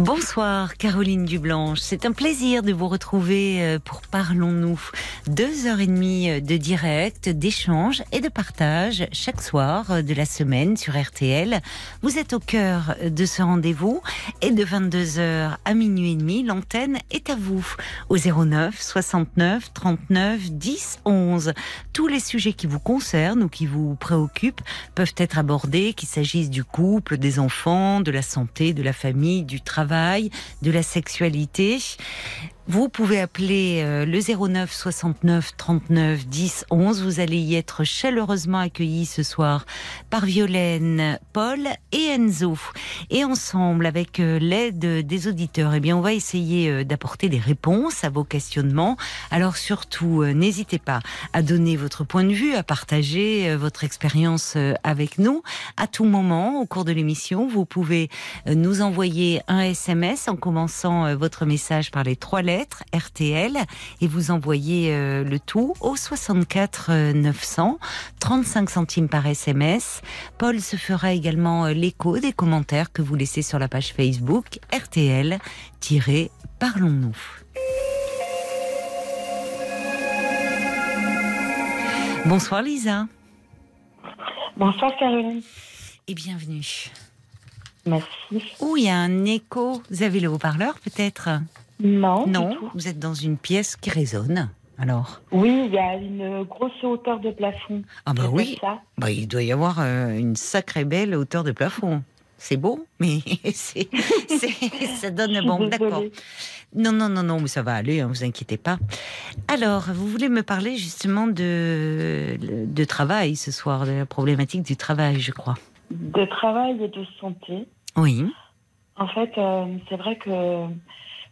Bonsoir Caroline Dublanche, c'est un plaisir de vous retrouver euh, pour Parlons-nous. Deux heures et demie euh, de direct, d'échange et de partage chaque soir euh, de la semaine sur RTL. Vous êtes au cœur de ce rendez-vous et de 22h à minuit et demi, l'antenne est à vous au 09 69 39 10 11. Tous les sujets qui vous concernent ou qui vous préoccupent peuvent être abordés, qu'il s'agisse du couple, des enfants, de la santé, de la famille, du travail de la sexualité. Vous pouvez appeler euh, le 09 69 39 10 11. Vous allez y être chaleureusement accueillis ce soir par Violaine, Paul et Enzo. Et ensemble, avec euh, l'aide des auditeurs, eh bien, on va essayer euh, d'apporter des réponses à vos questionnements. Alors surtout, n'hésitez pas à donner votre point de vue, à partager votre expérience avec nous. À tout moment, au cours de l'émission, vous pouvez nous envoyer un SMS en commençant votre message par les trois lettres RTL et vous envoyez euh, le tout au 64 900, 35 centimes par SMS. Paul se fera également euh, l'écho des commentaires que vous laissez sur la page Facebook RTL-Parlons-nous. Bonsoir Lisa. Bonsoir Caroline. Et bienvenue. Merci. Où il y a un écho. Vous avez le haut-parleur peut-être? Non. Non, vous êtes dans une pièce qui résonne. Alors Oui, il y a une grosse hauteur de plafond. Ah bah oui. ça. Bah, il doit y avoir euh, une sacrée belle hauteur de plafond. C'est beau, mais c'est, ça donne bon. D'accord. Non, non, non, non, mais ça va aller, hein, vous inquiétez pas. Alors, vous voulez me parler justement de, de travail ce soir, de la problématique du travail, je crois. De travail et de santé. Oui. En fait, euh, c'est vrai que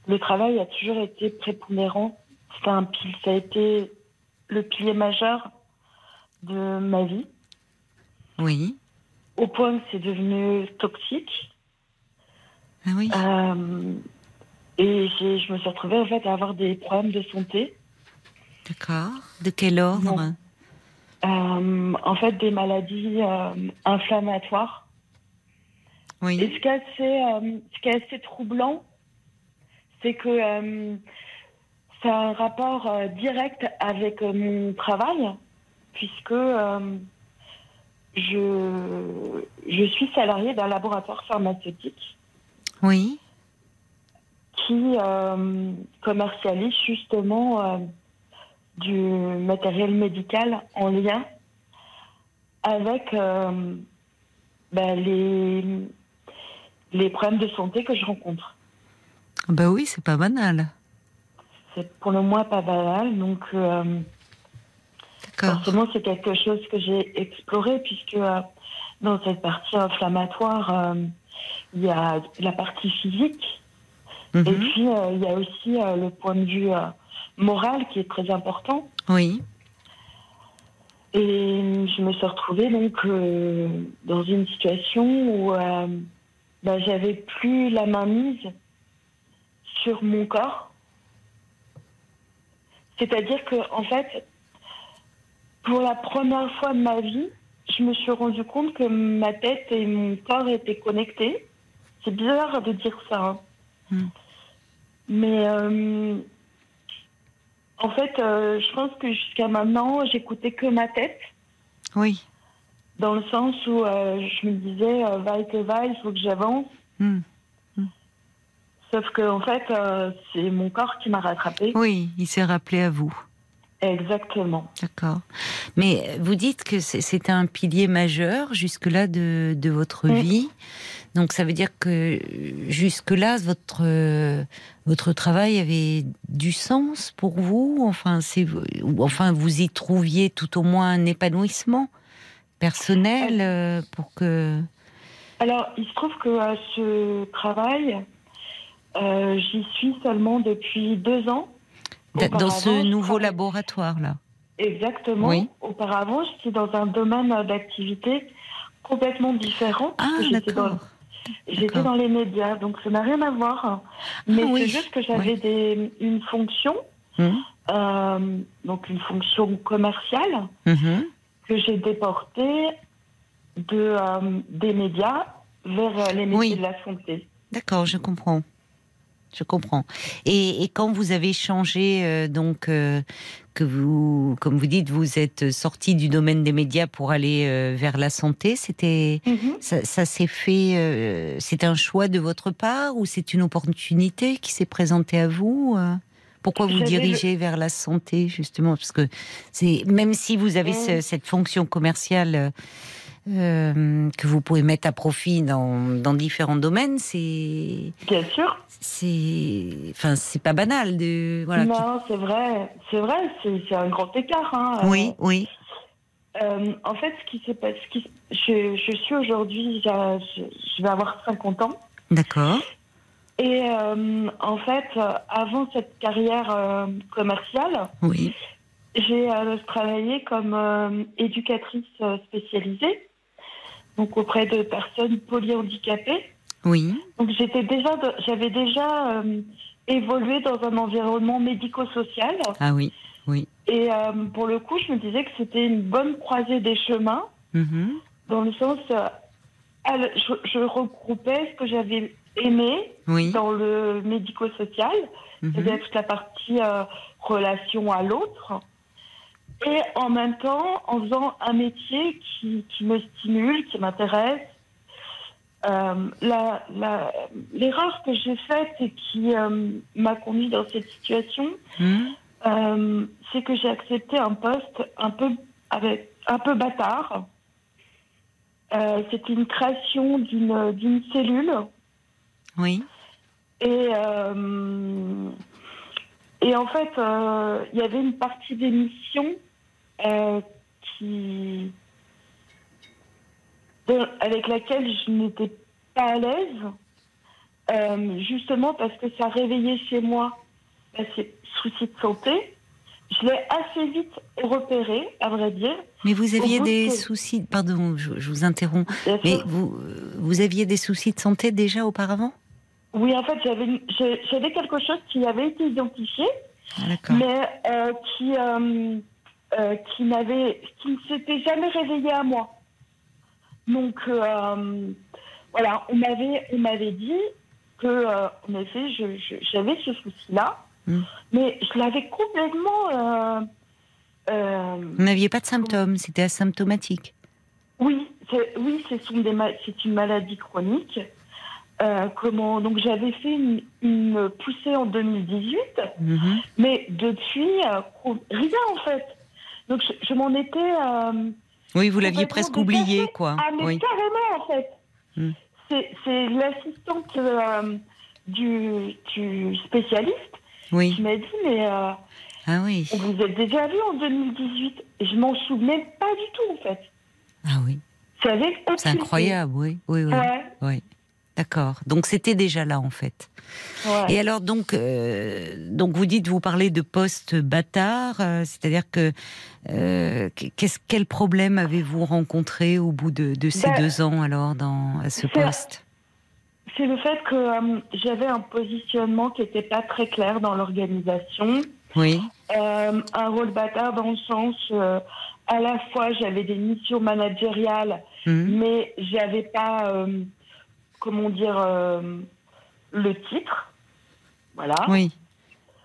le travail a toujours été prépondérant. C'est un pile, ça a été le pilier majeur de ma vie, Oui. au point que c'est devenu toxique. Ah oui. Euh, et je me suis retrouvée en fait à avoir des problèmes de santé. D'accord. De quel ordre. Euh, en fait, des maladies euh, inflammatoires. Et Oui. ce qui est assez, euh, ce qui est assez troublant, c'est que euh, ça a un rapport euh, direct avec euh, mon travail, puisque euh, je, je suis salariée d'un laboratoire pharmaceutique Oui. qui commercialise justement du matériel médical en lien avec ben, les, les problèmes de santé que je rencontre. Bah oui, c'est pas banal. C'est pour le moins pas banal, donc euh, forcément c'est quelque chose que j'ai exploré puisque euh, dans cette partie inflammatoire, euh, il y a la partie physique et Mhm. puis euh, il y a aussi le point de vue moral qui est très important. Oui. Et je me suis retrouvée donc dans une situation où ben, j'avais plus la main mise sur mon corps. C'est-à-dire que en fait, pour la première fois de ma vie, je me suis rendu compte que ma tête et mon corps étaient connectés. C'est bizarre de dire ça. hein. Hmm. Mais euh, en fait, euh, je pense que jusqu'à maintenant, j'écoutais que ma tête, Oui. dans le sens où euh, je me disais, euh, vaille que vaille, il faut que j'avance. Hmm. Sauf que en fait, euh, c'est mon corps qui m'a rattrapé. Oui, il s'est rappelé à vous. Exactement. D'accord. Mais vous dites que c'est- un pilier majeur jusque-là de, de votre Mm. vie. Donc ça veut dire que jusque-là, votre, euh, votre travail avait du sens pour vous? Enfin, enfin, vous y trouviez tout au moins un épanouissement personnel euh, pour que... Alors, il se trouve que euh, ce travail, euh, j'y suis seulement depuis deux ans. Dans Auparavant, ce je nouveau laboratoire-là. Exactement. Oui. Auparavant, j'étais dans un domaine d'activité complètement différent. Ah, dans, d'accord. j'étais dans les médias, donc ça n'a rien à voir. Mais oui, c'est juste que j'avais une fonction, Mhm. euh, donc une fonction commerciale, que j'ai déportée de, euh, des médias vers les métiers de la santé. D'accord, je comprends. Je comprends. Et, et quand vous avez changé, euh, donc, euh, que vous, comme vous dites, vous êtes sorti du domaine des médias pour aller euh, vers la santé, c'était, Mhm. ça, ça s'est fait, c'est un choix de votre part ou c'est une opportunité qui s'est présentée à vous Pourquoi vous dirigez vers la santé justement? Parce que c'est même si vous avez ce- cette fonction commerciale. Euh, que vous pouvez mettre à profit dans, dans différents domaines, c'est Bien sûr. c'est enfin c'est pas banal de voilà non, c'est vrai, c'est vrai, c'est un grand écart. Hein. oui oui Euh, en fait, ce qui s'est passé, qui- je, je suis aujourd'hui, je, je vais avoir 50 ans. d'accord Et euh, en fait, avant cette carrière commerciale, oui j'ai travaillé comme éducatrice spécialisée, donc auprès de personnes polyhandicapées. oui Donc j'étais déjà, j'avais déjà euh, évolué dans un environnement médico-social. ah oui oui Et euh, pour le coup, je me disais que c'était une bonne croisée des chemins, Mhm. dans le sens, euh, elle- je, je regroupais ce que j'avais aimé oui dans le médico-social, Mhm. c'est-à-dire toute la partie relation à l'autre, et en même temps en faisant un métier qui, qui me stimule, qui m'intéresse. Euh, L'erreur que j'ai faite et qui euh, m'a conduit dans cette situation, Mhm. euh, c'est que j'ai accepté un poste un peu avec un peu bâtard. C'était une création d'une cellule oui et et en fait il y avait une partie des missions euh, qui avec laquelle je n'étais pas à l'aise euh, justement parce que ça réveillait chez moi bah, ces soucis de santé. Je l'ai assez vite repéré, à vrai dire. mais vous aviez des que- soucis pardon je, je vous interromps Bien mais sûr. vous vous aviez des soucis de santé déjà auparavant? Oui, en fait, j'avais quelque chose qui avait été identifié, Ah, mais euh, qui, euh, euh, qui, n'avait, qui ne s'était jamais réveillé à moi. Donc, euh, voilà, on m'avait, on m'avait dit que, euh, en effet, j'avais ce souci-là, Mm. mais je l'avais complètement. vous n'aviez pas de symptômes c'était asymptomatique oui, c'est, oui, c'est, une maladie chronique. Euh, comment donc j'avais fait une, une poussée en 2018 Mhm. mais depuis euh, rien en fait donc je, je m'en étais euh, oui vous l'aviez presque oublié quoi. Ah mais oui. carrément en fait. Hmm. c'est, l'assistante euh, du, du spécialiste oui. qui m'a dit mais euh, ah oui. vous a déjà vu en 2018 et je m'en souvenais pas du tout en fait. Ah oui. C'est incroyable oui. Oui oui. Ouais, oui. D'accord. Donc c'était déjà là en fait. Ouais. Et alors donc, euh, donc vous dites, vous parlez de poste bâtard, euh, c'est-à-dire que euh, qu'est-ce, quel problème avez-vous rencontré au bout de, de ces Ben, deux ans alors dans à ce c'est- poste? C'est le fait que euh, j'avais un positionnement qui n'était pas très clair dans l'organisation. Oui, Euh, un rôle bâtard dans le sens, à la fois j'avais des missions managériales, Mhm. mais j'avais pas, comment dire, le titre. Voilà. oui,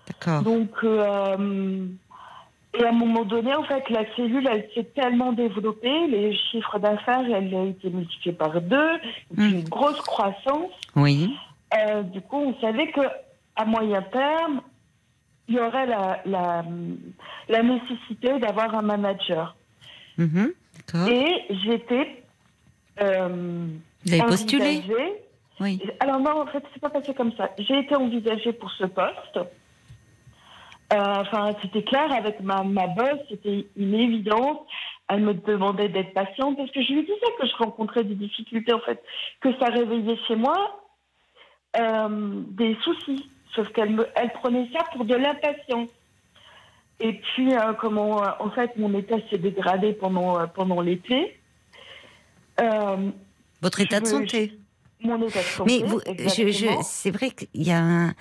d'accord. Donc, et à un moment donné, en fait, la cellule, elle s'est tellement développée, les chiffres d'affaires, elle a été multipliée par deux, et puis Mm. une grosse croissance. Oui, Euh, du coup, on savait que à moyen terme, il y aurait la, la, la nécessité d'avoir un manager. D'accord. Et j'étais. Euh, Vous avez postulé Oui, Alors non, en fait, c'est pas passé comme ça. J'ai été envisagée pour ce poste. Euh, Enfin, c'était clair avec ma, ma boss, c'était une évidence. Elle me demandait d'être patiente parce que je lui disais que je rencontrais des difficultés, en fait, que ça réveillait chez moi euh, des soucis. Sauf qu'elle me, elle prenait ça pour de l'impatience. Et puis, euh, comment, euh, en fait, mon état s'est dégradé pendant, euh, pendant l'été. Euh, Votre état de santé? Mon état de santé. Mais vous, je, je, exactement. c'est vrai qu'il y a un,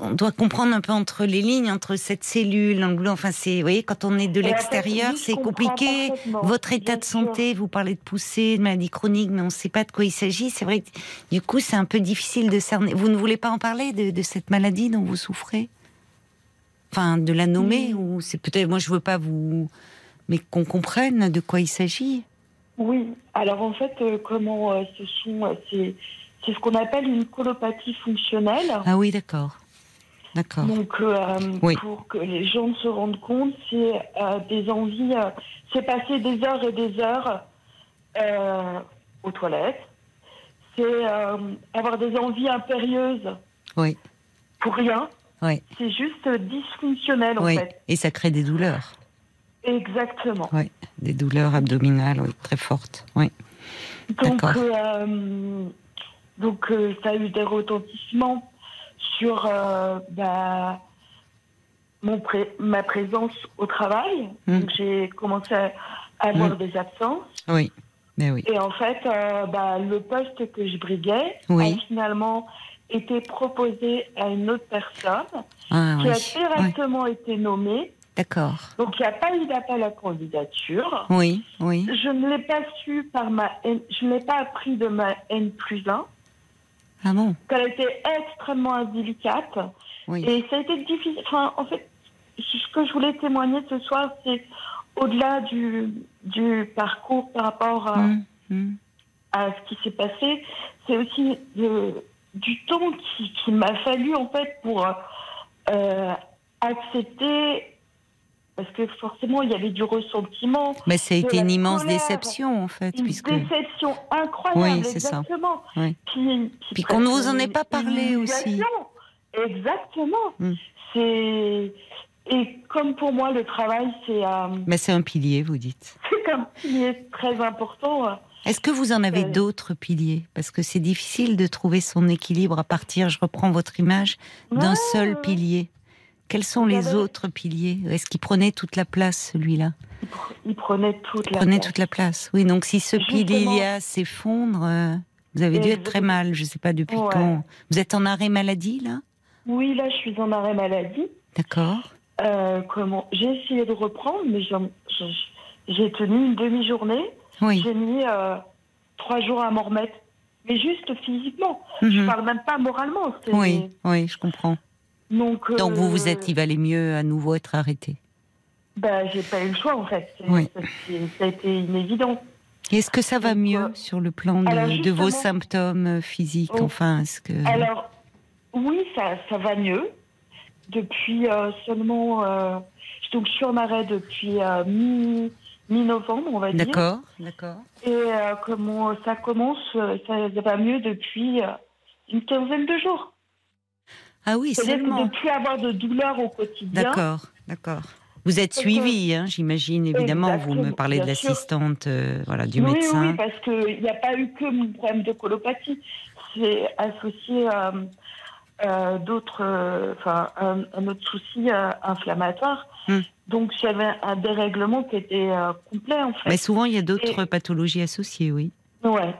on, doit comprendre un peu entre les lignes, entre cette cellule, l'anglo, enfin c'est, vous voyez, quand on est de Et en fait, l'extérieur, c'est compliqué. Votre état de sûr. santé, vous parlez de poussée, de maladie chronique, mais on ne sait pas de quoi il s'agit. C'est vrai que du coup, c'est un peu difficile de cerner. Vous ne voulez pas en parler de, de cette maladie dont vous souffrez? Enfin, de la nommer Mm. ou c'est peut-être, moi je veux pas vous, mais qu'on comprenne de quoi il s'agit. Oui, alors en fait, euh, comment euh, ce sont, euh, c'est, c'est ce qu'on appelle une colopathie fonctionnelle. Ah oui, d'accord, d'accord. Donc, Oui. pour que les gens se rendent compte, c'est des envies, c'est passer des heures et des heures aux toilettes. C'est avoir des envies impérieuses Oui, pour rien. oui, C'est juste dysfonctionnel en oui. fait. Et ça crée des douleurs. Exactement. Oui, des douleurs abdominales, oui, très fortes. Oui. Donc, euh, donc euh, ça a eu des retentissements sur euh, bah, mon pré- ma présence au travail. Mm. Donc j'ai commencé à avoir Mm. des absences. Oui, mais oui. Et en fait, bah, le poste que je briguais Oui. a finalement été proposé à une autre personne Ah qui oui. a directement été nommée. D'accord. Donc il n'y a pas eu d'appel à candidature. Oui, oui. Je ne l'ai pas su par ma N- je ne l'ai pas appris de ma N plus 1. Ah bon? Qu'elle a été extrêmement indélicate. Oui. Et ça a été difficile. Enfin, en fait, ce que je voulais témoigner ce soir, c'est au-delà du, du parcours par rapport à, Hum, hum. à ce qui s'est passé, c'est aussi de- du temps qui- qu'il m'a fallu, en fait, pour euh, accepter. Parce que forcément, il y avait du ressentiment, Mais ça a été une immense colère, déception en fait, une puisque déception incroyable, Oui, c'est ça. exactement. Oui. Puis, Puis qu'on ne vous en ait pas parlé aussi. Exactement. Mm. C'est et comme pour moi le travail c'est euh, mais c'est un pilier, vous dites. c'est un pilier très important. Est-ce que vous en avez Euh. d'autres piliers? Parce que c'est difficile de trouver son équilibre à partir, je reprends votre image, d'un Ouais, seul pilier. Quels sont les autres piliers? Est-ce qu'il prenait toute la place, celui-là? Il, pr- il prenait toute la Prenait place. toute la place. Oui, donc si ce pilier-là s'effondre, euh, vous avez dû être très mal. Je ne sais pas depuis Ouais. quand. Vous êtes en arrêt maladie, là? Oui, là je suis en arrêt maladie. D'accord. Euh, comment J'ai essayé de reprendre, mais j'ai tenu une demi-journée. Oui. J'ai mis euh, trois jours à m'en remettre, mais juste physiquement. Je Mhm. parle même pas moralement. Oui, oui, je comprends. Donc, Donc vous vous euh, êtes, il valait mieux à nouveau être arrêté. Bah, j'ai pas eu le choix en fait. Oui. ça, a été une évidence. Est-ce que ça va Donc, mieux euh, sur le plan de, vos symptômes euh, physiques Oh. Enfin, est-ce que Alors, oui, ça, ça va mieux. Depuis euh, seulement. euh, donc, je suis en arrêt depuis euh, mi- mi-novembre, on va dire. D'accord, d'accord. Et euh, comment ça commence, euh, ça va mieux depuis euh, une quinzaine de jours. Ah oui, de ne plus avoir de douleur au quotidien. D'accord, d'accord. Vous êtes suivi, hein, j'imagine, évidemment. Vous me parlez de bien l'assistante euh, voilà, du oui, médecin. oui, parce qu'il n'y a pas eu que mon problème de colopathie. C'est associé à euh, d'autres, euh, enfin, un, un autre souci inflammatoire. Hmm. Donc, j'avais un dérèglement qui était euh, complet, en fait. Mais souvent, il y a d'autres Et- pathologies associées, oui. Ouais.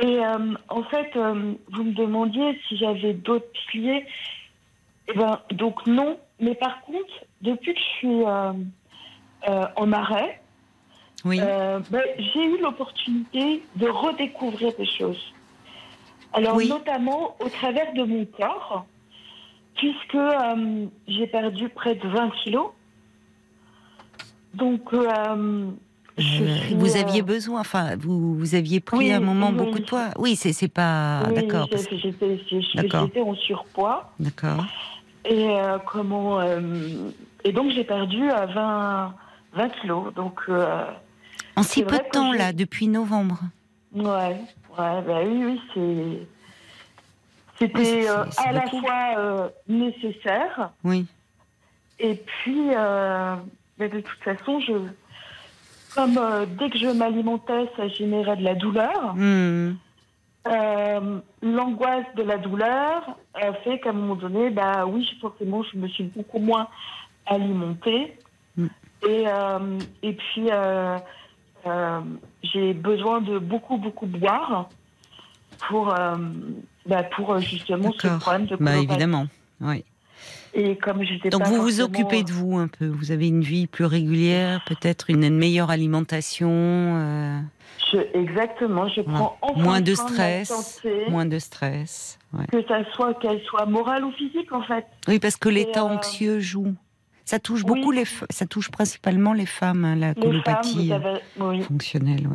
Et euh, en fait, euh, vous me demandiez si j'avais d'autres piliers. Eh ben, donc non. Mais par contre, depuis que je suis euh, en arrêt, Oui, ben, j'ai eu l'opportunité de redécouvrir des choses. Alors Oui. notamment au travers de mon corps, puisque j'ai perdu près de 20 kilos. Donc, suis, vous euh, aviez besoin, enfin, vous, vous aviez pris Oui, à un moment oui, beaucoup de poids. Oui, c'est c'est pas. oui, d'accord, parce que- j'étais j'étais en surpoids. d'accord. Et euh, comment euh, et donc j'ai perdu euh, 20, 20 kilos. Donc euh, En si peu de temps, là, depuis novembre. ouais, ouais, bah oui, oui, c'est c'était c'est- euh, c'est à la fois euh, nécessaire Oui, et puis euh, mais de toute façon je comme euh, dès que je m'alimentais ça générait de la douleur. Hmm. Euh, l'angoisse de la douleur a fait qu'à un moment donné, bah oui, forcément, je me suis beaucoup moins alimentée. Mm. Et, euh, et puis, euh, euh, j'ai besoin de beaucoup, beaucoup boire pour, euh, bah, pour euh, justement ce problème de Bah, évidemment. Oui. Et comme j'étais Donc pas vous vous occupez de vous un peu. Vous avez une vie plus régulière, peut-être une meilleure alimentation, euh, Je- exactement, je prends enfin moins de stress, moins de stress. ouais. que ça soit qu'elle soit morale ou physique en fait. Oui, parce que l'état euh, anxieux joue. Ça touche oui. beaucoup les, ça touche principalement les femmes, hein, la colopathie vous avez... oui, fonctionnelle.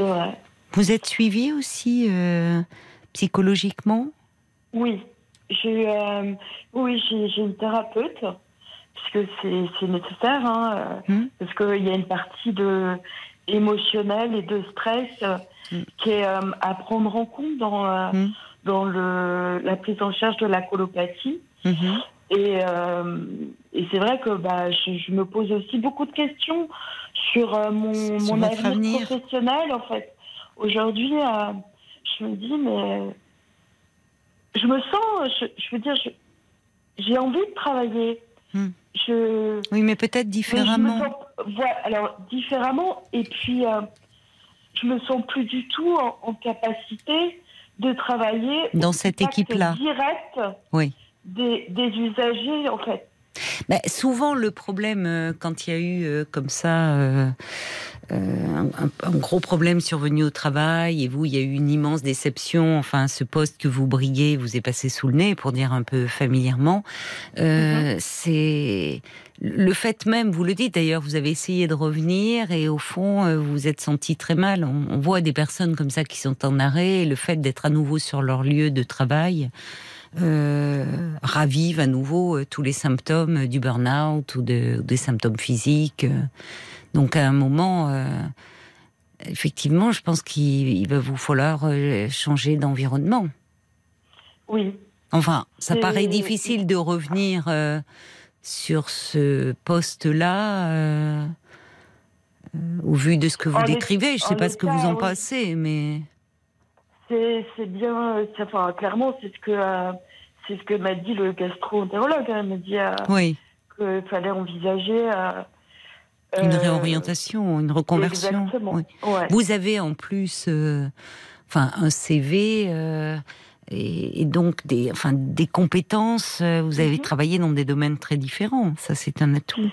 ouais. Vous êtes suivi aussi euh, psychologiquement? Oui, j'ai euh, oui j'ai j'ai une thérapeute parce que c'est c'est nécessaire hein, Hmm. parce qu'il y a une partie de émotionnelle et de stress euh, Hmm. qui est euh, à prendre en compte dans euh, Hmm. dans le la prise en charge de la colopathie Mhm. et euh, et c'est vrai que bah je, je me pose aussi beaucoup de questions sur euh, mon Sur mon avenir, avenir. professionnel en fait aujourd'hui euh, je me dis mais je me sens, je, je veux dire, j'ai envie de travailler. Hmm. Je, Oui, mais peut-être différemment. Je me sens, voilà, alors différemment, et puis euh, je me sens plus du tout en, en capacité de travailler Dans cette équipe-là. direct Oui. des, des usagers, en fait. Ben, souvent, le problème, euh, quand il y a eu euh, comme ça euh, un, un- un gros problème survenu au travail, et vous, il y a eu une immense déception, enfin, ce poste que vous briguez vous est passé sous le nez, pour dire un peu familièrement, euh, c'est le fait même, vous le dites d'ailleurs, vous avez essayé de revenir, et au fond, euh, vous vous êtes senti très mal. On, on voit des personnes comme ça qui sont en arrêt, et le fait d'être à nouveau sur leur lieu de travail, euh, ravive à nouveau euh, tous les symptômes euh, du burn-out ou de- des symptômes physiques. Donc à un moment, euh, effectivement, je pense qu'il il va vous falloir euh, changer d'environnement. Oui, Enfin, ça paraît difficile de revenir euh, sur ce poste-là. euh, au vu de ce que vous En décrivez, je ne sais en pas ce que vous en oui. pensez, mais c'est bien, enfin, clairement, c'est ce que. euh, c'est ce que m'a dit le gastro-entérologue. hein. Il m'a dit euh, oui, qu'il fallait envisager euh, une euh, réorientation, une reconversion. Exactement. oui. Ouais. Vous avez en plus, euh, enfin, un CV euh, et, donc des, enfin, des compétences. Vous avez Mhm. travaillé dans des domaines très différents. Ça, c'est un atout.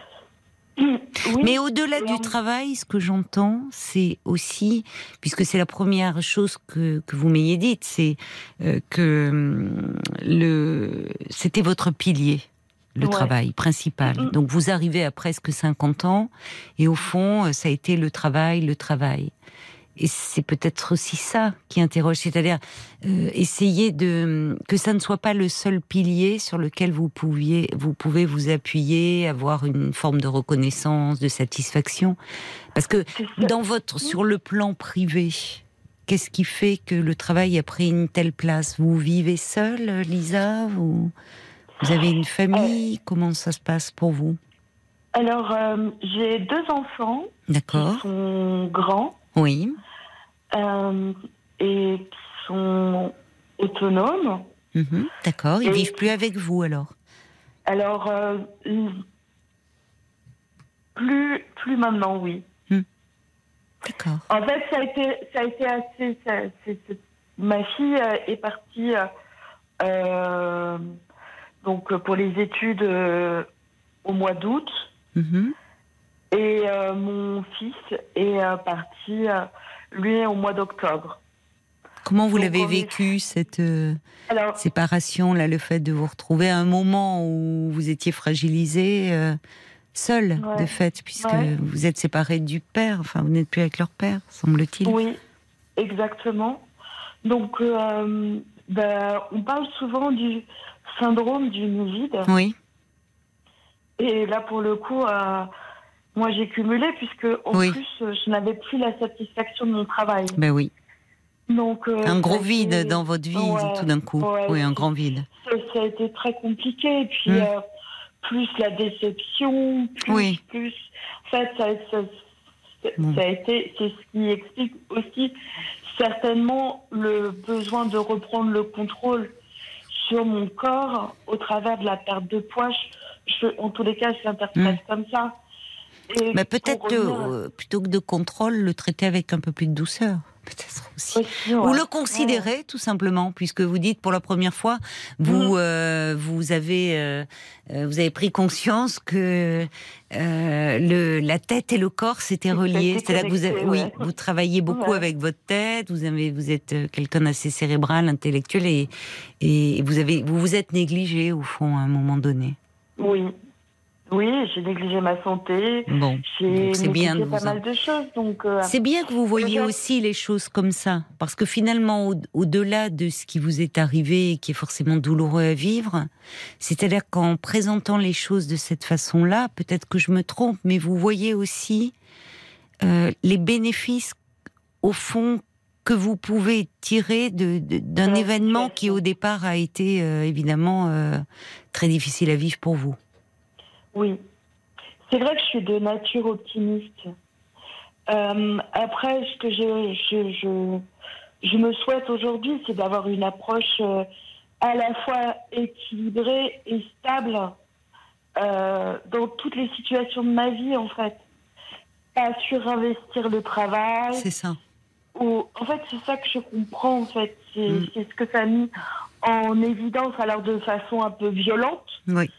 Oui, Mais au-delà du travail, ce que j'entends, c'est aussi, puisque c'est la première chose que, que vous m'ayez dite, c'est euh, que hum, le, c'était votre pilier, le Ouais. travail principal. Donc vous arrivez à presque 50 ans, et au fond, euh, ça a été le travail, le travail. Et c'est peut-être aussi ça qui interroge, c'est-à-dire euh, essayer de que ça ne soit pas le seul pilier sur lequel vous pouviez, vous pouvez vous appuyer, avoir une forme de reconnaissance, de satisfaction, parce que dans votre sur le plan privé, qu'est-ce qui fait que le travail a pris une telle place? Vous vivez seule, Lisa Vous, vous avez une famille Comment ça se passe pour vous? Alors, euh, j'ai deux enfants qui D'accord. sont grands Oui. euh, et qui sont autonomes. Mhm. D'accord. Ils Et- vivent plus avec vous alors? Alors, euh, plus, plus maintenant, oui. D'accord. En fait, ça a été, ça a été assez. ça- ma fille euh, est partie euh, euh, donc euh, pour les études euh, au mois d'août Mhm. et euh, mon fils est parti lui au mois d'octobre. Comment vous l'avez vécu cette euh, Alors, séparation là, le fait de vous retrouver à un moment où vous étiez fragilisé, euh, seul Ouais. de fait, puisque Ouais. vous êtes séparé du père. Enfin, vous n'êtes plus avec leur père, semble-t-il. oui, exactement. Donc, euh, ben, on parle souvent du syndrome du nid vide. Oui. Et là, pour le coup, euh, moi, j'ai cumulé puisque en Oui. plus, euh, je n'avais plus la satisfaction de mon travail. Ben oui. Donc, euh, Un gros vide été- dans votre vie, Ouais, tout d'un coup. ouais. oui, un grand vide. Ça, ça a été très compliqué. Et puis, Mm. euh, plus la déception, plus, Oui. plus. En fait, ça, ça a été. C'est ce qui explique aussi certainement le besoin de reprendre le contrôle sur mon corps au travers de la perte de poids. Je- je- en tous les cas, je l'interprète Mm. comme ça. Mais peut-être euh, plutôt que de contrôle, le traiter avec un peu plus de douceur. Peut-être aussi. aussi, Ou le considérer tout simplement, puisque vous dites pour la première fois, vous euh, vous avez euh, euh, vous avez pris conscience que euh, le la tête et le corps s'étaient reliés. C'est-à-dire que vous avez, oui, ouais. vous travaillez beaucoup avec votre tête. Vous avez vous êtes quelqu'un d'assez cérébral, intellectuel et et vous avez vous vous êtes négligé au fond à un moment donné. Oui. Oui, j'ai négligé ma santé. Bon, c'est bien de négligé vous pas en- mal de choses. Donc, euh, C'est bien que vous voyez aussi les choses comme ça, parce que finalement, au- au-delà de ce qui vous est arrivé et qui est forcément douloureux à vivre, c'est-à-dire qu'en présentant les choses de cette façon-là, peut-être que je me trompe, mais vous voyez aussi euh, les bénéfices, au fond, que vous pouvez tirer d'un événement qui, au départ, a été euh, évidemment très difficile à vivre pour vous. Oui. C'est vrai que je suis de nature optimiste. Euh, après, ce que je, je, je, je me souhaite aujourd'hui, c'est d'avoir une approche euh, à la fois équilibrée et stable euh, dans toutes les situations de ma vie, en fait. Pas surinvestir le travail. C'est ça. Ou- en fait, c'est ça que je comprends, en fait. C'est Mm. c'est ce que ça a mis en évidence, alors de façon un peu violente Oui.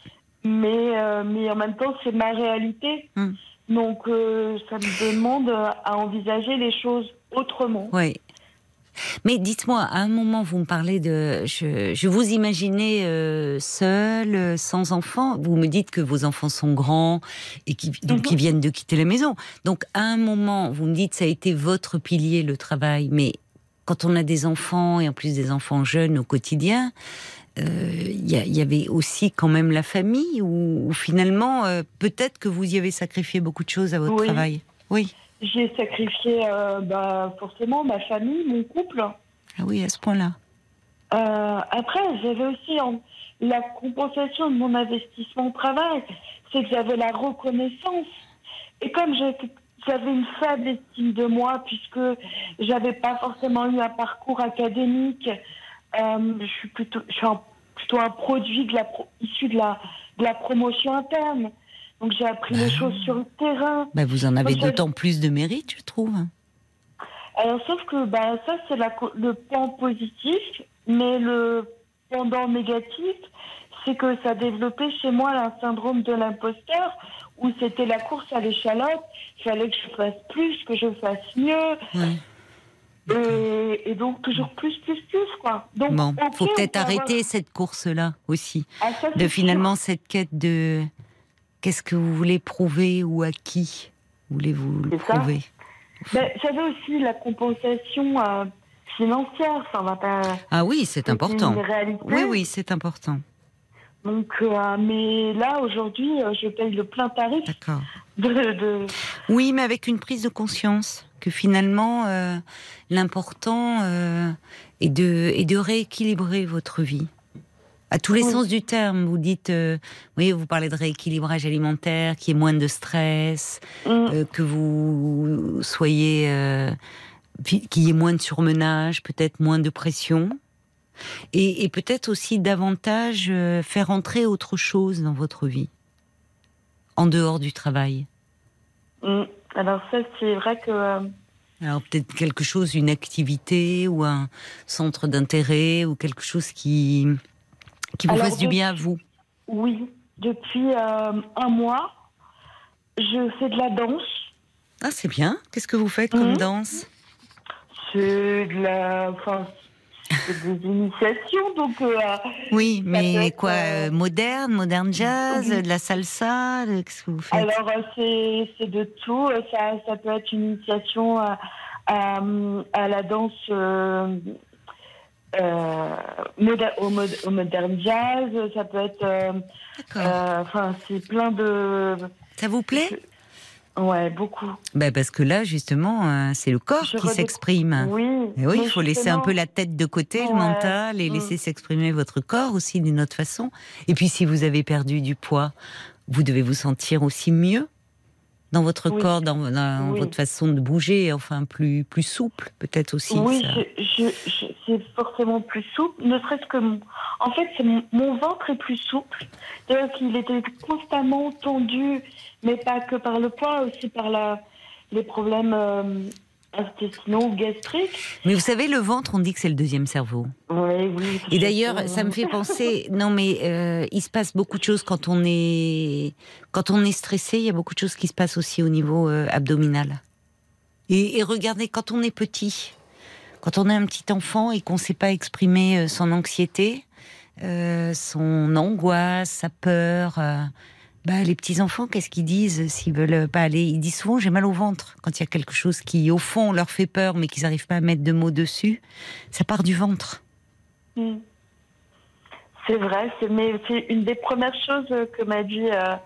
Mais, euh, mais en même temps, c'est ma réalité. Mm. Donc, euh, ça me demande à envisager les choses autrement. Oui. Mais dites-moi, à un moment, vous me parlez de. Je, je vous imaginais euh, seul, euh, sans enfant. Vous me dites que vos enfants sont grands et qui, donc Mhm. qui viennent de quitter la maison. Donc, à un moment, vous me dites ça a été votre pilier, le travail. Mais quand on a des enfants, et en plus des enfants jeunes au quotidien, euh, il y, il y avait aussi quand même la famille, ou finalement, euh, peut-être que vous y avez sacrifié beaucoup de choses à votre Oui. travail? Oui. J'ai sacrifié euh, bah, forcément ma famille, mon couple. Ah oui, à ce point-là. Euh, après, j'avais aussi en- la compensation de mon investissement au travail. C'est que j'avais la reconnaissance. Et comme j'avais une faible estime de moi, puisque j'avais pas forcément eu un parcours académique, euh, je suis plutôt, je suis un- plutôt un produit de la pro- issu de la, de la promotion interne. Donc j'ai appris les choses sur le terrain. Bah, vous en avez d'autant plus de mérite, je trouve. Alors, sauf que bah, ça, c'est le pan positif, mais le pendant négatif, c'est que ça développait chez moi un syndrome de l'imposteur, où c'était la course à l'échalote, il fallait que je fasse plus, que je fasse mieux, Ouais. Et, et donc toujours plus, plus, plus, quoi. Donc, Bon, faut peut-être peut avoir- arrêter cette course-là aussi, Ah, ça, de finalement cette quête de qu'est-ce que vous voulez prouver ou à qui voulez-vous le ça. prouver? Ben, J'avais aussi la compensation euh, financière, ça va pas. Ah oui, c'est important. Oui, oui, c'est important. Donc, euh, mais là, aujourd'hui, euh, je paye le plein tarif D'accord. de, de- Oui, mais avec une prise de conscience que finalement, euh, l'important euh, est, de, est de rééquilibrer votre vie. À tous les Oui. sens du terme, vous dites, euh, oui, vous parlez de rééquilibrage alimentaire, qu'il y ait moins de stress, Mm. euh, que vous soyez, qu'il y ait moins de surmenage, peut-être moins de pression, et, et peut-être aussi davantage faire entrer autre chose dans votre vie, en dehors du travail. Mm. Alors ça, c'est vrai que euh, Alors peut-être quelque chose, une activité ou un centre d'intérêt ou quelque chose qui qui vous Alors, fasse du bien à vous. oui, depuis euh, un mois, je fais de la danse. Ah c'est bien. Qu'est-ce que vous faites comme Mhm. danse? C'est de la, enfin, des initiations, donc euh, Oui, mais être, quoi euh, euh, Moderne, moderne jazz, oui. de la salsa, de- qu'est-ce que vous faites? Alors euh, c'est c'est de tout. Euh, Ça, ça peut être une initiation à, à, à la danse. Euh, euh, moder- au, mod- au modern jazz, ça peut être, euh, D'accord. euh, enfin, c'est plein de, Ça vous plaît? Ouais, beaucoup. ben parce que là justement, euh, c'est le corps Je qui s'exprime. Oui. Et oui, il faut laisser un peu la tête de côté, le mental, et Mm. laisser s'exprimer votre corps aussi d'une autre façon. Et puis si vous avez perdu du poids, vous devez vous sentir aussi mieux. dans votre Oui. corps, dans, dans Oui. votre façon de bouger, enfin plus plus souple peut-être aussi. oui, je, je- c'est forcément plus souple. Ne serait-ce que. mon- En fait, c'est mon, mon ventre est plus souple. C'est-à-dire qu'il était constamment tendu, mais pas que par le poids, aussi par la, les problèmes euh, intestinaux ou gastriques. Mais vous savez, le ventre, on dit que c'est le deuxième cerveau. Oui, oui. Et d'ailleurs, ça me fait penser. Non, mais euh, il se passe beaucoup de choses quand on est quand on est stressé. Il y a beaucoup de choses qui se passent aussi au niveau euh, abdominal. Et, et regardez, quand on est petit, quand on est un petit enfant et qu'on ne sait pas exprimer son anxiété, son angoisse, sa peur. Euh, bah, les petits enfants, qu'est-ce qu'ils disent s'ils veulent pas aller? Ils disent souvent j'ai mal au ventre quand il y a quelque chose qui, au fond, leur fait peur, mais qu'ils n'arrivent pas à mettre de mots dessus. Ça part du ventre. Mm. C'est vrai, c'est, mais c'est une des premières choses que m'a dit, euh,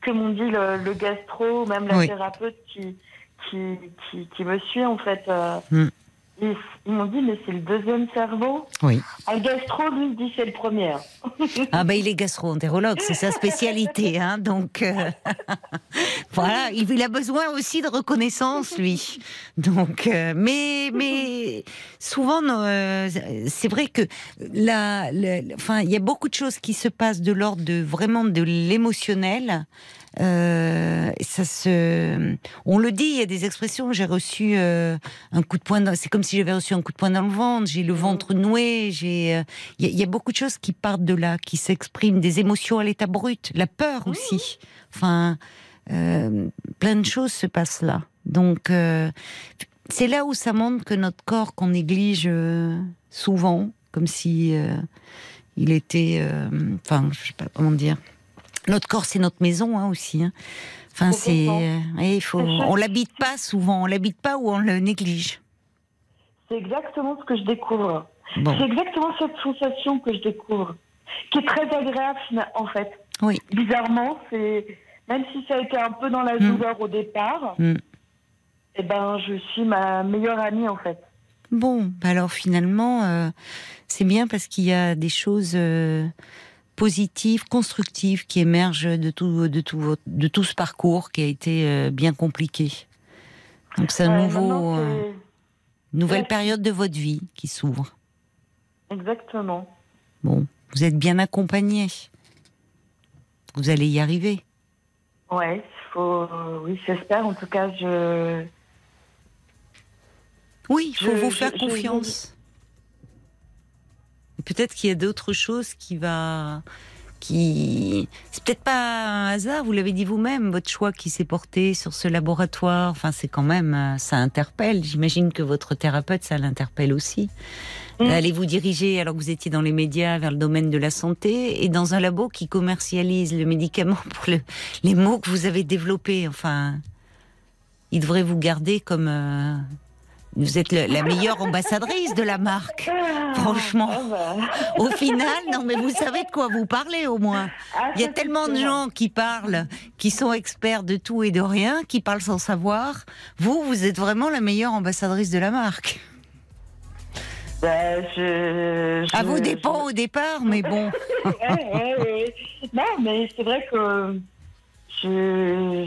que m'ont dit le, le gastro, ou même la Oui. thérapeute qui, qui, qui, qui me suit en fait. euh, Mm. Ils, ils m'ont dit mais c'est le deuxième cerveau. Oui. Un gastro lui dit c'est le premier. Ah ben il est gastro-entérologue, c'est sa spécialité, hein, donc euh, voilà, il, a besoin aussi de reconnaissance lui. Donc, euh, mais mais souvent, euh, c'est vrai que la, la- enfin, il y a beaucoup de choses qui se passent de l'ordre de vraiment de l'émotionnel. Euh, ça se, on le dit, il y a des expressions. J'ai reçu euh, un coup de poing. dans- C'est comme si j'avais reçu un coup de poing dans le ventre. J'ai le ventre noué. J'ai, euh, il y, a- il y a beaucoup de choses qui partent de là, qui s'expriment, des émotions à l'état brut, la peur aussi. Enfin, euh, plein de choses se passent là. Donc, euh, c'est là où ça montre que notre corps qu'on néglige euh, souvent, comme si euh, il était, euh, enfin, je sais pas comment dire. Notre corps, c'est notre maison hein, aussi. hein. Enfin, c'est, euh, il faut, on l'habite pas souvent, on l'habite pas ou on le néglige. C'est exactement ce que je découvre. Bon, C'est exactement cette sensation que je découvre, qui est très agréable en fait. oui. Bizarrement, c'est même si ça a été un peu dans la Mm. douleur au départ, Mm. eh ben je suis ma meilleure amie en fait. Bon, bah alors finalement, euh, c'est bien parce qu'il y a des choses euh, positives, constructives qui émergent de tout, de tout, de tout ce parcours qui a été euh, bien compliqué. Donc c'est un nouveau, euh, nouvelle période de votre vie qui s'ouvre. Exactement. Bon, vous êtes bien accompagné. Vous allez y arriver. Ouais, faut, oui, j'espère. En tout cas, je. Oui, il faut Je- vous faire je- confiance. Peut-être qu'il y a d'autres choses qui va, qui, c'est peut-être pas un hasard. Vous l'avez dit vous-même, votre choix qui s'est porté sur ce laboratoire. Enfin, c'est quand même, euh, ça interpelle. J'imagine que votre thérapeute, ça l'interpelle aussi. Mm. Allez vous diriger, alors que vous étiez dans les médias, vers le domaine de la santé et dans un labo qui commercialise le médicament pour le- les mots que vous avez développés? Enfin, il devrait vous garder comme. euh, vous êtes le- la meilleure ambassadrice de la marque. Franchement. Ah, bah. Au final, non, mais vous savez de quoi vous parlez au moins. Ah, Il y a tellement de gens qui parlent, qui sont experts de tout et de rien, qui parlent sans savoir. Vous, vous êtes vraiment la meilleure ambassadrice de la marque. Bah, je, je- À vous dépend au départ, mais bon. Ouais, ouais, ouais. Non, mais c'est vrai que je-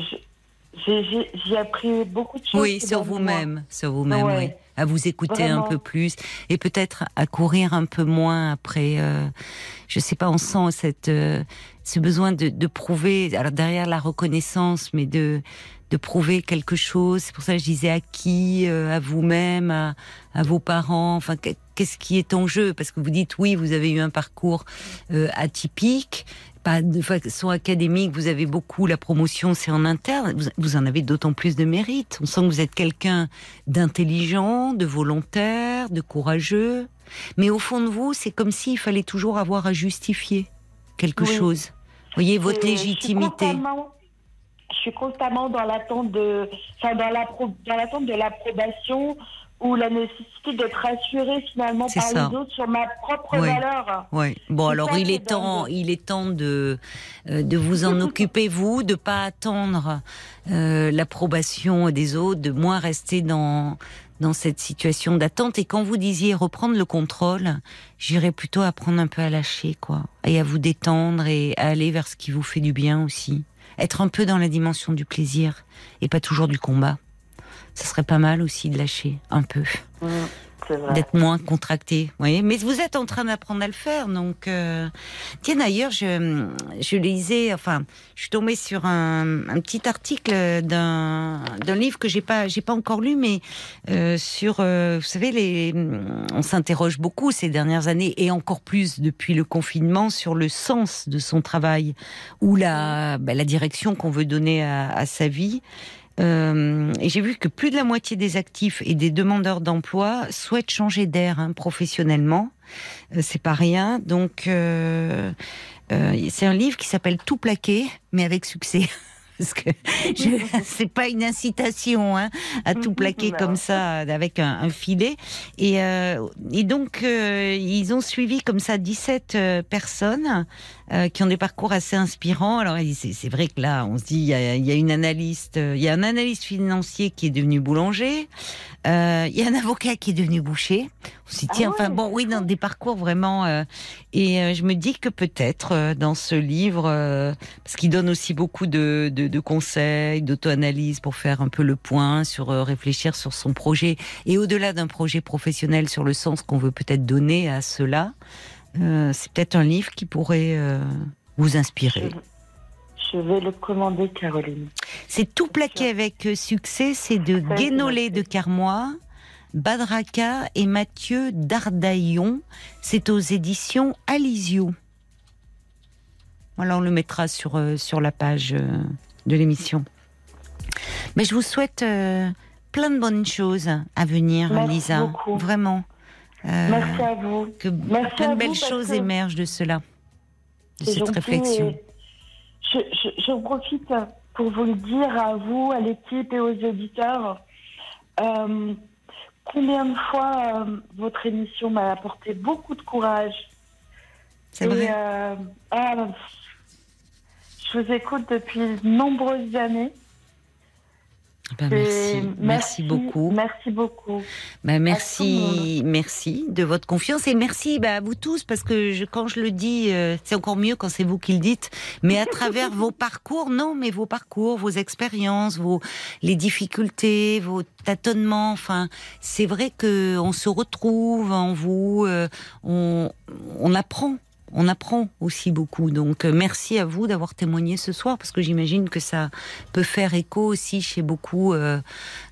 j'ai, appris beaucoup de choses. Oui, sur vous-même, sur vous-même, Ouais. oui. À vous écouter Vraiment. un peu plus et peut-être à courir un peu moins après. euh, je sais pas, on sent cette euh, ce besoin de, de prouver. Alors derrière la reconnaissance, mais de de prouver quelque chose. C'est pour ça que je disais à qui, euh, à vous-même, à, à vos parents. Enfin, qu'est- qu'est-ce qui est en jeu? Parce que vous dites oui, vous avez eu un parcours euh, atypique. Pas de façon académique, vous avez beaucoup la promotion, c'est en interne. Vous, vous en avez d'autant plus de mérite. On sent que vous êtes quelqu'un d'intelligent, de volontaire, de courageux. Mais au fond de vous, c'est comme s'il fallait toujours avoir à justifier quelque Oui. chose. Vous voyez, votre légitimité. Je suis constamment, je suis constamment dans l'attente de, enfin, dans l'appro- dans l'attente de l'approbation ou la nécessité d'être assurée finalement par ça. les autres sur ma propre Oui. valeur. Ouais. Bon, alors il est temps, il est temps de euh, de vous en occuper vous, de pas attendre euh, l'approbation des autres, de moins rester dans dans cette situation d'attente. Et quand vous disiez reprendre le contrôle, j'irais plutôt apprendre un peu à lâcher, quoi, et à vous détendre et à aller vers ce qui vous fait du bien aussi. être un peu dans la dimension du plaisir et pas toujours du combat. Ça serait pas mal aussi de lâcher un peu. Mmh, d'être moins contracté. Vous voyez Mais vous êtes en train d'apprendre à le faire. Donc, euh... tiens, d'ailleurs, je, je lisais, enfin, je suis tombée sur un, un petit article d'un d'un livre que j'ai pas, j'ai pas encore lu, mais euh, sur, euh, vous savez, les, on s'interroge beaucoup ces dernières années et encore plus depuis le confinement sur le sens de son travail ou la, bah, la direction qu'on veut donner à, à sa vie. Euh, et j'ai vu que plus de la moitié des actifs et des demandeurs d'emploi souhaitent changer d'air hein, professionnellement. Euh, c'est pas rien. Donc, euh, euh c'est un livre qui s'appelle Tout plaquer, mais avec succès. Parce que c'est pas une incitation hein, à tout plaquer comme ça avec un, un filet. Et, euh, et donc euh, ils ont suivi comme ça 17 euh, personnes euh, qui ont des parcours assez inspirants. Alors c'est vrai que là on se dit il y a, il y a une analyste, il y a un analyste financier qui est devenu boulanger, euh, il y a un avocat qui est devenu boucher. On s'y tient. Ah ouais, enfin bon, oui, dans des parcours vraiment. euh, et euh, je me dis que peut-être euh, dans ce livre, euh, parce qu'il donne aussi beaucoup de, de, de conseils, d'auto-analyse pour faire un peu le point sur euh, réfléchir sur son projet et au-delà d'un projet professionnel sur le sens qu'on veut peut-être donner à cela. euh, c'est peut-être un livre qui pourrait euh, vous inspirer. Je vais le commander, Caroline. C'est tout plaqué avec euh, succès. C'est de Guénolé de Carmois, Badraca et Mathieu Dardaillon. C'est aux éditions Alizio. Voilà, on le mettra sur, euh, sur la page euh, de l'émission. Mais je vous souhaite euh, plein de bonnes choses à venir, Merci Lisa. beaucoup. Vraiment. Merci à vous. que Merci plein de belles choses que émergent de cela, de cette gentil réflexion. et Je, je, j'en profite pour vous le dire à vous, à l'équipe et aux auditeurs. euh, combien de fois euh, votre émission m'a apporté beaucoup de courage. C'est Et, vrai. euh, ah, je vous écoute depuis de nombreuses années. Ben, merci. merci beaucoup. Merci beaucoup. Le merci, merci de votre confiance et merci bah, à vous tous parce que je, quand je le dis, euh, c'est encore mieux quand c'est vous qui le dites. Mais à travers vos parcours, non, mais vos parcours, vos expériences, vos les difficultés, vos tâtonnements. Enfin, c'est vrai que on se retrouve en vous, euh, on, on apprend. On apprend aussi beaucoup. Donc, euh, merci à vous d'avoir témoigné ce soir, parce que j'imagine que ça peut faire écho aussi chez beaucoup euh,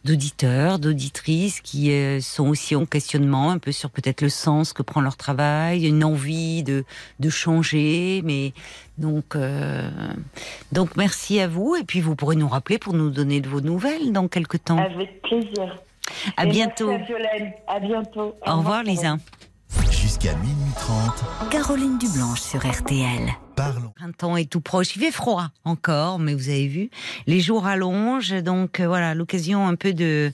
d'auditeurs, d'auditrices qui euh, sont aussi en questionnement un peu sur peut-être le sens que prend leur travail, une envie de, de changer. Mais donc, euh, donc merci à vous. Et puis vous pourrez nous rappeler pour nous donner de vos nouvelles dans quelques temps. Avec plaisir. À Et bientôt. Merci à. À bientôt. Au revoir, Lisa. Jusqu'à minuit 30, Caroline Dublanche sur RTL. parlons. Le printemps est tout proche. Il fait froid encore, mais vous avez vu, les jours allongent, donc euh, voilà l'occasion un peu de,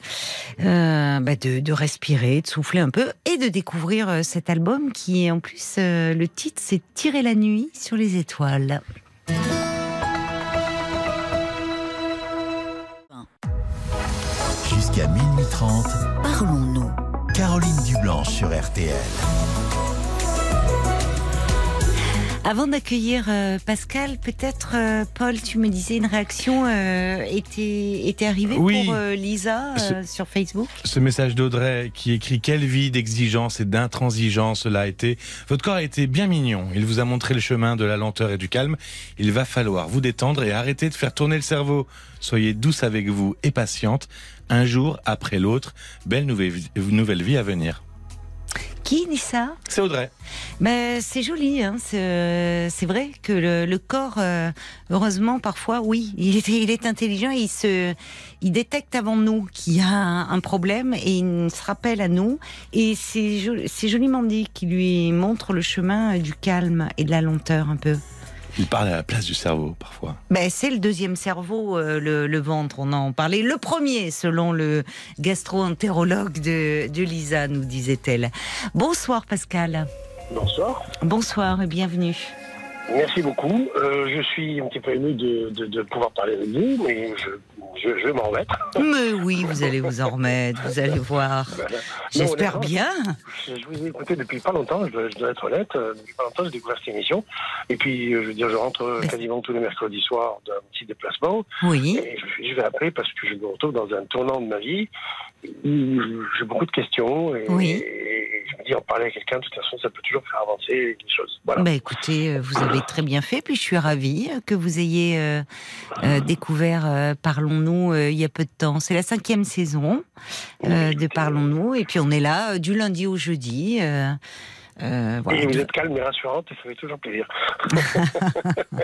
euh, bah, de de respirer, de souffler un peu et de découvrir euh, cet album qui est en plus euh, le titre c'est Tirer la nuit sur les étoiles. Jusqu'à minuit 30, Parlons-nous. Caroline Dublanche sur RTL. Avant d'accueillir euh, Pascal, peut-être euh, Paul, tu me disais une réaction euh, était était arrivée Oui. pour euh, Lisa euh, sur Facebook? Ce message d'Audrey qui écrit quelle vie d'exigence et d'intransigeance cela a été. Votre corps a été bien mignon. Il vous a montré le chemin de la lenteur et du calme. Il va falloir vous détendre et arrêter de faire tourner le cerveau. Soyez douce avec vous et patiente. Un jour après l'autre, belle nouvelle, nouvelle vie à venir. Qui dit ça C'est Audrey. Ben, c'est joli, hein. c'est c'est vrai que le, le corps, euh, heureusement, parfois, oui, il est, il est intelligent et il, se, il détecte avant nous qu'il y a un, un problème et il se rappelle à nous. Et c'est c'est joliment dit qu'il lui montre le chemin du calme et de la lenteur un peu. Il parle à la place du cerveau parfois. Ben, c'est le deuxième cerveau, euh, le, le ventre, on en parlait. Le premier, selon le gastro-entérologue de, de Lisa, nous disait-elle. Bonsoir Pascal. Bonsoir. Bonsoir et bienvenue. Merci beaucoup. Euh, je suis un petit peu ému de, de, de pouvoir parler avec vous, mais je, je, je vais m'en remettre. Mais oui, vous allez vous en remettre, vous allez voir. Voilà. J'espère Non, honnêtement, bien. Je, je vous ai écouté depuis pas longtemps, je dois, je dois être honnête. Euh, Depuis pas longtemps, j'ai découvert cette émission. Et puis, euh, je veux dire, je rentre euh, Mais- quasiment tous les mercredis soirs d'un petit déplacement. Oui. Et je, je vais appeler parce que je me retrouve dans un tournant de ma vie où j'ai beaucoup de questions. Et, Oui. et je me dis, en parler à quelqu'un, de toute façon, ça peut toujours faire avancer les choses. Voilà. Bah écoutez, vous avez très bien fait, puis je suis ravie que vous ayez euh, découvert euh, Parlons-nous euh, il y a peu de temps. C'est la cinquième saison euh, de Parlons-nous, et puis on est là euh, du lundi au jeudi. euh, euh, voilà. Et vous êtes calme et rassurante et ça fait toujours plaisir.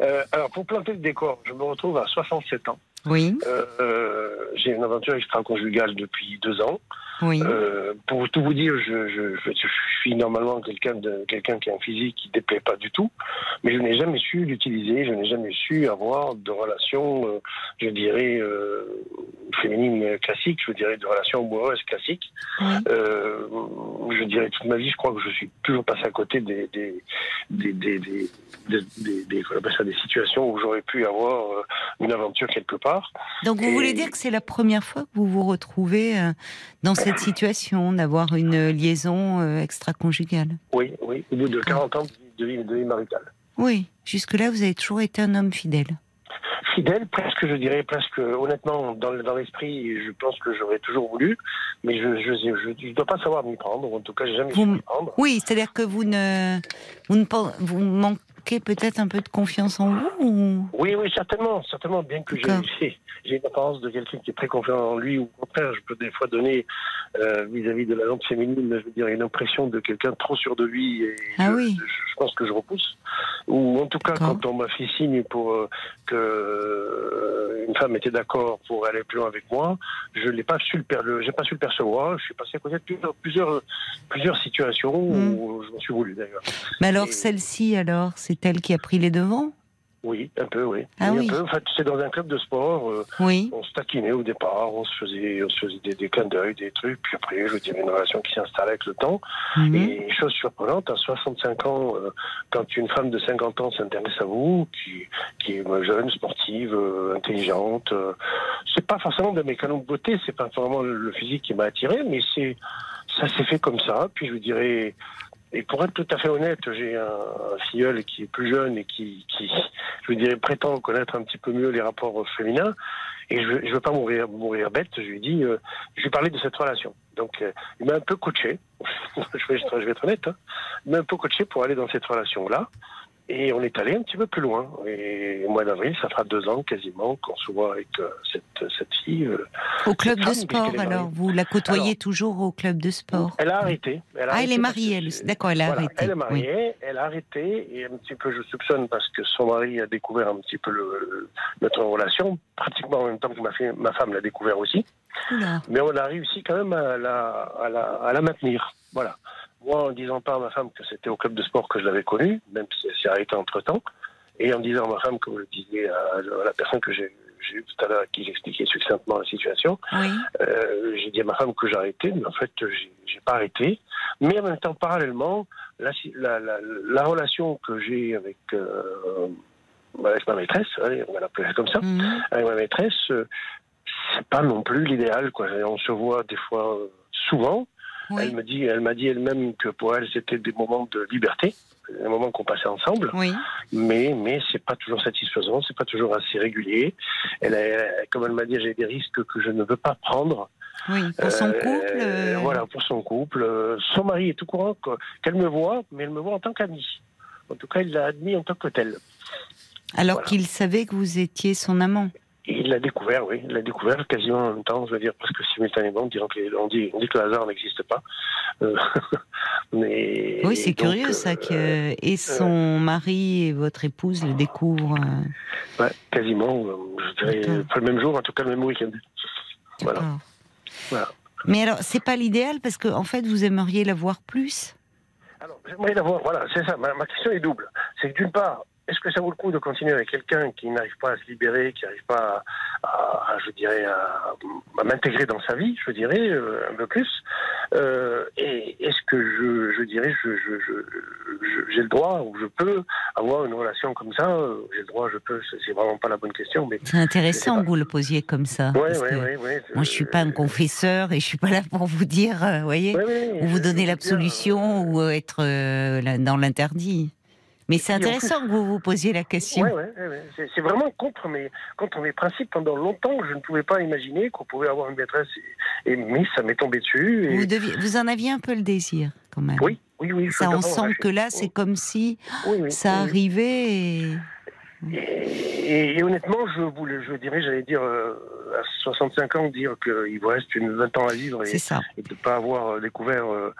Euh, alors, pour planter le décor, je me retrouve à 67 ans. Oui, Euh, euh, j'ai une aventure extra-conjugale depuis deux ans. oui. Euh, pour tout vous dire, je, je, je, je suis normalement quelqu'un de quelqu'un qui a un physique qui déplaît pas du tout, mais je n'ai jamais su l'utiliser, je n'ai jamais su avoir de relations, euh, je dirais euh, féminines classiques, je dirais de relations amoureuses classiques. Oui. Je dirais toute ma vie, je crois que je suis toujours passé à côté des des des des des, situations où j'aurais pu avoir une aventure quelque part. Donc vous et- voulez dire que c'est la première fois que vous vous retrouvez euh, dans cette situation, d'avoir une liaison euh, extra-conjugale? Oui, oui, au bout de 40 ans de vie, de vie maritale. Oui, jusque-là, vous avez toujours été un homme fidèle. Fidèle, presque, je dirais, presque, honnêtement, dans, dans l'esprit, je pense que j'aurais toujours voulu, mais je ne je, je, je dois pas savoir m'y prendre, ou en tout cas, j'ai jamais Vous su m'y prendre. Oui, c'est-à-dire que vous ne, vous ne vous manquez peut-être un peu de confiance en vous ou... Oui, oui, certainement, certainement, bien que j'ai une apparence de quelqu'un qui est très confiant en lui, ou au contraire, je peux des fois donner, euh, vis-à-vis de la lampe féminine, je veux dire, une impression de quelqu'un trop sûr de lui, et Ah je, oui. je, je pense que je repousse. Ou en tout cas, quand on m'a fait signe pour euh, que euh, une femme était d'accord pour aller plus loin avec moi, je l'ai pas su le, per- le- j'ai pas su le percevoir. Je suis passé à côté de plusieurs, plusieurs, plusieurs situations Mm. où je m'en suis voulu d'ailleurs. Mais alors celle-ci, alors, c'est elle qui a pris les devants Oui, un peu, oui. Ah un peu. En fait, c'est dans un club de sport. euh, Oui. on se taquinait au départ, on se faisait, on se faisait des, des clins d'œil, des trucs, puis après, je dirais, une relation qui s'installe avec le temps. Mhm. Et chose surprenante, à 65 ans, euh, quand une femme de 50 ans s'intéresse à vous, qui, qui est euh, jeune, sportive, euh, intelligente, c'est pas forcément de mes canons de beauté, c'est pas vraiment le, le physique qui m'a attiré, mais c'est, ça s'est fait comme ça. Puis je vous dirais, et pour être tout à fait honnête, j'ai un, filleul qui est plus jeune et qui, qui, je dirais, prétend connaître un petit peu mieux les rapports féminins. Et je, je veux pas mourir, mourir bête. Je lui dis, euh, je lui parlais de cette relation. Donc, euh, il m'a un peu coaché. je, vais, je vais être honnête. Hein. Il m'a un peu coaché pour aller dans cette relation-là. Et on est allé un petit peu plus loin. Et au mois d'avril, ça fera deux ans quasiment qu'on se voit avec euh, cette, cette fille. euh. Au club de sport, alors. Vous la côtoyez Alors- toujours au club de sport? Elle a arrêté. Elle a Ah, arrêté elle est mariée, elle aussi. D'accord, elle a Voilà, arrêté. Elle est oui. mariée, elle a arrêté, et un petit peu, je soupçonne, parce que son mari a découvert un petit peu le- notre relation, pratiquement en même temps que ma, fille- ma femme l'a découvert aussi. Mais on a réussi quand même à la, à la, à la maintenir. Voilà. Moi, en disant pas à ma femme que c'était au club de sport que je l'avais connu, même si c'est arrêté entre temps, et en disant à ma femme, comme je le disais à, la personne que j'ai eu tout à l'heure, à qui j'expliquais succinctement la situation, Oui. euh, j'ai dit à ma femme que j'arrêtais, mais en fait, j'ai pas arrêté. Mais en même temps, parallèlement, la, la, la, la relation que j'ai avec, euh, avec ma maîtresse, on va l'appeler comme ça, Mhm. avec ma maîtresse, euh, c'est pas non plus l'idéal. Quoi. On se voit des fois euh, Elle me dit, elle m'a dit elle-même que pour elle c'était des moments de liberté, des moments qu'on passait ensemble. Oui. Mais mais c'est pas toujours satisfaisant, c'est pas toujours assez régulier. Elle, a- comme elle m'a dit, j'ai des risques que je ne veux pas prendre. Oui. Pour son Euh, couple euh, Voilà, pour son couple. Son mari est tout courant qu'elle me voit, mais elle me voit en tant qu'amie. En tout cas, il l'a admis en tant que tel. Alors voilà. qu'il savait que vous étiez son amant. Il l'a découvert, oui, il l'a découvert quasiment en même temps, je veux dire presque simultanément, disant on dit, on dit que le hasard n'existe pas. Euh, mais Oui, c'est curieux euh, ça que et son mari et votre épouse le découvrent. euh, ouais, quasiment, euh, je dirais pas le même jour, en tout cas le même week-end. Voilà. Mais alors, c'est pas l'idéal parce que en fait, vous aimeriez la voir plus? Alors, j'aimerais l'avoir, voilà, c'est ça, ma, ma question est double. C'est que d'une part, est-ce que ça vaut le coup de continuer avec quelqu'un qui n'arrive pas à se libérer, qui n'arrive pas à, à- à, je dirais, à, à m'intégrer dans sa vie, je dirais, euh, un peu plus euh, Et est-ce que je, je dirais, je, je, je, je- j'ai le droit ou je peux avoir une relation comme ça. euh, J'ai le droit, je peux. c'est- vraiment pas la bonne question, mais. C'est intéressant que vous le posiez comme ça. Ouais, parce ouais, que ouais, Moi, je suis pas un confesseur et je suis pas là pour vous dire, euh, voyez, ou vous donner l'absolution ou être dans l'interdit. Mais c'est plus- intéressant que vous vous posiez la question. Ouais, ouais, ouais, ouais. C'est- vraiment contre mes, contre mes principes. Pendant longtemps, je ne pouvais pas imaginer qu'on pouvait avoir une maîtresse. Et, et- mais ça m'est tombé dessus. Et... Vous, deviez- vous en aviez un peu le désir, quand même. Oui, oui, oui. Ça, on sent que là, c'est comme si oui, oui, ça oui, oui. arrivait. Et... Et, et honnêtement, je voulais, je dirais, j'allais dire, euh, à 65 ans, dire qu'il vous reste une 20 ans à vivre et, de ne pas avoir euh, découvert euh,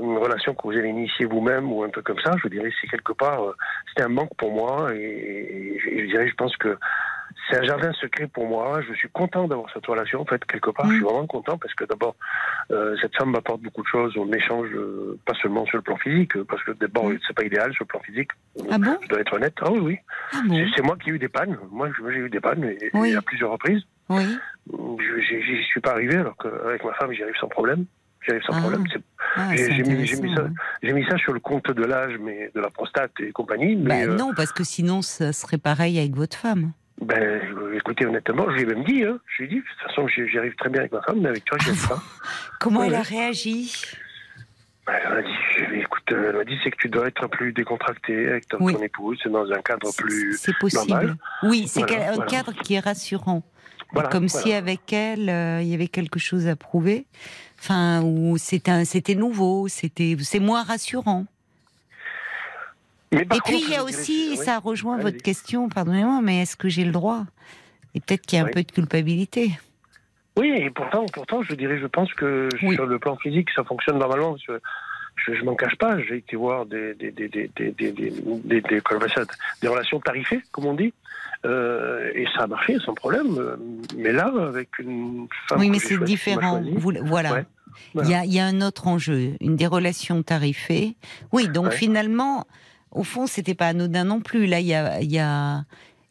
une relation que vous allez initier vous-même ou un truc comme ça, je dirais, c'est quelque part, euh, c'était un manque pour moi et je dirais, je pense que c'est un jardin secret pour moi. Je suis content d'avoir cette relation, en fait, quelque part. Je suis vraiment content parce que d'abord, euh, cette femme m'apporte beaucoup de choses. On échange euh, pas seulement sur le plan physique, parce que d'abord, c'est pas idéal sur le plan physique. Ah bon? Je dois être honnête. Ah oui, oui. Ah bon? C'est- moi qui ai eu des pannes. Moi, j'ai eu des pannes et, Oui. et à plusieurs reprises. Oui. Je j'y- j'y suis pas arrivé alors qu'avec ma femme, j'y arrive sans problème. J'y arrive sans Ah. problème. Ah, J'ai- mis- ça-. J'ai mis ça sur le compte de l'âge, mais de la prostate et compagnie. Bah, euh, non, parce que sinon, ça serait pareil avec votre femme. Ben, écoutez, honnêtement, je lui ai même dit. Hein, je lui ai dit, de toute façon, j'y arrive très bien avec ma femme, mais avec toi, j'y arrive pas. Comment Ouais, elle a réagi? Ben, elle m'a dit, écoute, euh, elle m'a dit, c'est que tu dois être plus décontracté avec ton, Oui. ton épouse, c'est dans un cadre plus. C'est possible. normal. Oui, c'est Voilà, un voilà. cadre qui est rassurant. Voilà, Comme si avec elle, euh, il y avait quelque chose à prouver. Enfin, ou c'était nouveau, c'était c'est moins rassurant. Mais par Et puis il y a dirais- aussi, oui. ça rejoint votre question, pardonnez-moi, mais est-ce que j'ai le droit? Et peut-être qu'il y a un peu de culpabilité. Oui, et pourtant, pourtant, je dirais, je pense que Oui. sur le plan physique, ça fonctionne normalement. Parce que je, je m'en cache pas, j'ai été voir des des des des des relations tarifées, comme on dit, euh, et ça a marché sans problème. Mais là, avec une femme, oui, mais c'est différent. Vous- voilà. Ouais. Il y, a, il y a un autre enjeu, une des relations tarifées. Oui, donc Ouais. finalement, au fond, c'était pas anodin non plus. Là, il y a, y a,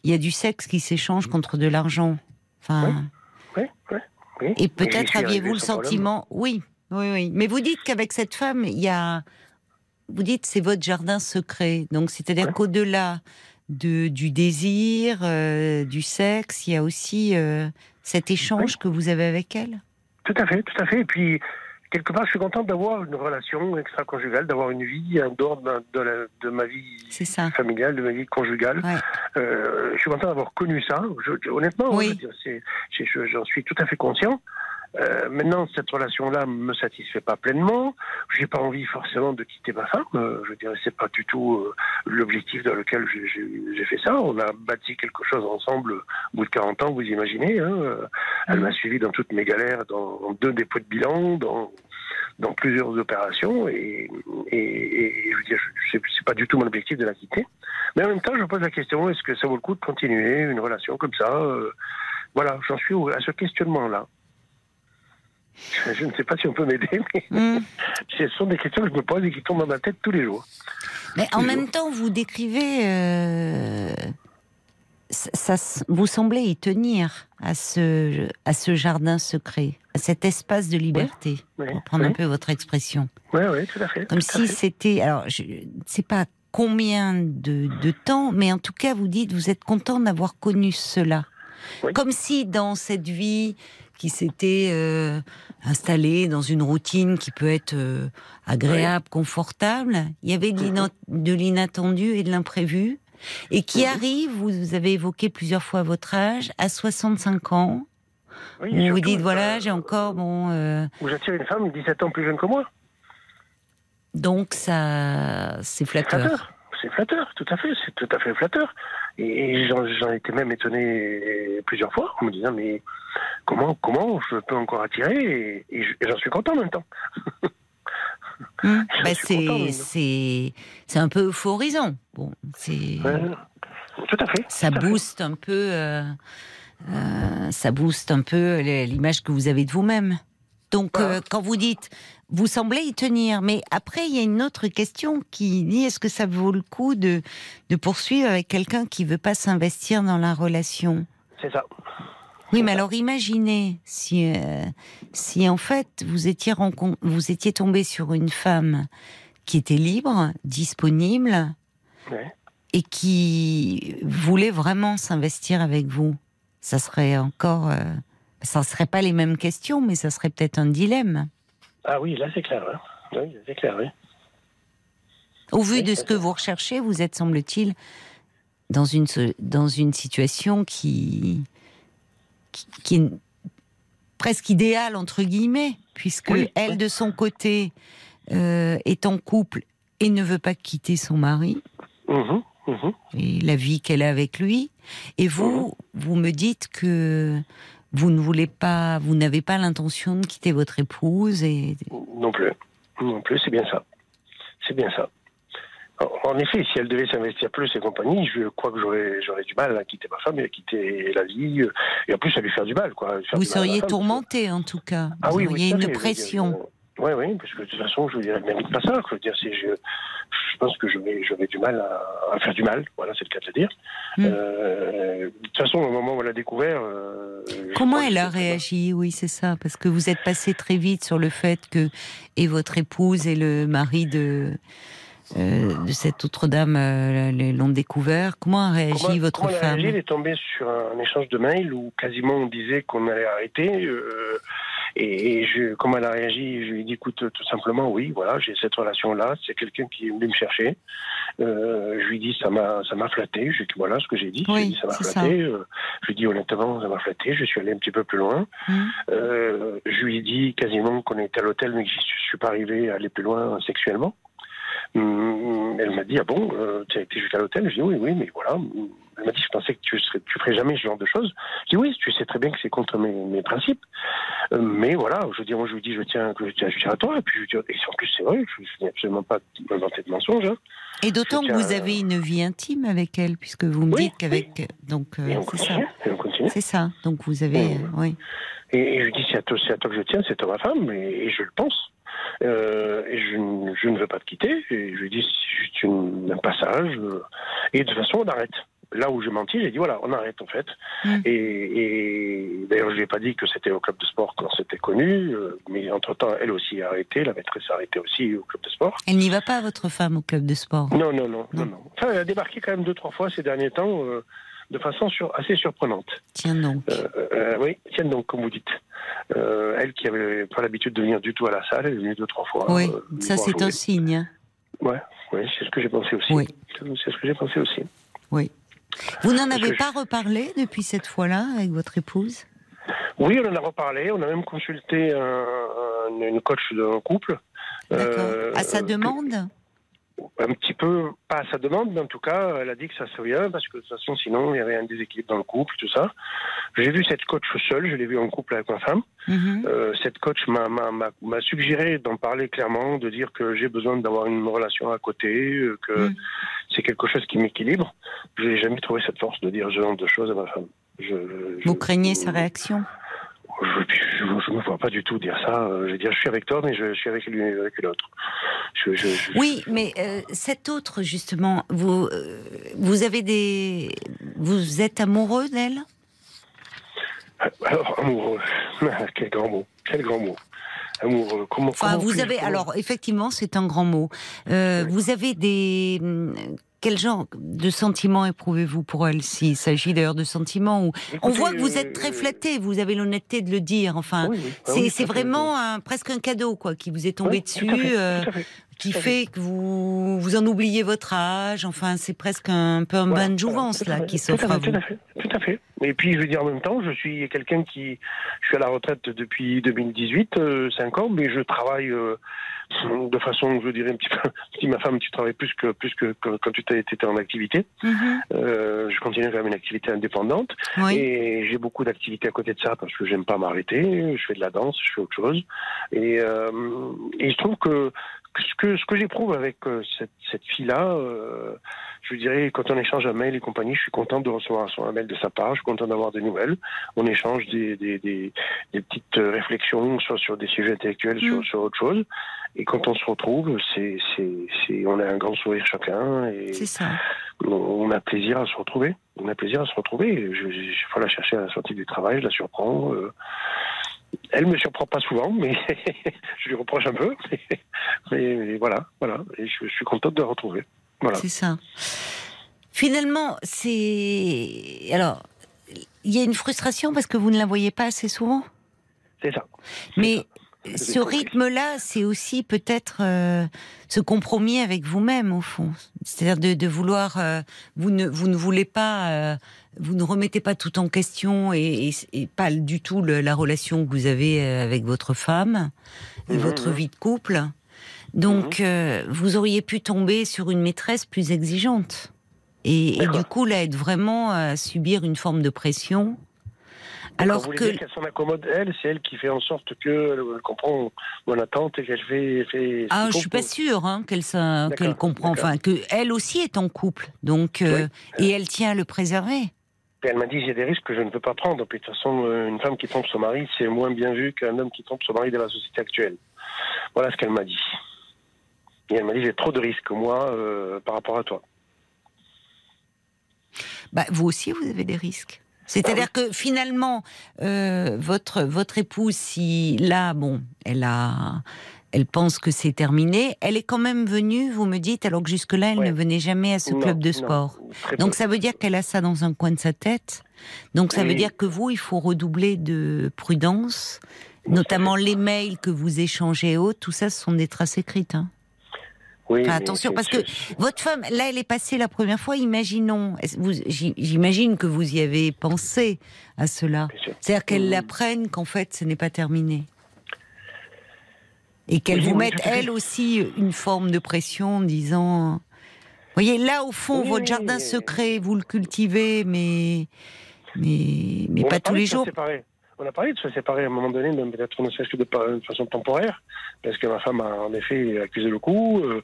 il y a du sexe qui s'échange contre de l'argent. Enfin, oui. et peut-être aviez-vous le problème. sentiment, oui, oui, oui. Mais vous dites qu'avec cette femme, il y a, vous dites, c'est votre jardin secret. Donc, c'est-à-dire qu'au-delà de, du désir, euh, du sexe, il y a aussi euh, cet échange que vous avez avec elle? Tout à fait, tout à fait. Et puis, quelque part, je suis content d'avoir une relation extra-conjugale, d'avoir une vie en dehors de la- de ma vie familiale, de ma vie conjugale. Ouais. Euh, je suis content d'avoir connu ça. Je- honnêtement, Oui. je- j'en suis tout à fait conscient. Euh, maintenant, cette relation-là me satisfait pas pleinement. J'ai pas envie forcément de quitter ma femme. Euh, je dirais, c'est pas du tout euh, l'objectif dans lequel j'ai- fait ça. On a bâti quelque chose ensemble au bout de 40 ans, vous imaginez. Hein. Elle m'a suivi dans toutes mes galères, dans, dans deux dépôts de bilan, dans, dans plusieurs opérations. Et, et, et je veux dire, c'est pas du tout mon objectif de la quitter. Mais en même temps, je pose la question est-ce que ça vaut le coup de continuer une relation comme ça Euh, Voilà, j'en suis à ce questionnement-là. Je, ne sais pas si on peut m'aider, mais Hmm. ce sont des questions que je me pose et qui tombent dans ma tête tous les jours. Mais en même temps, vous décrivez, euh, ça, vous semblez y tenir à ce, à ce jardin secret, à cet espace de liberté, Oui, pour prendre un peu votre expression. Oui, oui, tout à fait. Comme si c'était, alors je ne sais pas combien de, de temps, mais en tout cas, vous dites, vous êtes content d'avoir connu cela. Comme si dans cette vie qui s'était euh, dans une routine qui peut être euh, agréable, confortable, il y avait de l'ina- de l'inattendu et de l'imprévu, et qui Mhm. arrive, vous avez évoqué plusieurs fois votre âge, à 65 ans, Oui, où vous dites, voilà, euh, j'ai encore, bon... euh, Où j'attire une femme 17 ans plus jeune que moi. donc ça, c'est flatteur. C'est flatteur, tout à fait. C'est tout à fait flatteur. Et, j'en étais même étonné plusieurs fois en me disant mais comment comment je peux encore attirer et, et je- et j'en suis content en même temps. Je bah, c'est un peu euphorisant. Bon, c'est Ouais, tout à fait. ça fait. booste un peu euh, euh, ça booste un peu l'image que vous avez de vous-même. Donc Voilà. euh, quand vous dites vous semblez y tenir, mais après il y a une autre question qui dit est-ce que ça vaut le coup de de poursuivre avec quelqu'un qui veut pas s'investir dans la relation? C'est ça. oui, mais alors imaginez si, euh, si en fait vous étiez, vous étiez tombé sur une femme qui était libre, disponible Ouais. et qui voulait vraiment s'investir avec vous. Ça serait encore, euh, ça serait pas les mêmes questions, mais ça serait peut-être un dilemme. Ah oui, là c'est clair. hein. Oui, c'est clair, oui. Au vu Oui, de ce que vous recherchez, vous êtes, semble-t-il, dans une, dans une situation qui, qui, qui est presque idéale, entre guillemets, puisque Oui, elle, de son côté, euh, est en couple et ne veut pas quitter son mari Mhm, mhm. et la vie qu'elle a avec lui. Et vous, vous me dites que vous ne voulez pas, vous n'avez pas l'intention de quitter votre épouse et Non plus. Non plus, c'est bien ça. C'est bien ça. En effet, si elle devait s'investir plus et compagnie, je crois que j'aurais, j'aurais du mal à quitter ma femme et à quitter la vie. Et en plus, à lui faire du mal, quoi. Faire vous du mal seriez tourmenté en tout cas. Ah vous oui, auriez oui, une pression. Oui, oui, parce que de toute façon, je veux dire, mérite pas ça. Je veux dire, c'est, je, je pense que j'aurais, j'aurais du mal à, à faire du mal. Voilà, c'est le cas de le dire. Hmm. Euh, de toute façon, au moment où elle a découvert. euh, je Comment elle a c'est- réagi? Oui, c'est ça, parce que vous êtes passé très vite sur le fait que et votre épouse et le mari de euh, de cette autre dame euh, l'ont découvert. Comment a réagi Comment- votre comment femme? Elle est tombée sur un, échange de mails où quasiment on disait qu'on allait arrêter. euh, et et je, comment elle a réagi? Je lui ai dit, écoute, tout simplement, oui, voilà, j'ai cette relation-là. C'est quelqu'un qui est venu me chercher. Euh, je lui ai dit, ça m'a, ça m'a flatté. Je lui ai dit, voilà ce que j'ai dit. Oui, J'ai dit, ça m'a flatté. Euh, je lui ai dit, honnêtement, ça m'a flatté. Je suis allé un petit peu plus loin. Hmm. Euh, je lui ai dit quasiment qu'on était à l'hôtel, mais que je suis pas arrivé à aller plus loin sexuellement. Hum, Elle m'a dit ah bon, euh, tu as été jusqu'à l'hôtel? Je dis oui, oui, mais voilà. Elle m'a dit je pensais que tu tu ferais jamais ce genre de choses. Je dis oui, tu sais très bien que c'est contre mes, mes principes. Euh, mais voilà, je veux dire, moi je lui dis je tiens, que je tiens, je tiens à toi. Et puis je dis, et en plus c'est vrai, je, je n'ai absolument pas inventé de mensonge. Hein. Et d'autant que vous à- avez une vie intime avec elle, puisque vous me Oui, dites qu'avec donc euh, et on c'est ça, c'est ça. Donc vous avez Oui. euh, oui. Et, et je lui dis c'est à, toi, c'est à toi que je tiens, c'est à ma femme, et, et je le pense. Euh, et je, ne veux pas te quitter. Et je lui dis c'est juste un passage. euh, et de toute façon, on arrête. Là où j'ai menti, j'ai dit voilà, on arrête en fait. Mm. Et, et d'ailleurs, je lui ai pas dit que c'était au club de sport quand c'était connu, euh, mais entre temps, elle aussi a arrêté, la maîtresse a arrêté aussi au club de sport. Elle n'y va pas votre femme au club de sport? Non, non, non, Non. non, non. Enfin, elle a débarqué quand même deux, trois fois ces derniers temps, euh, de façon sur, assez surprenante. Tiens donc. Euh, euh, oui, tiens donc, comme vous dites. Euh, elle qui avait pas l'habitude de venir du tout à la salle, elle est venue deux, trois fois. oui, ça c'est un signe. Ouais, ouais, c'est ce que j'ai pensé aussi. Oui. C'est ce que j'ai pensé aussi. Vous n'en avez pas reparlé depuis cette fois-là avec votre épouse? Oui, on en a reparlé. On a même consulté un- un- une coach d'un couple. D'accord. Euh, à sa que- demande? Un petit peu, pas à sa demande, mais en tout cas, elle a dit que ça serait bien, parce que de toute façon, sinon, il y avait un déséquilibre dans le couple, tout ça. J'ai vu cette coach seule, je l'ai vue en couple avec ma femme. Mhm. Euh, cette coach m'a- suggéré d'en parler clairement, de dire que j'ai besoin d'avoir une relation à côté, euh, que Mm. c'est quelque chose qui m'équilibre. Je n'ai jamais trouvé cette force de dire ce genre de choses à ma femme. Je, je- Vous craignez sa réaction? Je ne me vois pas du tout dire ça. Euh, Je veux dire, je suis avec toi, mais je, suis avec lui, avec l'autre. Je, je- je- Oui, mais euh, cet autre justement, vous euh, vous avez des, vous êtes amoureux d'elle? Alors, amoureux. quel grand mot. Quel grand mot. Amoureux. Comment, Enfin, comment vous avez comment- alors effectivement, c'est un grand mot. Euh, Oui. Vous avez des quel genre de sentiments éprouvez-vous pour elle S'il s'agit d'ailleurs de sentiments où on voit que vous êtes euh, très flatté, vous avez l'honnêteté de le dire. Enfin, oui, oui. Ah c'est oui, fait. vraiment un, presque un cadeau quoi qui vous est tombé dessus. fait, euh, fait. qui fait que vous vous en oubliez votre âge. Enfin, c'est presque un peu un Voilà, bain de jouvence là qui s'offre à vous. Tout à fait, tout à fait. Et puis, je veux dire, en même temps, je suis quelqu'un qui... Je suis à la retraite depuis 2018, euh, 5 ans, mais je travaille euh, de façon, je dirais, un petit peu... Si ma femme, tu travailles plus que, plus que, que quand tu étais en activité. Mhm. Euh, je continue quand même une activité indépendante. Oui. Et j'ai beaucoup d'activités à côté de ça parce que j'aime pas m'arrêter. Je fais de la danse, je fais autre chose. Et, euh, et je trouve que ce que, ce que j'éprouve avec euh, cette, cette fille-là, euh, je dirais, quand on échange un mail et compagnie, je suis content de recevoir un mail de sa part, je suis content d'avoir des nouvelles. On échange des, des, des, des petites réflexions, soit sur des sujets intellectuels, Mm. sur, sur autre chose. Et quand on se retrouve, c'est, c'est, on a un grand sourire chacun et C'est ça. on, a plaisir à se retrouver. On a plaisir à se retrouver. Je, je, je la chercher à la sortie du travail, je la surprends. euh, Elle me surprend pas souvent, mais je lui reproche un peu. mais voilà, voilà. Et je, suis contente de la retrouver. Voilà. C'est ça. Finalement, c'est. Alors, il y a une frustration parce que vous ne la voyez pas assez souvent? C'est ça. Mais ce rythme-là, c'est aussi peut-être euh, ce compromis avec vous-même, au fond. C'est-à-dire de, vouloir. Euh, vous, ne, vous ne voulez pas. Euh, vous ne remettez pas tout en question et, pas du tout la relation que vous avez avec votre femme et mmh, votre mmh. vie de couple. Donc, mmh. vous auriez pu tomber sur une maîtresse plus exigeante. Et, et du coup, là, être vraiment à subir une forme de pression alors que qu'elle s'en accommode elle, c'est elle qui fait en sorte que elle comprend mon attente et qu'elle fait, fait. Ah, je suis pas sûre hein, qu'elle qu'elle comprend, enfin que elle aussi est en couple, donc euh, et elle tient à le préserver. elle m'a dit il y a des risques que je ne peux pas prendre. Puis de toute façon, euh, une femme qui trompe son mari, c'est moins bien vu qu'un homme qui trompe son mari dans la société actuelle. Voilà ce qu'elle m'a dit. Et elle m'a dit j'ai trop de risques moi euh, par rapport à toi. Bah, vous aussi, vous avez des risques. C'est-à-dire que finalement, euh, votre votre épouse, si là, bon, elle a, elle pense que c'est terminé, elle est quand même venue, vous me dites, alors que jusque-là, elle ne venait jamais à ce club de sport. Donc ça veut dire qu'elle a ça dans un coin de sa tête. Donc ça veut dire que vous, il faut redoubler de prudence, notamment les mails que vous échangez et autres. Tout ça, ce sont des traces écrites. Hein attention, parce que votre femme, là, elle est passée la première fois. Imaginons, j'imagine que vous y avez pensé à cela. C'est-à-dire qu'elle mmh. apprenne qu'en fait, ce n'est pas terminé. Et qu'elle vous mette, elle aussi, une forme de pression en disant. Vous voyez, là, au fond, votre jardin secret, vous le cultivez, mais. Mais, mais pas tous les jours. On a parlé de se séparer à un moment donné, même peut-être ne serait-ce que de, façon temporaire, parce que ma femme a en effet accusé le coup. Euh,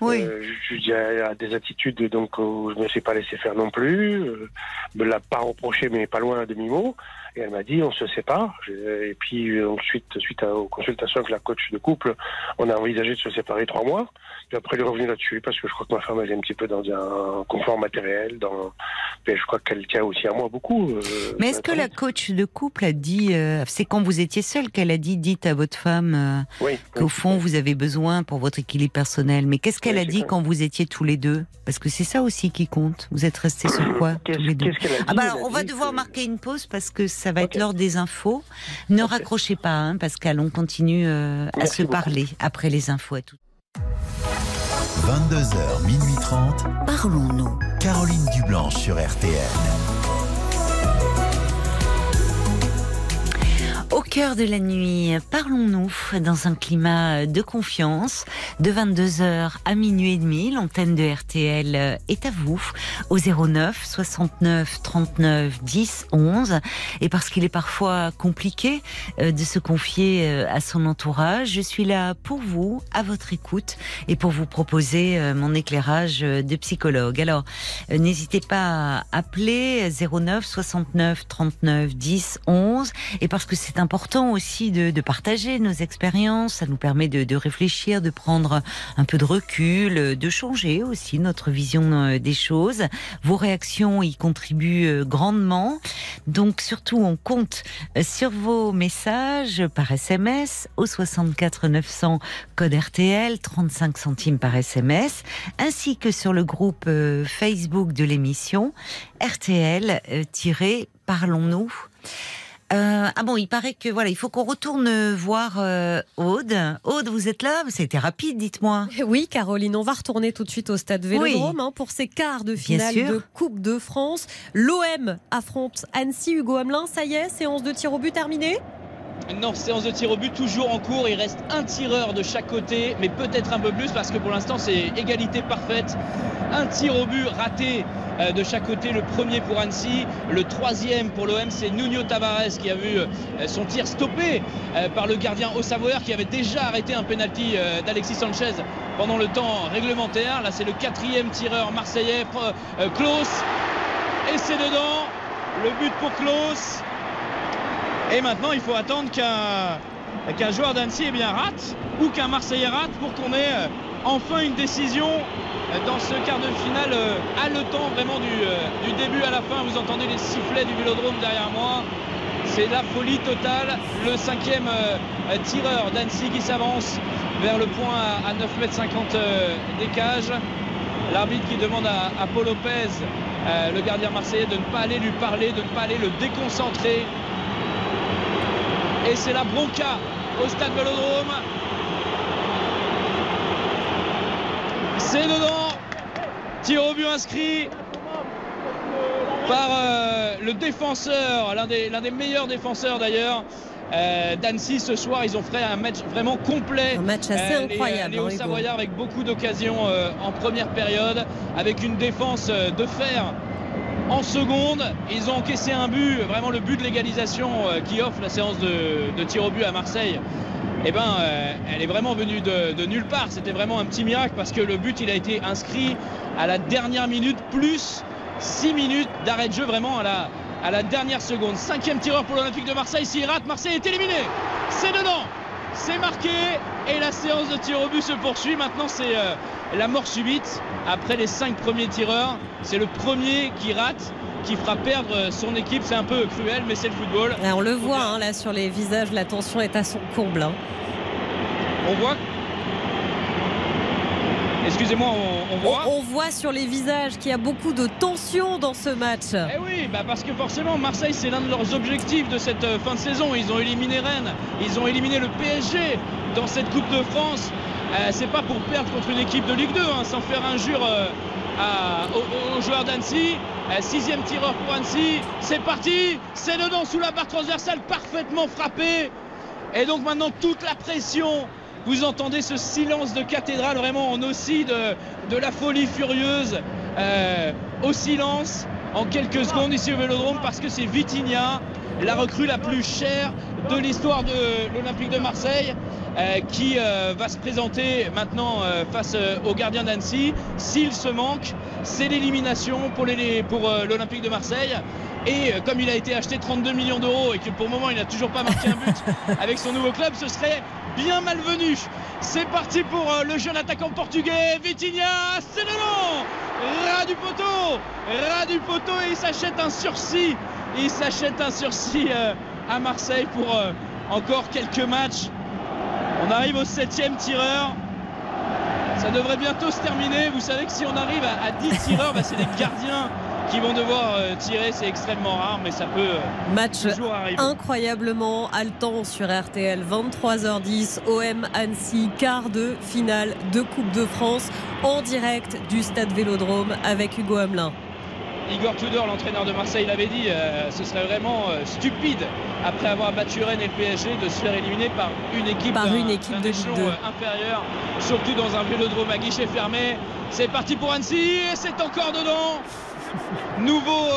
oui. Euh, il y a des attitudes donc où je ne me suis pas laissé faire non plus. Euh, me l'a pas reproché, mais pas loin à demi-mot. Et elle m'a dit, on se sépare. Et puis ensuite, suite aux consultations avec la coach de couple, on a envisagé de se séparer trois mois. Puis après, elle est revenue là-dessus parce que je crois que ma femme, elle est un petit peu dans un confort matériel. Dans... Mais je crois qu'elle tient aussi à moi beaucoup. Euh, Mais est-ce que la coach de couple a dit, euh, c'est quand vous étiez seul qu'elle a dit, dites à votre femme euh, qu'au fond, vous avez besoin pour votre équilibre personnel. Mais qu'est-ce qu'elle a dit quand vous étiez tous les deux? Parce que c'est ça aussi qui compte. Vous êtes restés sur quoi tous les deux? ah bah On va devoir marquer une pause parce que ça va être l'heure des infos. Ne raccrochez pas, hein, Pascal, on continue à se parler après les infos. À tout. 22h, minuit 30. Parlons-nous. Caroline Dublanche sur RTN. Au cœur de la nuit, parlons-nous dans un climat de confiance. De 22h à minuit et demi, l'antenne de RTL est à vous au 09 69 39 10 11. Et parce qu'il est parfois compliqué euh, de se confier euh, à son entourage, je suis là pour vous, à votre écoute et pour vous proposer euh, mon éclairage de psychologue. Alors, n'hésitez pas à appeler 09 69 39 10 11 et parce que c'est important aussi de, partager nos expériences. Ça nous permet de, réfléchir, de prendre un peu de recul, de changer aussi notre vision euh, des choses. Vos réactions y contribuent euh, grandement. Donc surtout, on compte euh, sur vos messages par SMS au 64 900 code RTL, 35 centimes par SMS, ainsi que sur le groupe Facebook de l'émission RTL-Parlons-nous. Euh, ah bon, il paraît que voilà, il faut qu'on retourne voir euh, Aude. Aude, vous êtes là? C'était rapide, dites-moi. Oui, Caroline, on va retourner tout de suite au stade Vélodrome hein, pour ces quarts de finale de Coupe de France. L'OM affronte Annecy, Hugo Hamelin. Ça y est, séance de tir au but terminée non, séance de tir au but toujours en cours. Il reste un tireur de chaque côté, mais peut-être un peu plus parce que pour l'instant c'est égalité parfaite. Un tir au but raté euh, de chaque côté. Le premier pour Annecy, le troisième pour l'OM, c'est Nuno Tavares qui a vu euh, son tir stoppé euh, par le gardien Savoyeur qui avait déjà arrêté un penalty d'Alexis Sanchez pendant le temps réglementaire. Là, c'est le quatrième tireur marseillais, Klaus, et c'est dedans. Le but pour Klaus. Et maintenant, il faut attendre qu'un joueur d'Annecy eh rate ou qu'un Marseillais rate pour qu'on ait euh, enfin une décision euh, dans ce quart de finale euh, haletant vraiment du, du, début à la fin. Vous entendez les sifflets du vélodrome derrière moi. C'est la folie totale. Le cinquième tireur d'Annecy qui s'avance vers le point à 9,50 m des cages. L'arbitre qui demande à, Paul Lopez, le gardien marseillais, de ne pas aller lui parler, de ne pas aller le déconcentrer. Et c'est la bronca au stade Vélodrome. C'est dedans. Tir au but inscrit par euh, le défenseur, l'un des, des, meilleurs défenseurs d'ailleurs. Euh, d'Annecy ce soir, ils ont fait un match vraiment complet. Un match assez euh, incroyable. Les, les Savoyards avec beaucoup d'occasions en première période, avec une défense de fer en seconde. Ils ont encaissé un but, vraiment le but de l'égalisation qui offre la séance de, de tir au but à Marseille eh ben, euh, elle est vraiment venue de, nulle part. C'était vraiment un petit miracle parce que le but, il a été inscrit à la dernière minute, plus 6 minutes d'arrêt de jeu, vraiment à la, à la dernière seconde. Cinquième tireur pour l'Olympique de Marseille. S'il rate, Marseille est éliminé. C'est dedans. C'est marqué et la séance de tir au but se poursuit. Maintenant, c'est euh, la mort subite. Après les cinq premiers tireurs, c'est le premier qui rate qui fera perdre son équipe. C'est un peu cruel, mais c'est le football. on le voit hein, là sur les visages, la tension est à son comble. Hein. On voit. Excusez-moi, on, voit. On, voit sur les visages qu'il y a beaucoup de tension dans ce match. Eh oui, bah parce que forcément, Marseille, c'est l'un de leurs objectifs de cette euh, fin de saison. Ils ont éliminé Rennes, ils ont éliminé le PSG dans cette Coupe de France. Euh, c'est pas pour perdre contre une équipe de Ligue 2, hein, sans faire injure euh, aux, joueurs d'Annecy. sixième tireur pour Annecy. C'est parti. C'est dedans sous la barre transversale, parfaitement frappé. Et donc maintenant toute la pression. Vous entendez ce silence de cathédrale vraiment en aussi de, la folie furieuse euh, au silence en quelques secondes ici au Vélodrome parce que c'est Vitinha, la recrue la plus chère de l'histoire de l'Olympique de Marseille. Euh, qui euh, va se présenter maintenant euh, face au gardien d'Annecy. S'il se manque, c'est l'élimination pour l'Olympique de Marseille. Et comme il a été acheté 32 millions d'euros et que pour le moment il n'a toujours pas marqué un but avec son nouveau club, ce serait bien malvenu. C'est parti pour le jeune attaquant portugais, Vitinha, c'est le nom Ras du poteau Ras du poteau et il s'achète un sursis. Il s'achète un sursis à Marseille pour encore quelques matchs. On arrive au septième tireur. Ça devrait bientôt se terminer. Vous savez que si on arrive à, 10 tireurs, bah, c'est les gardiens qui vont devoir euh, tirer. C'est extrêmement rare, mais ça peut euh, Match toujours arriver. incroyablement haletant sur RTL. 23h10, OM Annecy, quart de finale de Coupe de France en direct du stade Vélodrome avec Hugo Hamelin. Igor Tudor, l'entraîneur de Marseille, l'avait dit, euh, ce serait vraiment euh, stupide, après avoir battu Rennes et le PSG, de se faire éliminer par une équipe, par une équipe de euh, inférieur, surtout dans un vélodrome à guichet fermé. C'est parti pour Annecy et c'est encore dedans. Nouveau,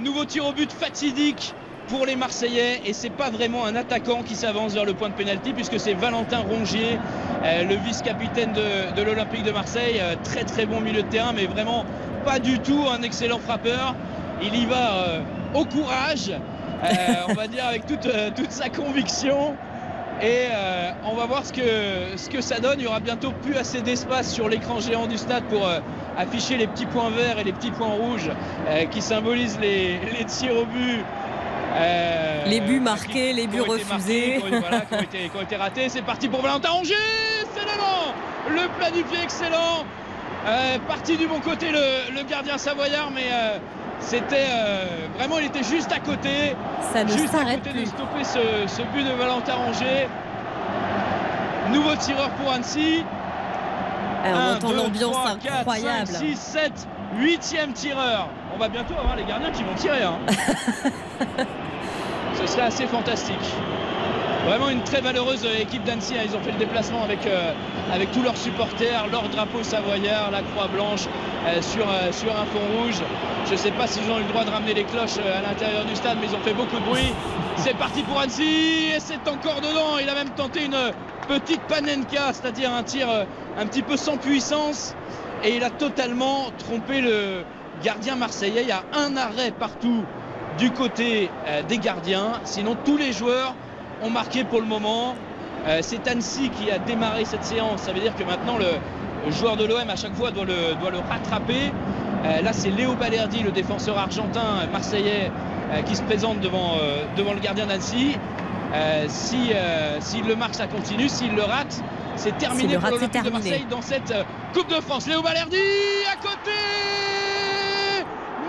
nouveau tir au but fatidique pour les Marseillais et c'est pas vraiment un attaquant qui s'avance vers le point de pénalty puisque c'est Valentin Rongier, le vice-capitaine de, de l'Olympique de Marseille, très très bon milieu de terrain mais vraiment pas du tout un excellent frappeur. Il y va euh, au courage, euh, on va dire avec euh, toute sa conviction. Et on va voir ce que, ce que ça donne. Il y aura bientôt plus assez d'espace sur l'écran géant du stade pour afficher les petits points verts et les petits points rouges qui symbolisent les, les tirs au but. les buts marqués, les buts refusés. qui, ont été, ratés. C'est parti pour Valentin Rongier. C'est Le planifié excellent. Euh, parti du bon côté le, gardien savoyard, mais euh, c'était euh, vraiment, il était juste à côté. Ça ne juste à côté plus. de stopper ce, but de Valentin Rongier. Nouveau tireur pour Annecy. on entend l'ambiance incroyable. 5, 6, 7, 8e tireur. On va bientôt avoir les gardiens qui vont tirer. Hein. Ce serait assez fantastique. Vraiment une très valeureuse équipe d'Annecy. Hein. Ils ont fait le déplacement avec, euh, avec tous leurs supporters, leur drapeau savoyard, la croix blanche euh, sur, euh, sur un fond rouge. Je ne sais pas s'ils ont eu le droit de ramener les cloches à l'intérieur du stade, mais ils ont fait beaucoup de bruit. C'est parti pour Annecy et c'est encore dedans. Il a même tenté une petite panenka, c'est-à-dire un tir un petit peu sans puissance. Et il a totalement trompé le gardien marseillais. Il y a un arrêt partout du côté des gardiens. Sinon, tous les joueurs ont marqué pour le moment. Euh, c'est Annecy qui a démarré cette séance. Ça veut dire que maintenant le, joueur de l'OM à chaque fois doit le, doit le rattraper. Euh, là c'est Léo Balerdi, le défenseur argentin marseillais, euh, qui se présente devant, devant le gardien d'Annecy. Si s'il le marque, ça continue. S'il le rate, c'est terminé le pour l'Olympique de. Marseille dans cette Coupe de France. Léo Balerdi à côté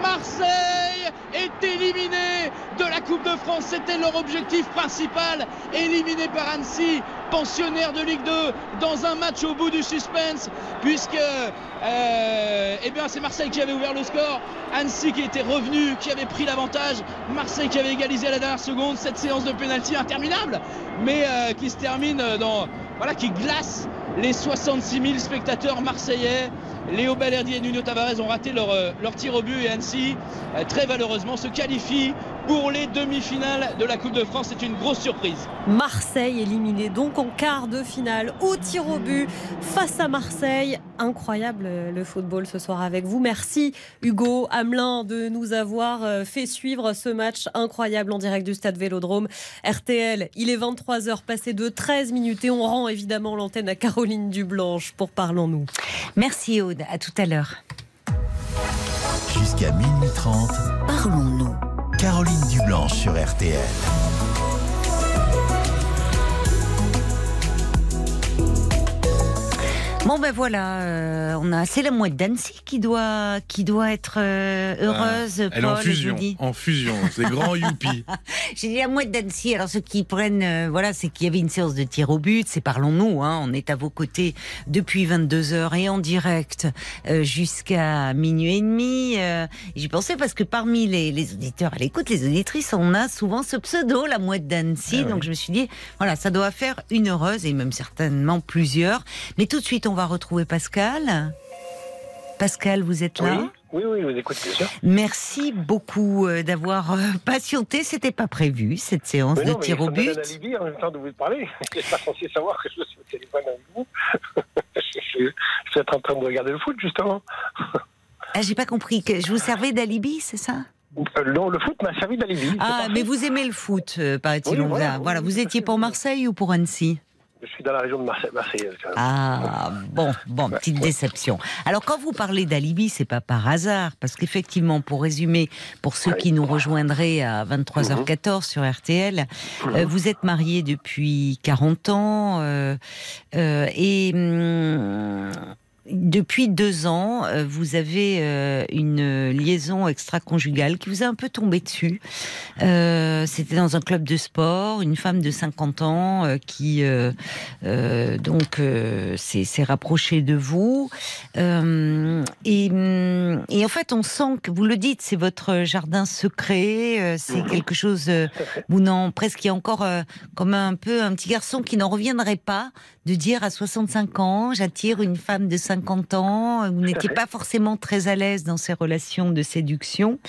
Marseille est éliminé de la Coupe de France. C'était leur objectif principal. Éliminé par Annecy, pensionnaire de Ligue 2, dans un match au bout du suspense, puisque euh, eh bien, c'est Marseille qui avait ouvert le score. Annecy qui était revenu, qui avait pris l'avantage. Marseille qui avait égalisé à la dernière seconde. Cette séance de pénalty interminable, mais euh, qui se termine dans. Voilà, qui glace les 66 000 spectateurs marseillais. Léo Balerdi et Nuno Tavares ont raté leur, euh, leur tir au but et Annecy, euh, très valeureusement, se qualifie pour les demi-finales de la Coupe de France. C'est une grosse surprise. Marseille éliminé donc en quart de finale au tir au but face à Marseille. Incroyable euh, le football ce soir avec vous. Merci Hugo Hamelin de nous avoir euh, fait suivre ce match incroyable en direct du stade Vélodrome. RTL, il est 23h passé de 13 minutes et on rend évidemment l'antenne à Caroline Dublanche pour Parlons-nous. Merci Aude, à tout à l'heure. Jusqu'à minuit 30, Parlons-nous. Caroline Dublanche sur RTL. Bon ben voilà, euh, on a c'est la mouette d'Annecy qui doit qui doit être euh, heureuse. Elle est en fusion. En fusion. C'est grand youpi. J'ai dit la mouette d'Annecy. Alors ceux qui prennent, euh, voilà, c'est qu'il y avait une séance de tir au but. C'est parlons-nous. Hein, on est à vos côtés depuis 22 h et en direct euh, jusqu'à minuit et demi. Euh, J'y pensais parce que parmi les, les auditeurs à l'écoute, les auditrices, on a souvent ce pseudo, la mouette d'Annecy. Ah oui. Donc je me suis dit, voilà, ça doit faire une heureuse et même certainement plusieurs. Mais tout de suite, on va retrouver Pascal. Pascal, vous êtes là. Oui, oui, oui, je vous écoute, bien sûr. Merci beaucoup euh, d'avoir euh, patienté. C'était pas prévu cette séance Mais de non, mais tir au but. alibi en même temps de vous parler. Je suis pas censé savoir que je suis au téléphone avec vous. je, suis, en train de regarder le foot, justement. Ah, j'ai pas compris que je vous servais d'alibi, c'est ça? Euh, non, le foot m'a servi d'alibi. Ah, mais vous aimez le foot, euh, paraît-il. Oui, on voilà, voilà, vous étiez pour. Marseille ou pour Annecy? Je suis dans la région de Marseille, Marseillaise, quand même. Ah, bon, bon, petite déception. Alors, quand vous parlez d'alibi, c'est pas par hasard, parce qu'effectivement, pour résumer, pour ceux qui nous rejoindraient à 23h14 sur RTL, euh, vous êtes marié depuis 40 ans euh, euh, et hum, depuis deux ans, euh, vous avez euh, une liaison extra-conjugale qui vous a un peu tombé dessus. Euh, C'était dans un club de sport, une femme de 50 ans qui donc s'est rapprochée de vous. Et, en fait, on sent que vous le dites, c'est votre jardin secret, c'est quelque chose. vous n'en presque il y a encore comme un peu un petit garçon qui n'en reviendrait pas de dire à 65 ans, j'attire une femme de 50 ans. Vous n'étiez pas forcément très à l'aise dans ces relations de séduction.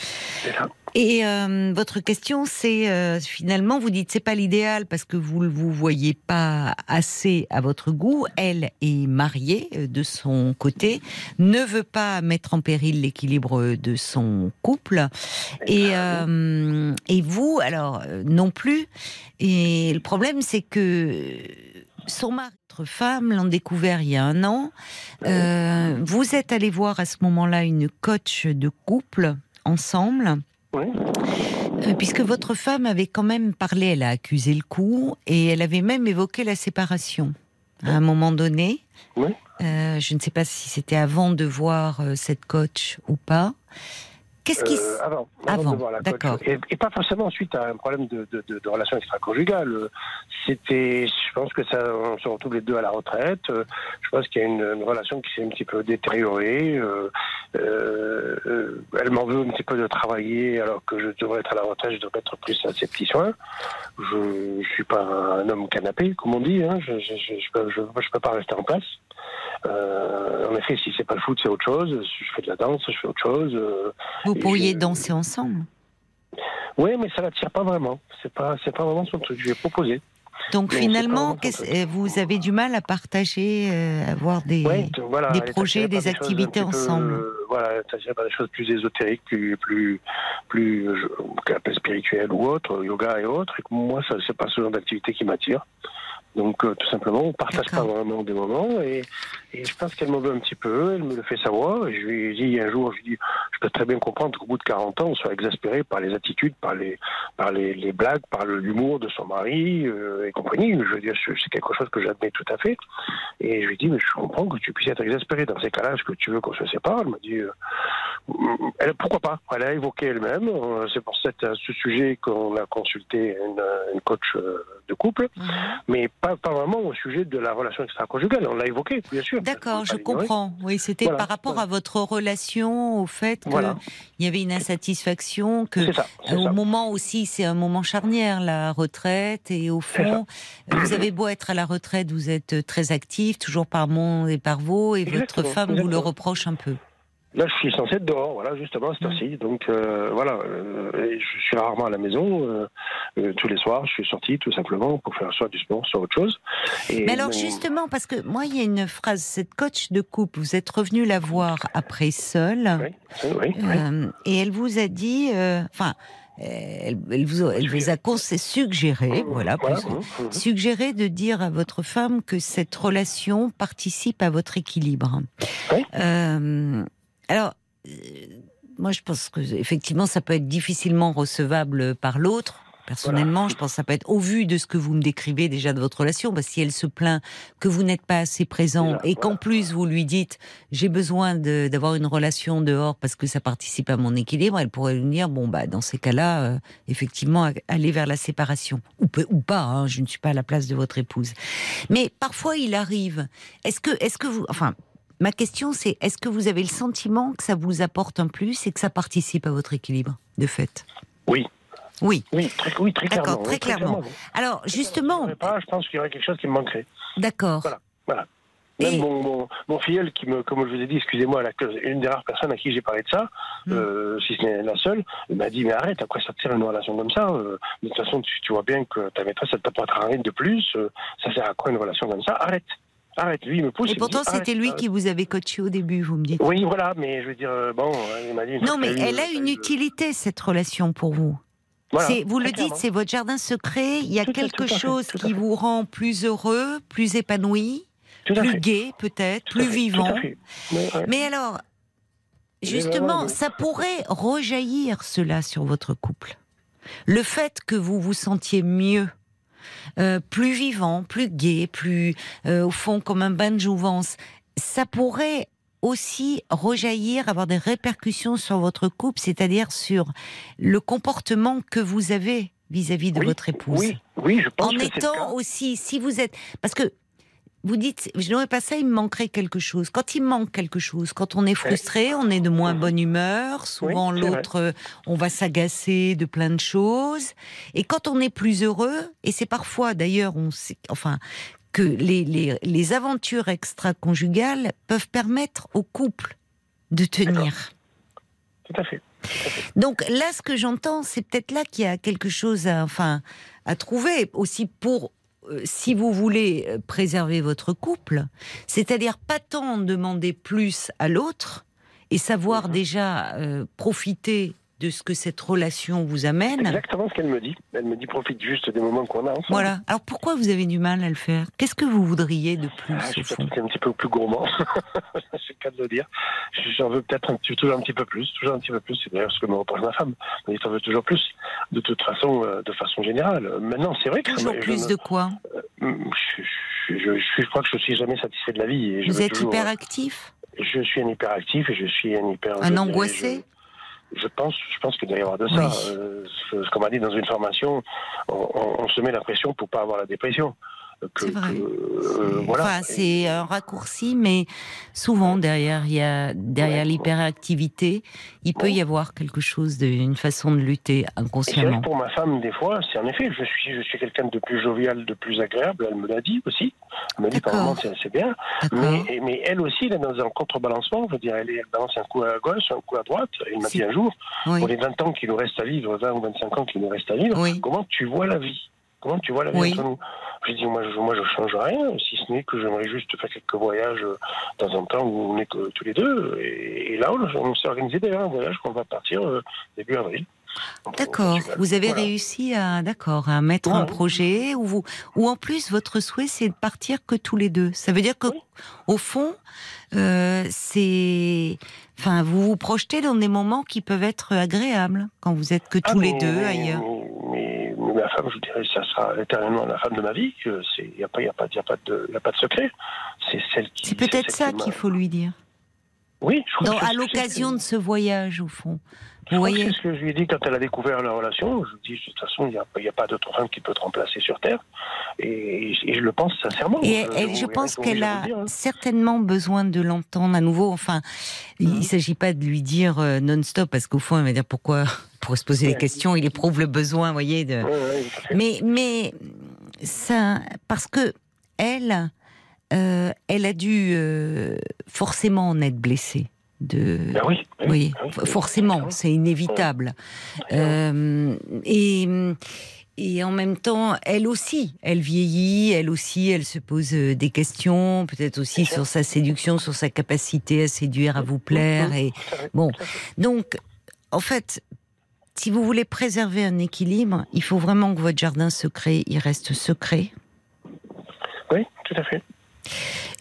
Ça. Et euh, votre question, c'est euh, finalement, vous dites c'est pas l'idéal parce que vous ne vous voyez pas assez à votre goût. Elle est mariée euh, de son côté, ne veut pas mettre en péril l'équilibre de son couple. Et, euh, et vous, alors non plus. Et le problème, c'est que son mari, votre femme, l'ont découvert il y a un an. Euh, vous êtes allé voir à ce moment-là une coach de couple ensemble. Euh, puisque votre femme avait quand même parlé, elle a accusé le coup et elle avait même évoqué la séparation à un moment donné. Euh, je ne sais pas si c'était avant de voir cette coach ou pas. Qu'est-ce qui Euh, avant, Avant, coach. d'accord. Et, et pas forcément suite à un problème de, de, de, de relation extra-conjugale. C'était, je pense que ça, on se retrouve les deux à la retraite. Je pense qu'il y a une, une relation qui s'est un petit peu détériorée. Euh, euh, elle m'en veut un petit peu de travailler alors que je devrais être à la retraite, je devrais être plus à ses petits soins. Je, je suis pas un homme canapé, comme on dit. Hein. Je, je, peux, pas rester en place. Euh, en effet, si c'est pas le foot, c'est autre chose. Je fais de la danse, je fais autre chose. Vous pourriez je- danser ensemble oui, mais ça l'attire pas vraiment. C'est pas, c'est pas vraiment son truc. Je lui ai proposé. Donc Mais finalement, euh, vous avez du mal à partager, euh, avoir des... Ouais, voilà, projets, des activités peu, ensemble. euh, voilà, par des choses plus ésotériques, plus, plus, plus, euh, spirituelles ou autres, yoga et autres. Et moi, ça, c'est pas ce genre d'activité qui m'attire. Donc, euh, tout simplement, on partage pas vraiment des moments. Et, et je pense qu'elle m'en veut un petit peu. Elle me le fait savoir. Et je lui ai dit un jour, je lui ai dit, je peux très bien comprendre qu'au bout de 40 ans, on soit exaspéré par les attitudes, par les, par les, les blagues, par l'humour de son mari euh, et compagnie. Je veux dire, c'est quelque chose que j'admets tout à fait. Et je lui dis, mais je comprends que tu puisses être exaspéré. Dans ces cas-là, est-ce que tu veux qu'on se sépare? Elle m'a dit, euh, elle, pourquoi pas? Elle a évoqué elle-même. euh, C'est pour cette, ce sujet qu'on a consulté une, une coach de couple, Mhm. mais pas, pas vraiment au sujet de la relation extra-conjugale. On l'a évoqué, bien sûr. D'accord, je comprends. Oui, c'était Voilà, par rapport à votre relation, au fait qu'il Voilà. y avait une insatisfaction, que ça. Euh, au ça. moment aussi, c'est un moment charnière, la retraite, et au fond, euh, vous avez beau être à la retraite, vous êtes très actif, toujours par mon et par vous, et votre Exactement, femme vous le reproche un peu. Là, je suis censé être dehors, voilà, justement, cette heure-ci. Donc, euh, voilà, euh, je suis rarement à la maison. euh, tous les soirs, je suis sorti tout simplement pour faire soit du sport, soit autre chose. Et Mais alors justement, parce que moi, il y a une phrase, cette coach de couple, vous êtes revenu la voir après seule, Oui, oui, oui. et elle vous a dit, enfin, elle, elle vous, elle vous a conseillé, suggéré, voilà, Voilà, plus- mhm, mhm. suggéré de dire à votre femme que cette relation participe à votre équilibre. Oui. Euh, alors, euh, moi, je pense que effectivement, ça peut être difficilement recevable par l'autre. Personnellement, je pense que ça peut être au vu de ce que vous me décrivez déjà de votre relation, que si elle se plaint que vous n'êtes pas assez présent et qu'en voilà. plus vous lui dites j'ai besoin d'avoir une relation dehors parce que ça participe à mon équilibre, elle pourrait lui dire bon bah dans ces cas-là, euh, effectivement aller vers la séparation ou, ou pas. hein, je ne suis pas à la place de votre épouse. Mais parfois il arrive. Est-ce que est-ce que vous enfin Ma question, c'est est-ce que vous avez le sentiment que ça vous apporte un plus et que ça participe à votre équilibre, de fait? Oui. Oui. Oui, très, oui, très D'accord, clairement. très oui, clairement. oui. Alors, justement, je ne pas, je pense qu'il y aurait quelque chose qui me manquerait. d'accord. Voilà. Voilà. Même Et- mon, mon, mon filleul, qui me, comme je vous ai dit, excusez-moi, une des rares personnes à qui j'ai parlé de ça, Hmm. euh, si ce n'est la seule, m'a dit Mais arrête, à quoi ça te sert une relation comme ça Euh, De toute façon, tu, tu vois bien que ta maîtresse, elle t'apportera rien de plus. euh, ça sert à quoi une relation comme ça? Arrête. Arrête. Lui, il me pousse. Et pourtant, c'était lui arrête. qui vous avait coaché au début, vous me dites. Oui, voilà, mais je veux dire, euh, bon, il m'a dit. Non, mais elle a une utilité, cette relation pour vous. Voilà, vous le dites, c'est votre jardin secret. Il y a Tout quelque fait, chose qui vous rend plus heureux, plus épanoui, plus gai peut-être, plus vivant. Mais, ouais. Mais alors, Mais justement, voilà, ça pourrait rejaillir cela sur votre couple. Le fait que vous vous sentiez mieux, euh, plus vivant, plus gai, plus euh, au fond comme un bain de jouvence, ça pourrait aussi rejaillir, avoir des répercussions sur votre couple, c'est-à-dire sur le comportement que vous avez vis-à-vis de Oui, votre épouse Oui, oui, je pense en que c'est le cas. étant aussi, si vous êtes, parce que vous dites, je n'aurais pas ça, il me manquerait quelque chose. Quand il manque quelque chose, quand on est frustré, on est de moins bonne humeur. Souvent, Oui, l'autre, euh, on va s'agacer de plein de choses. Et quand on est plus heureux, et c'est parfois, d'ailleurs, on sait, enfin, que les, les, les aventures extra-conjugales peuvent permettre au couple de tenir. Tout à fait. Donc là, ce que j'entends, c'est peut-être là qu'il y a quelque chose à, enfin, à trouver aussi pour, si vous voulez euh, préserver votre couple, c'est-à-dire pas tant demander plus à l'autre et savoir déjà euh, profiter de ce que cette relation vous amène. Exactement ce qu'elle me dit. Elle me dit profite juste des moments qu'on a ensemble. Voilà. Alors pourquoi vous avez du mal à le faire? Qu'est-ce que vous voudriez de plus Ah, je suis peut-être un petit peu plus gourmand, c'est le cas de le dire. J'en veux peut-être un toujours un petit peu plus, toujours un petit peu plus. C'est d'ailleurs ce que me reproche ma femme. Elle dit, t'en veux toujours plus, de toute façon, euh, de façon générale. Maintenant, c'est vrai que Toujours plus ne- de quoi? Je, je, je, je- je crois que je suis jamais satisfait de la vie. Et Vous êtes toujours- hyperactif? Je suis un hyperactif et je suis un hyper. Un angoissé? Je pense, je pense qu'il doit y avoir de ça. Oui. Euh, qu'on m'a dit dans une formation, on, on- on se met la pression pour pas avoir la dépression. Que- C'est vrai. que, euh, voilà. Enfin, c'est un raccourci, mais souvent derrière, il y a derrière Ouais. l'hyperactivité, il peut y avoir quelque chose d'une façon de lutter inconsciemment. pour ma femme, des fois, c'est en effet, je suis, je suis quelqu'un de plus jovial, de plus agréable. Elle me l'a dit aussi. Elle me dit par moments, c'est bien. Mais, mais elle aussi, elle est dans un contrebalancement. Je veux dire, elle, balance un coup à gauche, un coup à droite. Elle m'a dit un jour, Oui. pour les 20 ans qu'il nous reste à vivre, 20 ou 25 ans qu'il nous reste à vivre, Oui. comment tu vois la vie? Comment tu vois la vie Oui. entre nous J'ai dit, moi je, moi, je change rien, si ce n'est que j'aimerais juste faire quelques voyages euh, de temps en temps où on est que tous les deux. Et, et là, on, on s'est organisé d'ailleurs un voyage qu'on va partir euh, début avril. D'accord. Vous avez Voilà. réussi à, d'accord, à mettre un Ouais. projet où vous, ou en plus votre souhait c'est de partir que tous les deux. Ça veut dire que, Oui. au fond, euh, c'est, enfin, vous vous projetez dans des moments qui peuvent être agréables quand vous êtes que Ah, tous les mais- deux ailleurs. Mais, mais ma femme, je dirais, ça sera éternellement la femme de ma vie. Il n'y a, pas- y a, pas- y a, pas de- y a pas de secret. C'est celle qui. C'est peut-être ça qu'il faut lui dire. Oui, je crois Dans- que c'est- à l'occasion de ce voyage, au fond. Vous voyez C'est ce que je lui ai dit quand elle a découvert la relation. Je lui ai dit, de toute façon, il n'y a, pas d'autre femme qui peut te remplacer sur Terre. Et, et je le pense sincèrement. Et Je- elle- je je- pense qu'elle a dire, hein. certainement besoin de l'entendre à nouveau. Enfin, il ne s'agit pas de lui dire euh, non-stop, parce qu'au fond, elle va dire pourquoi, pour se poser Ouais. questions, il éprouve le besoin, vous voyez, de... Ouais, ouais. Mais, mais ça, parce que elle, euh, elle a dû euh, forcément en être blessée. De, Ben oui, ben oui, ben oui, forcément, c'est inévitable. Euh, et, et en même temps, elle aussi, elle vieillit, elle aussi, elle se pose euh, des questions, peut-être aussi sur sa séduction, sur sa capacité à séduire, à vous plaire. Et bon, donc, en fait, si vous voulez préserver un équilibre, il faut vraiment que votre jardin secret, il reste secret. Oui, tout à fait.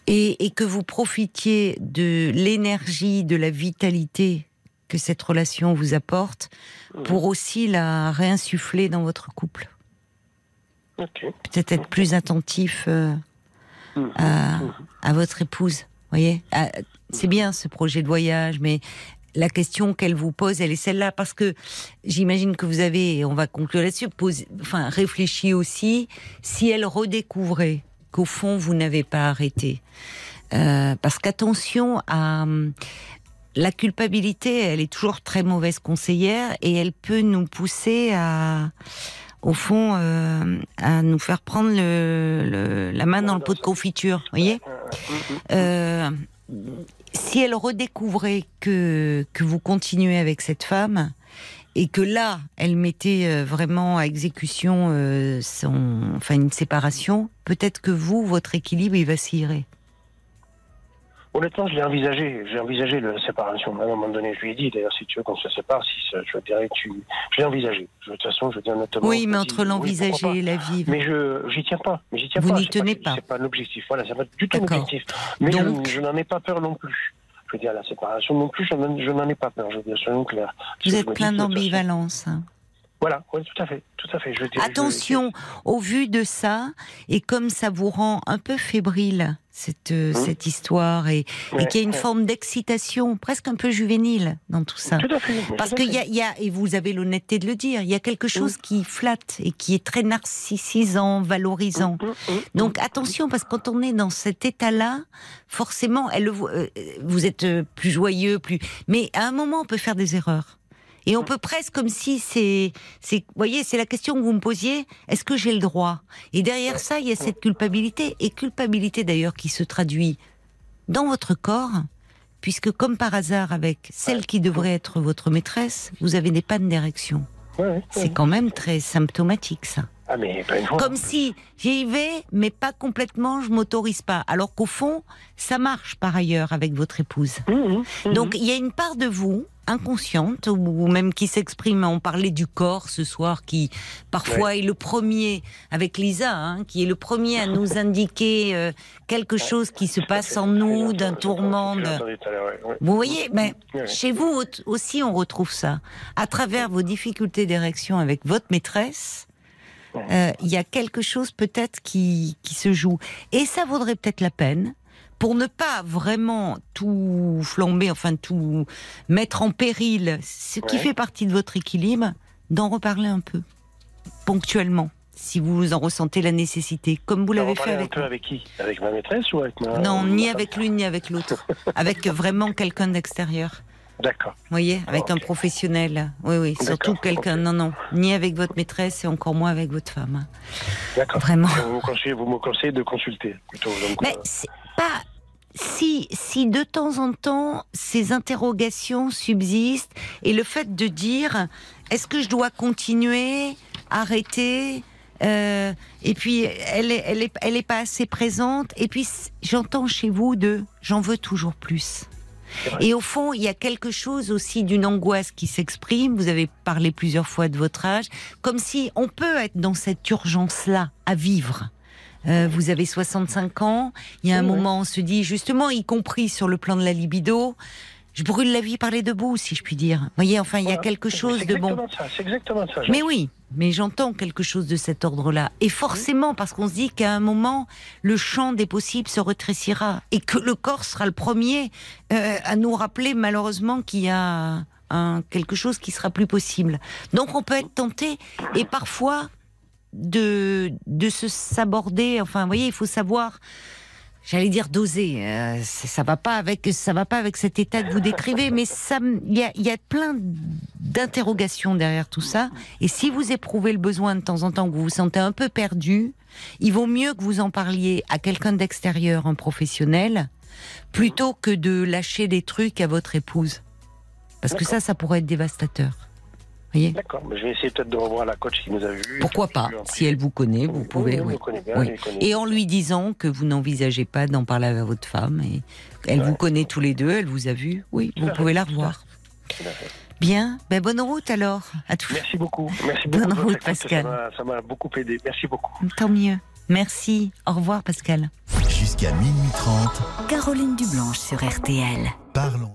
Et, et que vous profitiez de l'énergie, de la vitalité que cette relation vous apporte pour aussi la réinsuffler dans votre couple. Ok. Peut-être être plus attentif euh, Mhm. à, à votre épouse. Voyez, Ah, c'est bien ce projet de voyage, mais la question qu'elle vous pose, elle est celle-là parce que j'imagine que vous avez, et on va conclure là-dessus, enfin réfléchi aussi si elle redécouvrait qu'au fond vous n'avez pas arrêté, Euh, parce qu'attention à hum, la culpabilité, elle est toujours très mauvaise conseillère et elle peut nous pousser à au fond, euh, à nous faire prendre la main dans le pot de confiture, voyez? Euh, Si elle redécouvrait que, que vous continuez avec cette femme, et que là, elle mettait euh, vraiment à exécution euh, son, enfin une séparation, peut-être que vous, votre équilibre, il vacillerait. Honnêtement, je l'ai envisagé. J'ai envisagé la séparation. À un moment donné, je lui ai dit, d'ailleurs, si tu veux qu'on se sépare, si je dirais, tu. Je l'ai envisagé. De toute façon, je dis honnêtement. Oui, mais entre oui, l'envisager pas. et la vivre. Mais je, j'y tiens pas. Mais j'y tiens Vous pas. n'y tenez que- pas. C'est pas l'objectif. Voilà, c'est pas du tout l'objectif. Mais Donc- je, je n'en ai pas peur non plus. Je veux dire, la séparation non plus, je n'en, ai pas peur. Je veux dire, soyons clairs. Vous êtes plein d'ambivalence. hein. Voilà, oui, tout à fait, tout à fait. Je veux dire, je- Attention, au vu de ça, et comme ça vous rend un peu fébrile, cette, euh, Hein cette histoire, et, et Ouais, qu'il y a une ouais. forme d'excitation, presque un peu juvénile dans tout ça. Tout à fait. mais Parce qu'il y a, y a, et vous avez l'honnêteté de le dire, il y a quelque chose qui flatte et qui est très narcissisant, valorisant. Hum. Donc attention, parce que quand on est dans cet état-là, forcément, elle, euh, vous êtes euh, plus joyeux, plus. Mais à un moment, on peut faire des erreurs. Et on peut presque comme si c'est, c'est, voyez, c'est la question que vous me posiez. Est-ce que j'ai le droit? Et derrière ça, il y a cette culpabilité et culpabilité d'ailleurs qui se traduit dans votre corps, puisque comme par hasard avec celle qui devrait être votre maîtresse, vous avez des pannes d'érection. C'est quand même très symptomatique ça. Ah, mais pas une fois. Comme si j'y vais, mais pas complètement, je m'autorise pas. Alors qu'au fond, ça marche par ailleurs avec votre épouse. Hum, hum, hum. Donc il y a une part de vous inconsciente ou même qui s'exprime. On parlait du corps ce soir, qui parfois est le premier avec Lisa, hein, qui est le premier à nous indiquer euh, quelque chose qui se passe en nous, d'un tourment. Vous voyez, mais Ouais. chez vous au- aussi on retrouve ça. À travers vos difficultés d'érection avec votre maîtresse, euh, il y a quelque chose peut-être qui, qui se joue. Et ça vaudrait peut-être la peine, pour ne pas vraiment tout flamber, enfin tout mettre en péril, ce qui Ouais. fait partie de votre équilibre, d'en reparler un peu, ponctuellement, si vous en ressentez la nécessité, comme vous l'avez fait parler un avec peu avec qui? Avec ma maîtresse ou avec ma. non, ni avec l'une ni avec l'autre. avec vraiment quelqu'un d'extérieur. D'accord. Vous voyez, avec un ok. professionnel. Oui, oui, surtout quelqu'un. Non, non, ni avec votre maîtresse et encore moins avec votre femme. D'accord. Vraiment. Vous me conseillez, vous me conseillez de consulter plutôt. Donc, Mais euh, pas. Si, si de temps en temps ces interrogations subsistent et le fait de dire est-ce que je dois continuer, arrêter, euh, et puis elle est, elle est, elle est pas assez présente, et puis j'entends chez vous de j'en veux toujours plus. Et au fond, il y a quelque chose aussi d'une angoisse qui s'exprime. Vous avez parlé plusieurs fois de votre âge, comme si on peut être dans cette urgence-là à vivre. Euh, vous avez 65 ans. Il y a un Oui, moment, on se dit justement, y compris sur le plan de la libido, je brûle la vie par les deux bouts, si je puis dire. Vous voyez, enfin, il y a quelque chose de bon. C'est exactement ça. Mais oui, mais j'entends quelque chose de cet ordre-là. Et forcément, parce qu'on se dit qu'à un moment, le champ des possibles se rétrécira et que le corps sera le premier euh, à nous rappeler malheureusement qu'il y a un, quelque chose qui sera plus possible. Donc on peut être tenté et parfois de, de se s'aborder. Enfin, vous voyez, il faut savoir. J'allais dire doser, euh, ça va pas avec ça va pas avec cet état que vous décrivez, mais ça, il y a, il y a plein d'interrogations derrière tout ça. Et si vous éprouvez le besoin de temps en temps que vous vous sentez un peu perdu, il vaut mieux que vous en parliez à quelqu'un d'extérieur, un professionnel, plutôt que de lâcher des trucs à votre épouse, parce que ça, ça pourrait être dévastateur. Voyez D'accord, mais je vais essayer peut-être de revoir la coach qui nous a vus. Pourquoi pas Si elle vous connaît, vous pouvez. Oui, oui. bien. Et en lui disant que vous n'envisagez pas d'en parler à votre femme, et elle vous connaît tous les deux, elle vous a vu, oui, vous pouvez la revoir. Bien, ben bonne route alors à tous. Merci beaucoup. Merci Bonne beaucoup. votre route, écoute, Pascal. ça m'a- Ça m'a beaucoup aidé. Merci beaucoup. Tant mieux. Merci. Au revoir Pascal. Jusqu'à minuit 30, Caroline Dublanche sur RTL. parlons.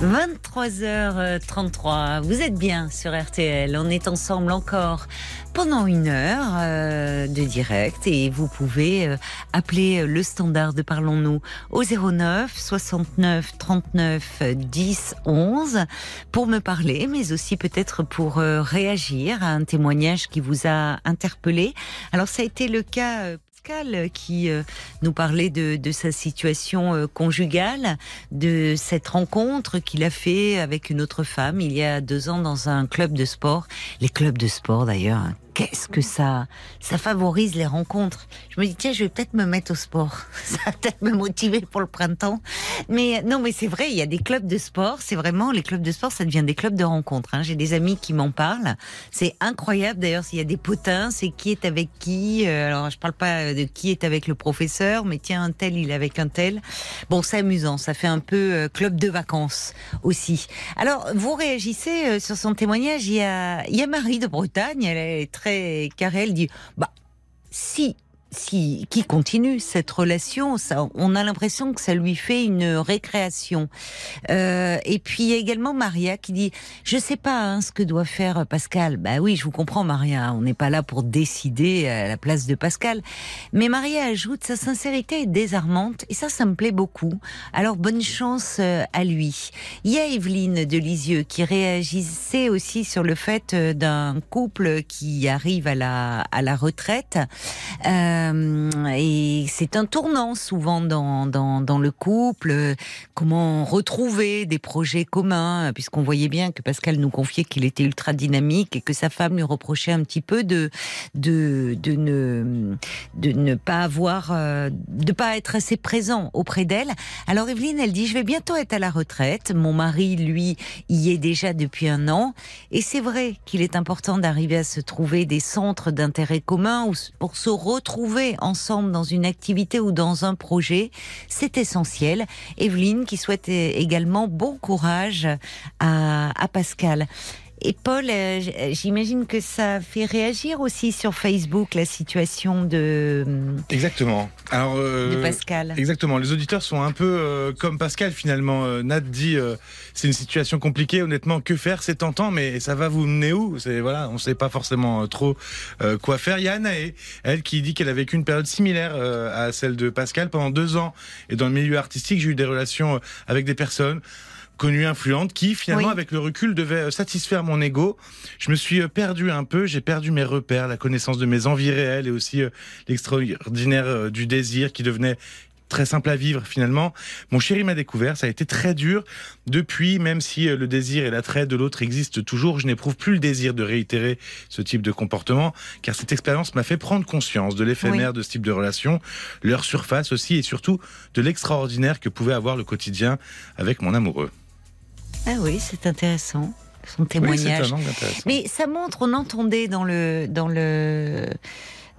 23h33, vous êtes bien sur RTL, on est ensemble encore pendant une heure euh, de direct. Et vous pouvez euh, appeler le standard de Parlons-nous au 09 69 39 10 11 pour me parler, mais aussi peut-être pour euh, réagir à un témoignage qui vous a interpellé. Alors ça a été le cas... qui euh, nous parlait de, de sa situation euh, conjugale, de cette rencontre qu'il a fait avec une autre femme il y a deux ans dans un club de sport. Les clubs de sport d'ailleurs, hein, qu'est-ce que ça, ça favorise les rencontres. Je me dis tiens, je vais peut-être me mettre au sport. Ça va peut-être me motiver pour le printemps. Mais non, mais c'est vrai, il y a des clubs de sport. C'est vraiment les clubs de sport, ça devient des clubs de rencontres. hein. J'ai des amis qui m'en parlent. C'est incroyable. D'ailleurs, s'il y a des potins, c'est qui est avec qui. Euh, Alors, je parle pas de qui est avec le professeur, mais tiens, un tel, il est avec un tel. Bon, c'est amusant. Ça fait un peu euh, club de vacances aussi. Alors, vous réagissez euh, sur son témoignage. Il y a, il y a Marie de Bretagne. Elle est très carrée. Elle dit, bah, si si qui continue cette relation, ça, on a l'impression que ça lui fait une récréation. Euh, et puis il y a également Maria qui dit, je sais pas hein, ce que doit faire Pascal. Bah oui, je vous comprends Maria, on n'est pas là pour décider à la place de Pascal. Mais Maria ajoute, sa sincérité est désarmante et ça, ça me plaît beaucoup. Alors bonne chance euh, à lui. Il y a Evelyne de Lisieux qui réagissait aussi sur le fait euh, d'un couple qui arrive à la à la retraite. Euh, et c'est un tournant souvent dans, dans, le couple. euh, Comment retrouver des projets communs, puisqu'on voyait bien que Pascal nous confiait qu'il était ultra dynamique et que sa femme lui reprochait un petit peu de, de, de, ne, de ne pas avoir, euh, de pas être assez présent auprès d'elle. Alors Evelyne, elle dit, je vais bientôt être à la retraite. Mon mari, lui, y est déjà depuis un an. Et c'est vrai qu'il est important d'arriver à se trouver des centres d'intérêt commun pour se retrouver ensemble dans une activité ou dans un projet. C'est essentiel. Evelyne qui souhaite également bon courage à, à Pascal. Et Paul, euh, j- j'imagine que ça fait réagir aussi sur Facebook la situation de, Exactement. Alors, euh, de Pascal. Exactement. Les auditeurs sont un peu euh, comme Pascal finalement. Euh, Nat dit euh, c'est une situation compliquée. Honnêtement, que faire? C'est tentant, mais ça va vous mener où? C'est voilà, on sait pas forcément euh, trop euh, quoi faire. Il y a Anaë, elle qui dit qu'elle a vécu une période similaire euh, à celle de Pascal pendant deux ans. Et dans le milieu artistique, j'ai eu des relations euh, avec des personnes connues, influentes, qui finalement, Oui. avec le recul, devaient euh, satisfaire mon ego. Je me suis euh, perdu un peu. J'ai perdu mes repères, la connaissance de mes envies réelles et aussi euh, l'extraordinaire du désir qui devenait très simple à vivre finalement. Mon chéri m'a découvert, ça a été très dur. Depuis, même si le désir et l'attrait de l'autre existent toujours, je n'éprouve plus le désir de réitérer ce type de comportement, car cette expérience m'a fait prendre conscience de l'éphémère de ce type de relation, leur surface aussi, et surtout de l'extraordinaire que pouvait avoir le quotidien avec mon amoureux. Ah oui, c'est intéressant. son témoignage. intéressant. Mais ça montre, on entendait dans le dans le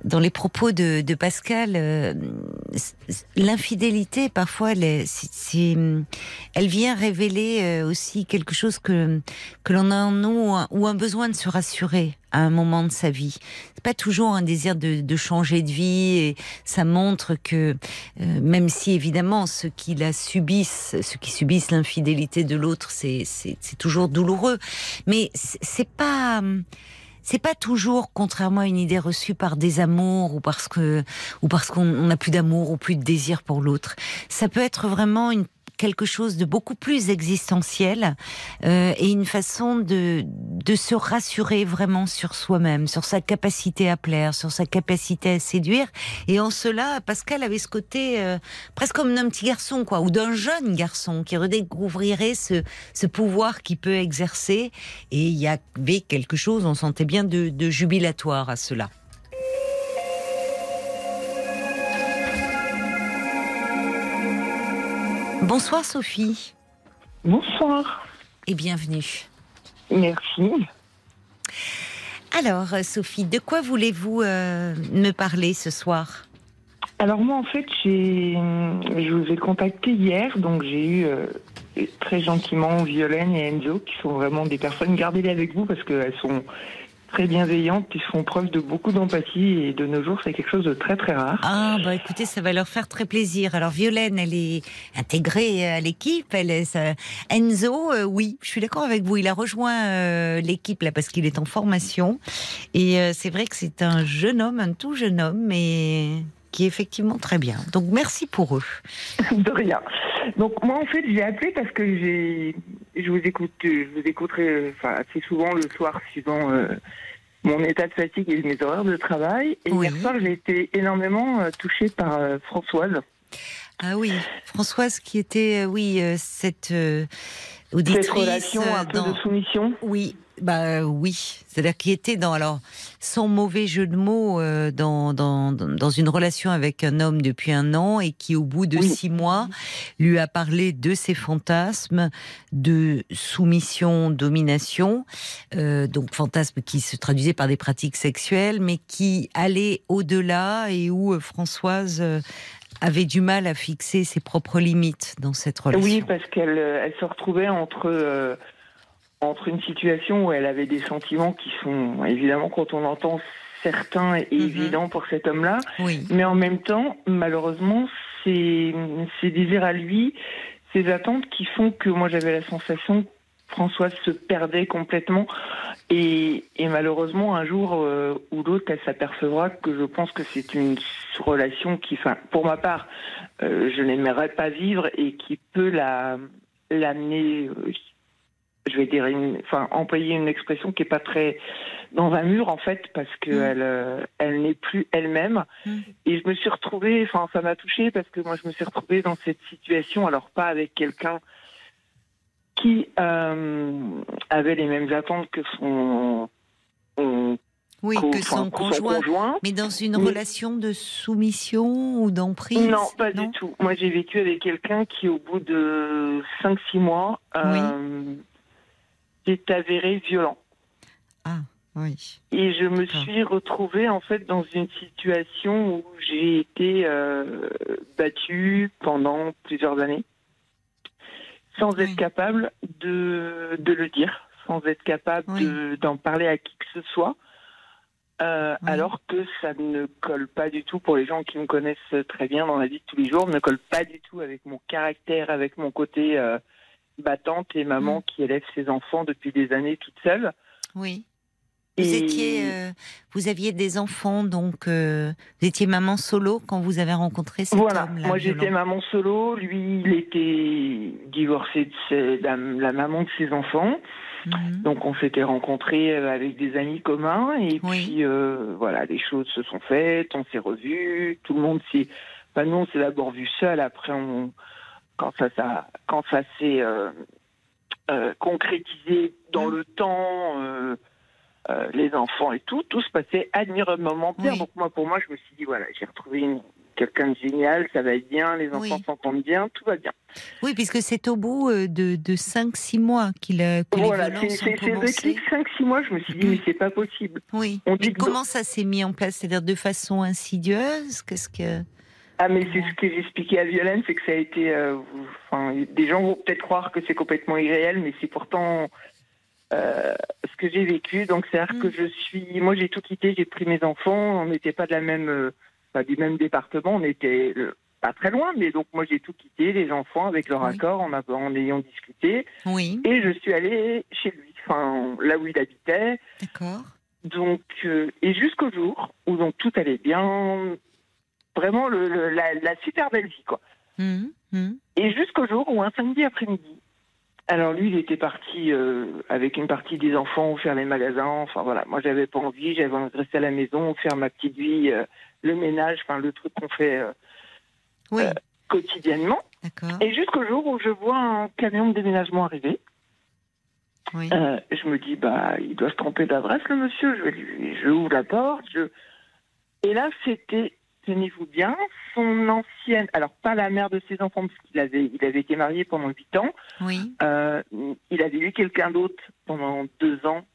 dans les propos de, de Pascal, euh, l'infidélité parfois, elle, c'est- elle vient révéler euh, aussi quelque chose que que l'on a en nous ou un besoin de se rassurer à un moment de sa vie. C'est pas toujours un désir de, de changer de vie et ça montre que euh, même si évidemment ceux qui la subissent, ceux qui subissent l'infidélité de l'autre, c'est toujours douloureux, mais c'est pas c'est pas toujours, contrairement à une idée reçue par des amours ou parce que ou parce qu'on on n'a plus d'amour ou plus de désir pour l'autre. Ça peut être vraiment une quelque chose de beaucoup plus existentiel euh, et une façon de de se rassurer vraiment sur soi-même, sur sa capacité à plaire, sur sa capacité à séduire. Et en cela, Pascal avait ce côté euh, presque comme d'un petit garçon, quoi, ou d'un jeune garçon qui redécouvrirait ce ce pouvoir qu'il peut exercer. Et il y avait quelque chose, on sentait bien de, de jubilatoire à cela. Bonsoir Sophie Bonsoir. et bienvenue. Merci. Alors Sophie, de quoi voulez-vous euh, me parler ce soir? Alors moi en fait je vous ai contacté hier donc j'ai eu euh, très gentiment Violaine et Enzo qui sont vraiment des personnes gardez-les avec vous parce qu'elles sont très bienveillantes qui font preuve de beaucoup d'empathie et de nos jours c'est quelque chose de très très rare. Ah bah écoutez, ça va leur faire très plaisir. Alors Violaine, elle est intégrée à l'équipe. Elle est ça- Enzo, euh, oui, je suis d'accord avec vous. Il a rejoint euh, l'équipe là parce qu'il est en formation et euh, c'est vrai que c'est un jeune homme, un tout jeune homme, mais qui est effectivement très bien. Donc merci pour eux. de rien. Donc moi en fait j'ai appelé parce que j'ai je vous écoute je vous écouterai euh, enfin assez souvent le soir suivant euh, mon état de fatigue et mes horaires de travail et Oui. hier soir j'ai été énormément euh, touchée par euh, Françoise Ah oui, Françoise qui était, euh, oui, cette auditrice cette relation un peu dans- de soumission. Oui, bah oui. C'est-à-dire qu'il était dans, alors, sans mauvais jeu de mots, euh, dans, dans, dans une relation avec un homme depuis un an et qui, au bout de Oui. six mois, lui a parlé de ses fantasmes de soumission, domination, euh, donc fantasmes qui se traduisaient par des pratiques sexuelles, mais qui allaient au-delà et où euh, Françoise euh, avait du mal à fixer ses propres limites dans cette relation. Oui, parce qu'elle euh, elle se retrouvait entre euh, entre une situation où elle avait des sentiments qui sont évidemment quand on entend certains et Mhm. évidents pour cet homme-là, oui. mais en même temps, malheureusement, ses, ses désirs à lui, ses attentes qui font que moi j'avais la sensation que Françoise se perdait complètement et, et malheureusement un jour euh, ou l'autre elle s'apercevra que je pense que c'est une relation qui, enfin pour ma part, euh, je n'aimerais pas vivre et qui peut la l'amener, euh, je vais dire, une, enfin employer une expression qui est pas très dans un mur en fait parce que Mm. euh, elle n'est plus elle-même Mm. et je me suis retrouvée, enfin ça m'a touchée parce que moi je me suis retrouvée dans cette situation, alors pas avec quelqu'un qui euh, avait les mêmes attentes que son, son Oui, co- que son conjoint. conjoint. Mais dans une Mais- relation de soumission ou d'emprise Non, pas du tout. Moi, j'ai vécu avec quelqu'un qui, au bout de 5-6 mois, euh, s'est avéré violent. Oui. Et je me suis retrouvée, en fait, dans une situation où j'ai été euh, battue pendant plusieurs années, sans Oui. être capable de, de le dire, sans être capable Oui. de- d'en parler à qui que ce soit. Euh, Oui. Alors que ça ne colle pas du tout pour les gens qui me connaissent très bien dans la vie de tous les jours, ne colle pas du tout avec mon caractère, avec mon côté euh, battante et maman Mm. qui élève ses enfants depuis des années toute seule. Oui. Vous Et- étiez, euh, vous aviez des enfants, donc euh, vous étiez maman solo quand vous avez rencontré cet Voilà, homme-là. moi j'étais maman solo, lui il était divorcé de ses- la, la maman de ses enfants, Mhm. donc on s'était rencontrés euh, avec des amis communs et Oui. puis euh, voilà, les choses se sont faites, on s'est revus, tout le monde s'est, enfin nous on s'est d'abord vu seul, après on, quand ça, ça quand ça s'est euh, euh, concrétisé dans Mhm. le temps. euh, les enfants et tout, tout se passait admirablement bien. Oui. Donc moi, pour moi, je me suis dit voilà, j'ai retrouvé quelqu'un de génial, ça va être bien, les enfants Oui. s'entendent bien, tout va bien. Oui, puisque c'est au bout de, de 5-6 mois qu'il a, que voilà, les c'est violences ont c'est- c'est le commencé. déclic 5-6 mois, je me suis dit, mais c'est pas possible. Oui. On Mais dit comment ça s'est mis en place? C'est-à-dire de façon insidieuse? Qu'est-ce que Ah, mais c'est ce que j'expliquais à Violaine, c'est que ça a été. euh, enfin, des gens vont peut-être croire que c'est complètement irréel, mais c'est pourtant euh, ce que j'ai vécu. Donc, c'est-à-dire Mm. que je suis. Moi, j'ai tout quitté, j'ai pris mes enfants. On n'était pas de la même, euh, pas du même département, on était euh, pas très loin, mais donc moi, j'ai tout quitté, les enfants, avec leur Oui. accord, en, a- en ayant discuté. Oui, Et je suis allée chez lui, enfin, là où il habitait. d'accord. Donc, euh, et jusqu'au jour où donc tout allait bien, vraiment le, le- la, la super belle vie, quoi. Hum, hum. Et jusqu'au jour où un samedi après-midi, alors lui, il était parti euh, avec une partie des enfants faire les magasins. Enfin voilà, moi j'avais pas envie, j'avais envie de rester à la maison, faire ma petite vie, euh, le ménage, enfin le truc qu'on fait euh, Oui, quotidiennement. Et jusqu'au jour où je vois un camion de déménagement arriver. Oui. Je me dis, bah, il doit se tromper d'adresse, le monsieur. Je, vais lui, je ouvre la porte. Je... Et là, c'était, tenez-vous bien, son ancienne, alors pas la mère de ses enfants, parce qu'il avait, il avait été marié pendant huit ans. Oui, Euh, il avait eu quelqu'un d'autre pendant deux ans,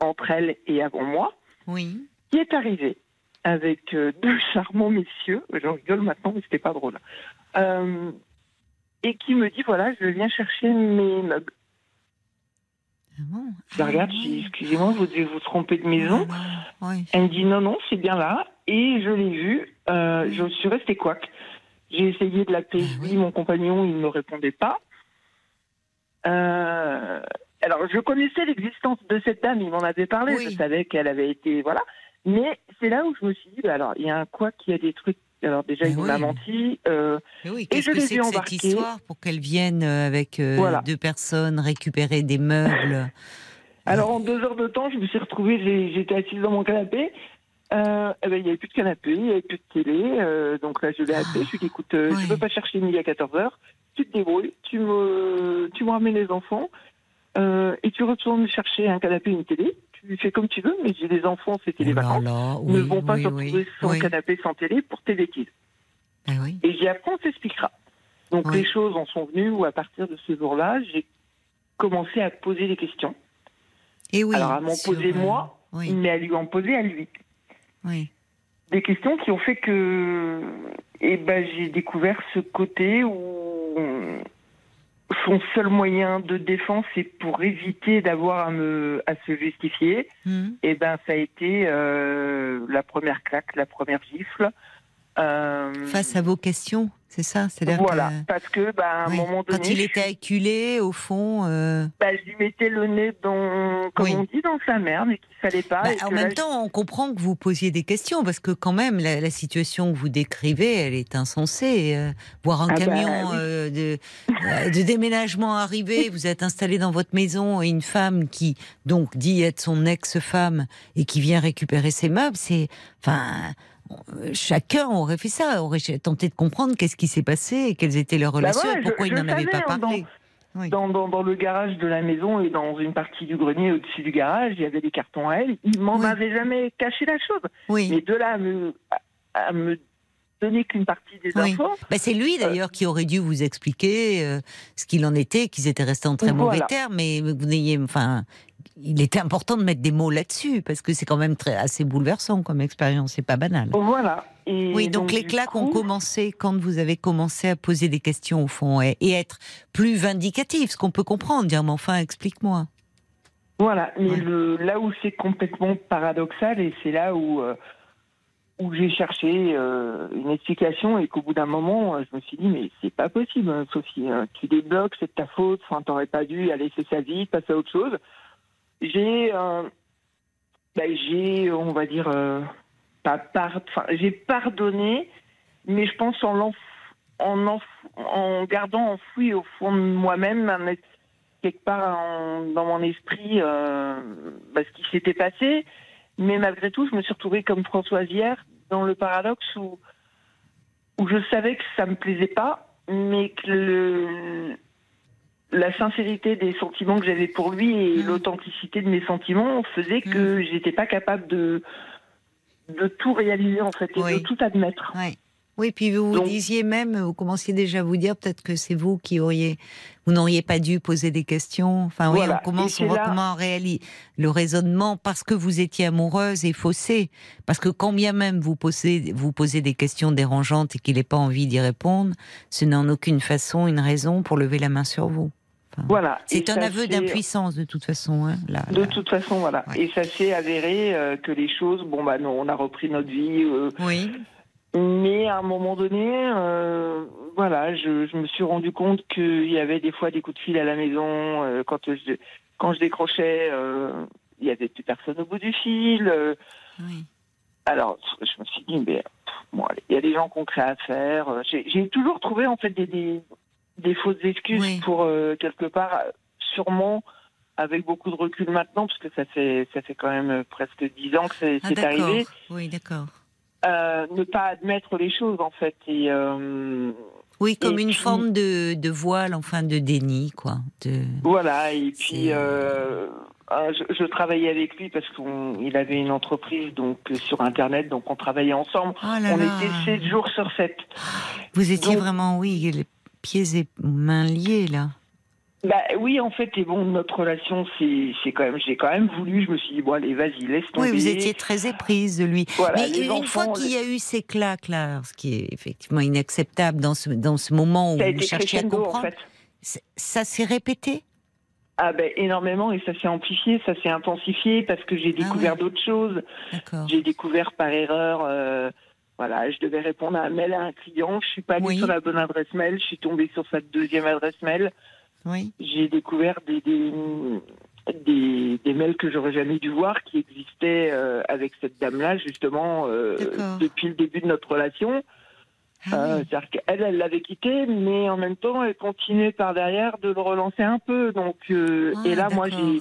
entre elle et avant moi, oui. qui est arrivé avec euh, deux charmants messieurs. J'en rigole maintenant, mais c'était pas drôle. Euh, et qui me dit, voilà, je viens chercher mes meubles. Ah bon? Je regarde, je dis, excusez-moi, vous devez vous tromper de maison. Oui. Elle me dit non, non, c'est bien là. Et je l'ai vu. Euh, je suis restée couac. J'ai essayé de l'appeler, Ah lui, mon compagnon, il ne me répondait pas. Euh, alors, je connaissais l'existence de cette dame, il m'en avait parlé, Oui. je savais qu'elle avait été. Voilà. Mais c'est là où je me suis dit, bah, alors, il y a un quoi qui a des trucs. Alors, déjà, Mais il oui. m'a menti. euh, Mais oui, Et qu'est-ce je que c'est que cette histoire pour qu'elle vienne euh, avec euh, Voilà. deux personnes récupérer des meubles? Alors en deux heures de temps, je me suis retrouvée, j'étais assise dans mon canapé. Euh, eh ben, il n'y avait plus de canapé, il n'y avait plus de télé. euh, donc là, je l'ai appelé. Je lui ai dit, écoute, euh, je ne peux pas chercher midi à 14h. Tu te débrouilles, tu me, tu me ramènes les enfants euh, et tu retournes chercher un canapé une télé. Tu fais comme tu veux, mais j'ai des enfants, c'était les Oh vacances. là, Ils ne vont pas oui, se retrouver sans canapé, sans télé pour tes bêtises. Ah. Et j'ai après, on s'expliquera. Donc les choses en sont venues où à partir de ce jour-là, j'ai commencé à poser des questions. Et oui. Alors à m'en poser moi, mais à lui en poser à lui. Oui. des questions qui ont fait que eh ben, j'ai découvert ce côté où son seul moyen de défense est pour éviter d'avoir à, me, à se justifier. Hum. Et ben ça a été euh, la première claque, la première gifle. Euh, Face à vos questions, c'est ça? C'est-à-dire voilà, que- parce que ben, à un oui, moment donné, quand il était acculé, au fond. euh, ben, je lui mettais le nez dans, comme Oui. on dit, dans sa merde et qu'il fallait pas. bah, et en même là, temps, on comprend que vous posiez des questions parce que quand même, la, la situation que vous décrivez, elle est insensée. Euh, voir un Ah bah, camion oui. euh, de, euh, de déménagement arriver, vous êtes installé dans votre maison et une femme qui donc dit être son ex-femme et qui vient récupérer ses meubles, c'est, enfin. Euh, Chacun aurait fait ça, aurait tenté de comprendre qu'est-ce qui s'est passé et quelles étaient leurs Bah relations voilà, et je- pourquoi je ils n'en avaient pas hein, parlé. Oui. dans, dans, dans le garage de la maison et dans une partie du grenier au-dessus du garage, il y avait des cartons à elle. Il m'en Oui. avait jamais caché la chose. Oui. Mais de là à me, à, à me donner qu'une partie des infos, Bah, c'est lui d'ailleurs qui aurait dû vous expliquer euh, ce qu'il en était, qu'ils étaient restés en très mauvais termes, mais vous n'ayez, enfin, il était important de mettre des mots là-dessus parce que c'est quand même très assez bouleversant comme expérience, c'est pas banal. voilà. Et Oui, donc, les du claques ont coup, commencé quand vous avez commencé à poser des questions au fond et, et être plus vindicatif, ce qu'on peut comprendre, dire mais enfin explique-moi. Voilà, mais Ouais. le, là où c'est complètement paradoxal, et c'est là où, euh, où j'ai cherché euh, une explication, et qu'au bout d'un moment, euh, je me suis dit, mais c'est pas possible, hein, Sophie, hein, tu débloques, c'est de ta faute, enfin, t'aurais pas dû la laisser sa vie, passer à autre chose. J'ai, euh, bah, j'ai, on va dire, euh, pas j'ai pardonné, mais je pense en, gardant enfoui au fond de moi-même quelque part dans mon esprit euh, bah, ce qui s'était passé. Mais malgré tout, je me suis retrouvée comme Françoise hier dans le paradoxe où, où je savais que ça me plaisait pas, mais que le, la sincérité des sentiments que j'avais pour lui et Mm. l'authenticité de mes sentiments faisait que j'étais pas capable de, de tout réaliser en fait et Oui. de tout admettre. Ouais. Oui, puis vous vous disiez même, vous commenciez déjà à vous dire peut-être que c'est vous qui auriez, vous n'auriez pas dû poser des questions. Enfin, oui, on commence, on voit là- comment réalise le raisonnement parce que vous étiez amoureuse et faussé. Parce que quand bien même vous posez, vous posez des questions dérangeantes et qu'il n'ait pas envie d'y répondre, ce n'est en aucune façon une raison pour lever la main sur vous. Enfin, Voilà. C'est un aveu d'impuissance de toute façon. Hein, là, De là. toute façon, voilà. Ouais. Et ça s'est avéré euh, que les choses, bon bah non, on a repris notre vie. euh, Oui. mais à un moment donné, euh, voilà, je, je me suis rendu compte qu'il y avait des fois des coups de fil à la maison. quand je quand je décrochais, il y avait plus personne au bout du fil. oui. alors, je me suis dit, mais bon, allez, il y a des gens concrets à faire. J'ai j'ai toujours trouvé en fait des, des, des fausses excuses Oui. pour euh, quelque part, sûrement avec beaucoup de recul maintenant, parce que ça fait ça fait quand même euh, presque dix ans que c'est Ah, arrivé. Oui, d'accord. Euh, ne pas admettre les choses en fait. Et, euh, Oui, comme Et une puis- forme de, de voile, enfin de déni, quoi. De... Voilà, et puis euh, je, je travaillais avec lui parce qu'il avait une entreprise donc sur internet, donc on travaillait ensemble. Oh là on là. était 7 jours sur 7. Vous étiez Donc- vraiment, oui, pieds et mains liés, là. Bah oui, en fait, et bon, notre relation, c'est c'est quand même, j'ai quand même voulu. Je me suis dit bon, allez, vas-y, laisse tomber. Oui, vous étiez très éprise de lui. Voilà, Mais une enfants, fois qu'il y a eu ces claques, là, ce qui est effectivement inacceptable dans ce, dans ce moment où vous cherchez à en comprendre, fait. ça s'est répété? Ah ben énormément et ça s'est amplifié, ça s'est intensifié parce que j'ai découvert ouais. d'autres choses. D'accord. J'ai découvert par erreur, euh, voilà, je devais répondre à un mail à un client, je suis pas allée Oui. sur la bonne adresse mail, je suis tombée sur sa deuxième adresse mail. Oui. J'ai découvert des, des, des, des mails que j'aurais jamais dû voir qui existaient euh, avec cette dame-là justement euh, depuis le début de notre relation. Ah Euh. C'est-à-dire qu'elle, elle l'avait quitté, mais en même temps, elle continuait par derrière de le relancer un peu. Donc, Ah, et là, moi, j'ai,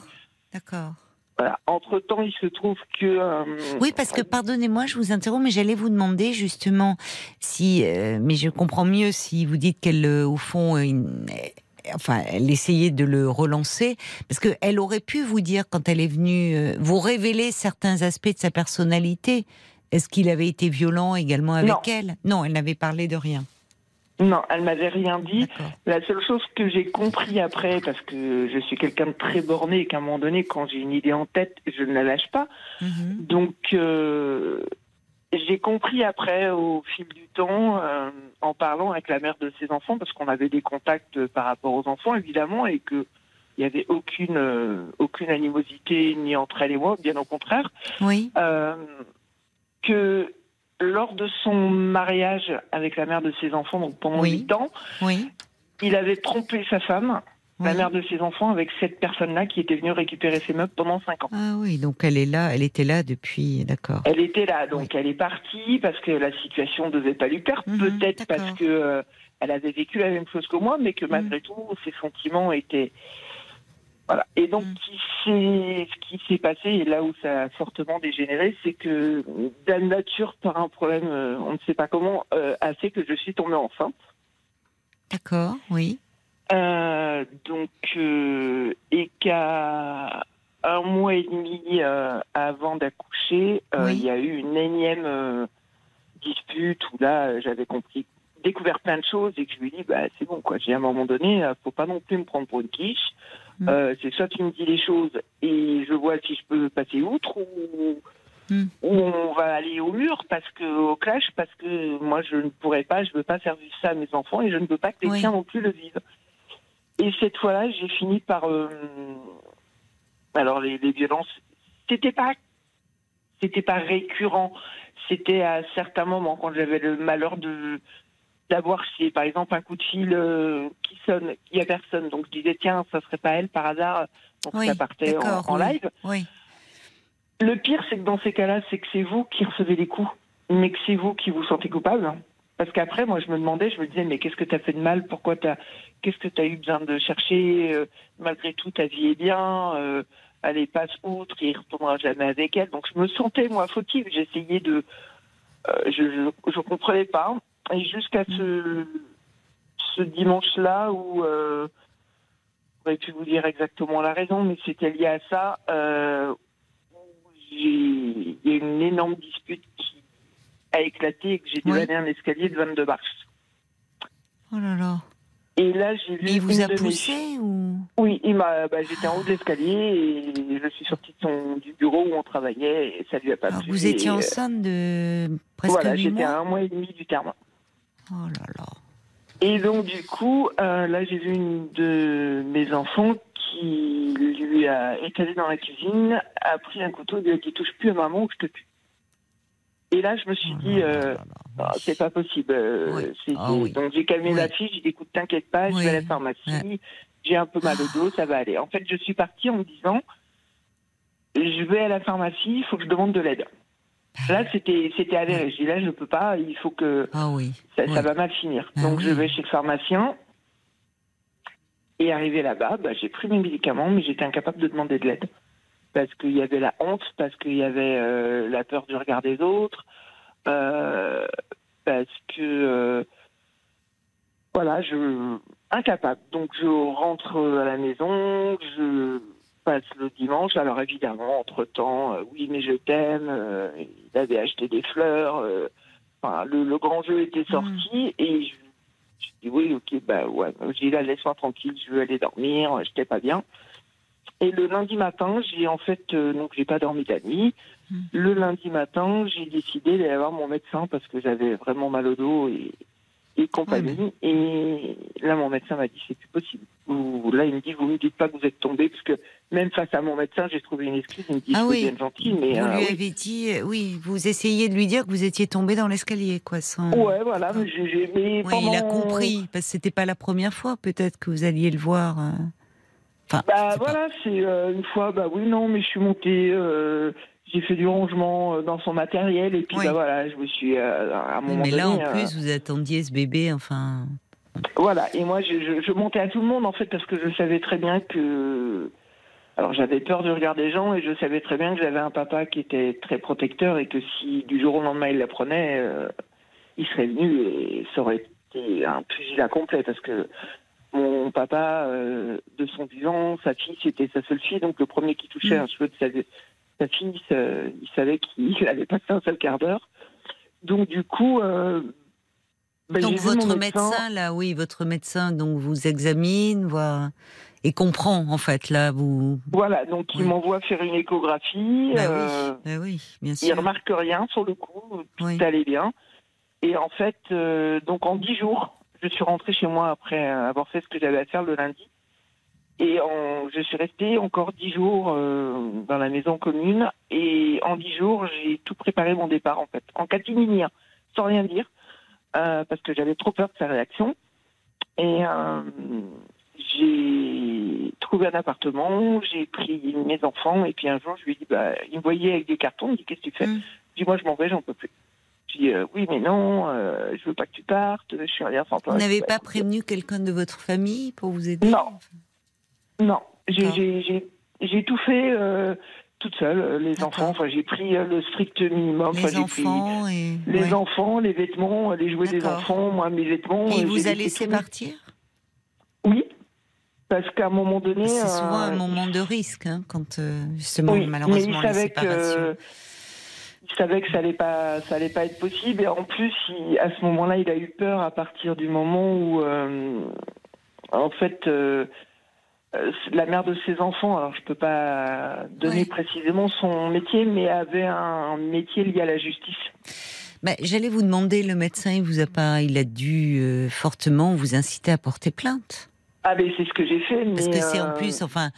D'accord. Voilà. Entre temps, il se trouve que. euh, Oui, parce que pardonnez-moi, je vous interromps, mais j'allais vous demander justement si, euh, mais je comprends mieux si vous dites qu'elle, euh, au fond, enfin, elle essayait de le relancer, parce que elle aurait pu vous dire quand elle est venue vous révéler certains aspects de sa personnalité. Est-ce qu'il avait été violent également avec Non. elle? Non, elle n'avait parlé de rien. Non, elle m'avait rien dit. La seule chose que j'ai compris après, parce que je suis quelqu'un de très borné et qu'à un moment donné, quand j'ai une idée en tête, je ne la lâche pas. Mhm. Donc, euh, j'ai compris après, au fil du temps, euh, en parlant avec la mère de ses enfants, parce qu'on avait des contacts par rapport aux enfants, évidemment, et que il n'y avait aucune, euh, aucune animosité ni entre elle et moi, bien au contraire, Oui. euh, que lors de son mariage avec la mère de ses enfants, donc pendant Oui. huit ans, Oui. il avait trompé sa femme, la mère de ses enfants, avec cette personne-là qui était venue récupérer ses meubles pendant cinq ans. Ah oui, donc elle est là, elle était là depuis, d'accord. Elle était là, donc elle est partie parce que la situation ne devait pas lui plaire, Mhm, peut-être parce que euh, elle avait vécu la même chose que moi, mais que Mhm. malgré tout, ses sentiments étaient voilà. Et donc, s'est- ce qui s'est passé, et là où ça a fortement dégénéré, c'est que Dame Nature, par un problème, euh, on ne sait pas comment, euh, a fait que je suis tombée enceinte. D'accord, oui. Euh, donc, euh, et qu'à un mois et demi avant d'accoucher, Oui. il y a eu une énième dispute où là, j'avais compris, découvert plein de choses et que je lui dit, bah, c'est bon, quoi. J'ai à un moment donné, euh, faut pas non plus me prendre pour une quiche. Mm. Euh, c'est soit tu me dis les choses et je vois si je peux passer outre ou, Mm. ou on va aller au mur parce que au clash parce que moi je ne pourrais pas, je veux pas faire vivre ça à mes enfants et je ne veux pas que les Oui. tiens non plus le vivent. Et cette fois-là, j'ai fini par euh, alors les, les violences, c'était pas c'était pas récurrent, c'était à certains moments quand j'avais le malheur de d'avoir si par exemple un coup de fil euh, qui sonne, il y a personne, donc je disais tiens ça serait pas elle par hasard, donc Oui, ça partait en, oui. live. Oui. Le pire, c'est que dans ces cas-là, c'est que c'est vous qui recevez les coups, mais que c'est vous qui vous sentez coupable. Parce qu'après, moi, je me demandais, je me disais, mais qu'est-ce que tu as fait de mal? Pourquoi t'as, qu'est-ce que tu as eu besoin de chercher? Euh, Malgré tout, ta vie est bien. Euh, allez, passe outre, il retournera jamais avec elle. Donc, je me sentais, moi, fautive. J'essayais de. euh, je, je, je comprenais pas. Et jusqu'à ce, ce dimanche-là où. Euh, j'aurais pu vous dire exactement la raison, mais c'était lié à ça. Euh, il y a eu une énorme dispute qui, a éclaté et que j'ai dévalé un escalier de 22 marches. Oh là là. Et là, j'ai vu. Mais il vous a mes- poussé ou? Oui, il m'a. Bah, j'étais en haut de l'escalier et je suis sortie de son, du bureau où on travaillait et ça lui a pas Alors, plu. Vous étiez Et, euh, enceinte de presque Voilà, j'étais à un mois et demi du terme. Oh là là. Et donc, du coup, euh, là, j'ai vu une de mes enfants qui lui a étalé dans la cuisine, a pris un couteau et lui a dit Touche plus à maman ou je te tue. Et là, je me suis Oh dit euh. Ah, C'est pas possible. euh, Oui. Ah oui. Donc, j'ai calmé Oui. la fille, j'ai dit Écoute, t'inquiète pas, je vais à la pharmacie, j'ai un peu mal au dos, ça va aller. En fait, je suis partie en me disant Je vais à la pharmacie, il faut que je demande de l'aide. Là, c'était c'était avéré. Je dis Là, je peux pas, il faut que Ah oui. ça, va mal finir. Ah Donc oui. je vais chez le pharmacien. Et arrivé là-bas, bah, j'ai pris mes médicaments, mais j'étais incapable de demander de l'aide. Parce qu'il y avait la honte, parce qu'il y avait euh, la peur du regard des autres, euh, parce que... euh, voilà, je... Incapable. Donc je rentre à la maison, je passe le dimanche. Alors évidemment, entre-temps, euh, oui, mais je t'aime, euh, il avait acheté des fleurs, euh, Enfin, le, le grand jeu était sorti et je, je dis oui, ok, bah ouais. J'ai dit là, laisse-moi tranquille, je veux aller dormir, j'étais pas bien. Et le lundi matin, j'ai en fait, donc j'ai pas dormi la nuit. Mm. Le lundi matin, j'ai décidé d'aller voir mon médecin parce que j'avais vraiment mal au dos et, et compagnie. Et là, mon médecin m'a dit c'est plus possible. Ou là, il me dit vous me dites pas que vous êtes tombé parce que même face à mon médecin, j'ai trouvé une excuse. Il me dit Ah oui. bien gentil, mais vous euh, lui oui. avez dit, euh, oui, vous essayez de lui dire que vous étiez tombé dans l'escalier, quoi. Sans... Ouais, voilà, mais mais Oui, il a compris, parce que c'était pas la première fois, peut-être que vous alliez le voir. euh. Enfin, Bah pas. voilà, c'est euh, une fois, bah oui, non, mais je suis montée, euh, j'ai fait du rangement euh, dans son matériel, et puis Oui. bah voilà, je me suis, euh, à un moment mais là, donné, en euh, plus, vous attendiez ce bébé, enfin. voilà, et moi, je, je, je montais à tout le monde, en fait, parce que je savais très bien que... Alors j'avais peur du regard des gens, et je savais très bien que j'avais un papa qui était très protecteur, et que si du jour au lendemain il l'apprenait, euh, il serait venu, et ça aurait été un pugilat complet, parce que mon papa, euh, de son vivant, sa fille, c'était sa seule fille, donc le premier qui touchait Mm. un cheveu de sa, sa fille, il savait qu'il avait passé un seul quart d'heure. Donc du coup, euh, ben, donc, votre médecin, là, oui, votre médecin, donc, vous examine, voit, et comprend, en fait, là, vous. Voilà, donc il m'envoie faire une échographie. Bah euh, oui, bah oui, bien il sûr. remarque rien sur le coup, tout Oui. allait bien. Et en fait, euh, donc en dix jours, je suis rentrée chez moi après avoir fait ce que j'avais à faire le lundi. Et en- je suis restée encore dix jours euh, dans la maison commune. Et en dix jours, j'ai tout préparé mon départ en fait, en catimini, hein, sans rien dire, euh, parce que j'avais trop peur de sa réaction. Et euh, j'ai trouvé un appartement, j'ai pris mes enfants, et puis un jour, je lui ai dit, bah, il me voyait avec des cartons, il me dit, qu'est-ce que tu fais? Mm. Je dis, moi, je m'en vais, j'en peux plus. Je dis, oui, mais non, je veux pas que tu partes, je suis en lien sans toi. Vous n'avez pas prévenu quelqu'un de votre famille pour vous aider? Non. Non, j'ai- tout fait euh, toute seule, euh, les enfants. Enfin, j'ai pris euh, le strict minimum. Enfin, Les pris enfants et. les ouais. enfants, les vêtements, les jouets des enfants, moi, mes vêtements. Et vous a laissé tout. partir? Oui, parce qu'à un moment donné. C'est souvent un moment de risque, hein, quand euh, justement, Oui, malheureusement, mais il les séparations. que il savait que ça allait pas, ça allait pas être possible. Et en plus, il- à ce moment-là, il a eu peur à partir du moment où, euh, en fait, euh, la mère de ses enfants, alors je peux pas donner précisément son métier, mais avait un métier lié à la justice. Bah, J'allais vous demander, le médecin, il vous a pas, il a dû euh, fortement vous inciter à porter plainte, Ah, mais c'est ce que j'ai fait. parce mais, que c'est en euh, plus, enfin,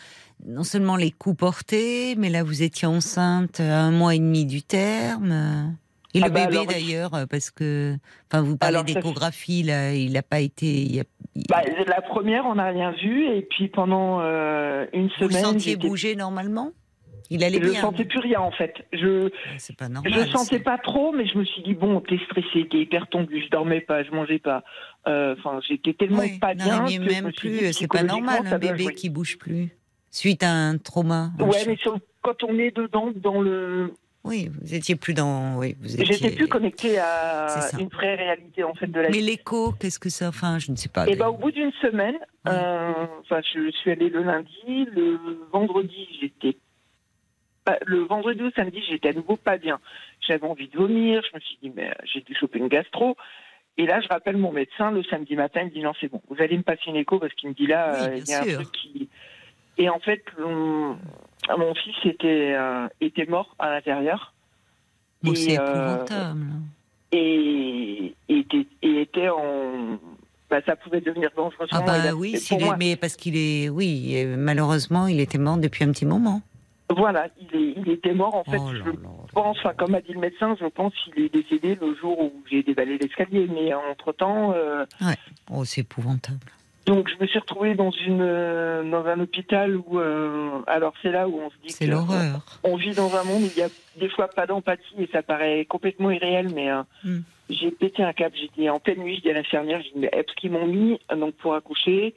non seulement les coups portés, mais là vous étiez enceinte à un mois et demi du terme. Et Ah le bah bébé alors, d'ailleurs, euh, parce que, enfin, vous parlez d'échographie, là, il n'a pas été. il a- il- bah, la première, on n'a rien vu, et puis pendant euh, une vous le semaine, sentiez bouger normalement? Il allait je bien. sentais plus rien en fait. Je C'est pas normal. Je sentais pas trop, mais je me suis dit bon, t'es stressé, t'es hyper tendu, je dormais pas, je mangeais pas. Euh, Enfin, j'étais tellement Oui, pas bien que je même plus. C'est pas normal un bébé qui bouge plus suite à un trauma. Ouais, mais sur- quand on est dedans, dans le, Oui, vous étiez plus dans. Oui, vous étiez. j'étais plus connectée à une vraie réalité en fait de la Mais l'écho, qu'est-ce que ça Enfin, je ne sais pas. Et ben au bout d'une semaine, Ouais. euh, enfin, je suis allée le lundi, le vendredi, j'étais le vendredi ou samedi, j'étais à nouveau pas bien. J'avais envie de vomir. Je me suis dit, mais euh, j'ai dû choper une gastro. Et là, je rappelle mon médecin le samedi matin. Il me dit, non, c'est bon. Vous allez me passer une écho parce qu'il me dit là, Oui, euh, il y a un sûr. truc qui. Et en fait, mon, mon fils était, euh, était mort à l'intérieur. Bon, Et, c'est euh, épouvantable. et, et était, et était en. Bah, ça pouvait devenir dangereux. Ah bah là, oui, s'il est- mais parce qu'il est, oui, et malheureusement, il était mort depuis un petit moment. Voilà, il, est, il était mort. En fait, Oh je pense, enfin, comme a dit le médecin, je pense qu'il est décédé le jour où j'ai déballé l'escalier. Mais entre-temps, euh, Oh, c'est épouvantable. Donc je me suis retrouvée dans, une, euh, dans un hôpital où. euh, alors, c'est là où on se dit C'est l'horreur. on vit dans un monde où il y a des fois pas d'empathie et ça paraît complètement irréel, mais euh, Mm. j'ai pété un câble. J'étais en pleine nuit, je dis à l'infirmière, j'ai dit, mais est-ce qu'ils m'ont mis donc, pour accoucher?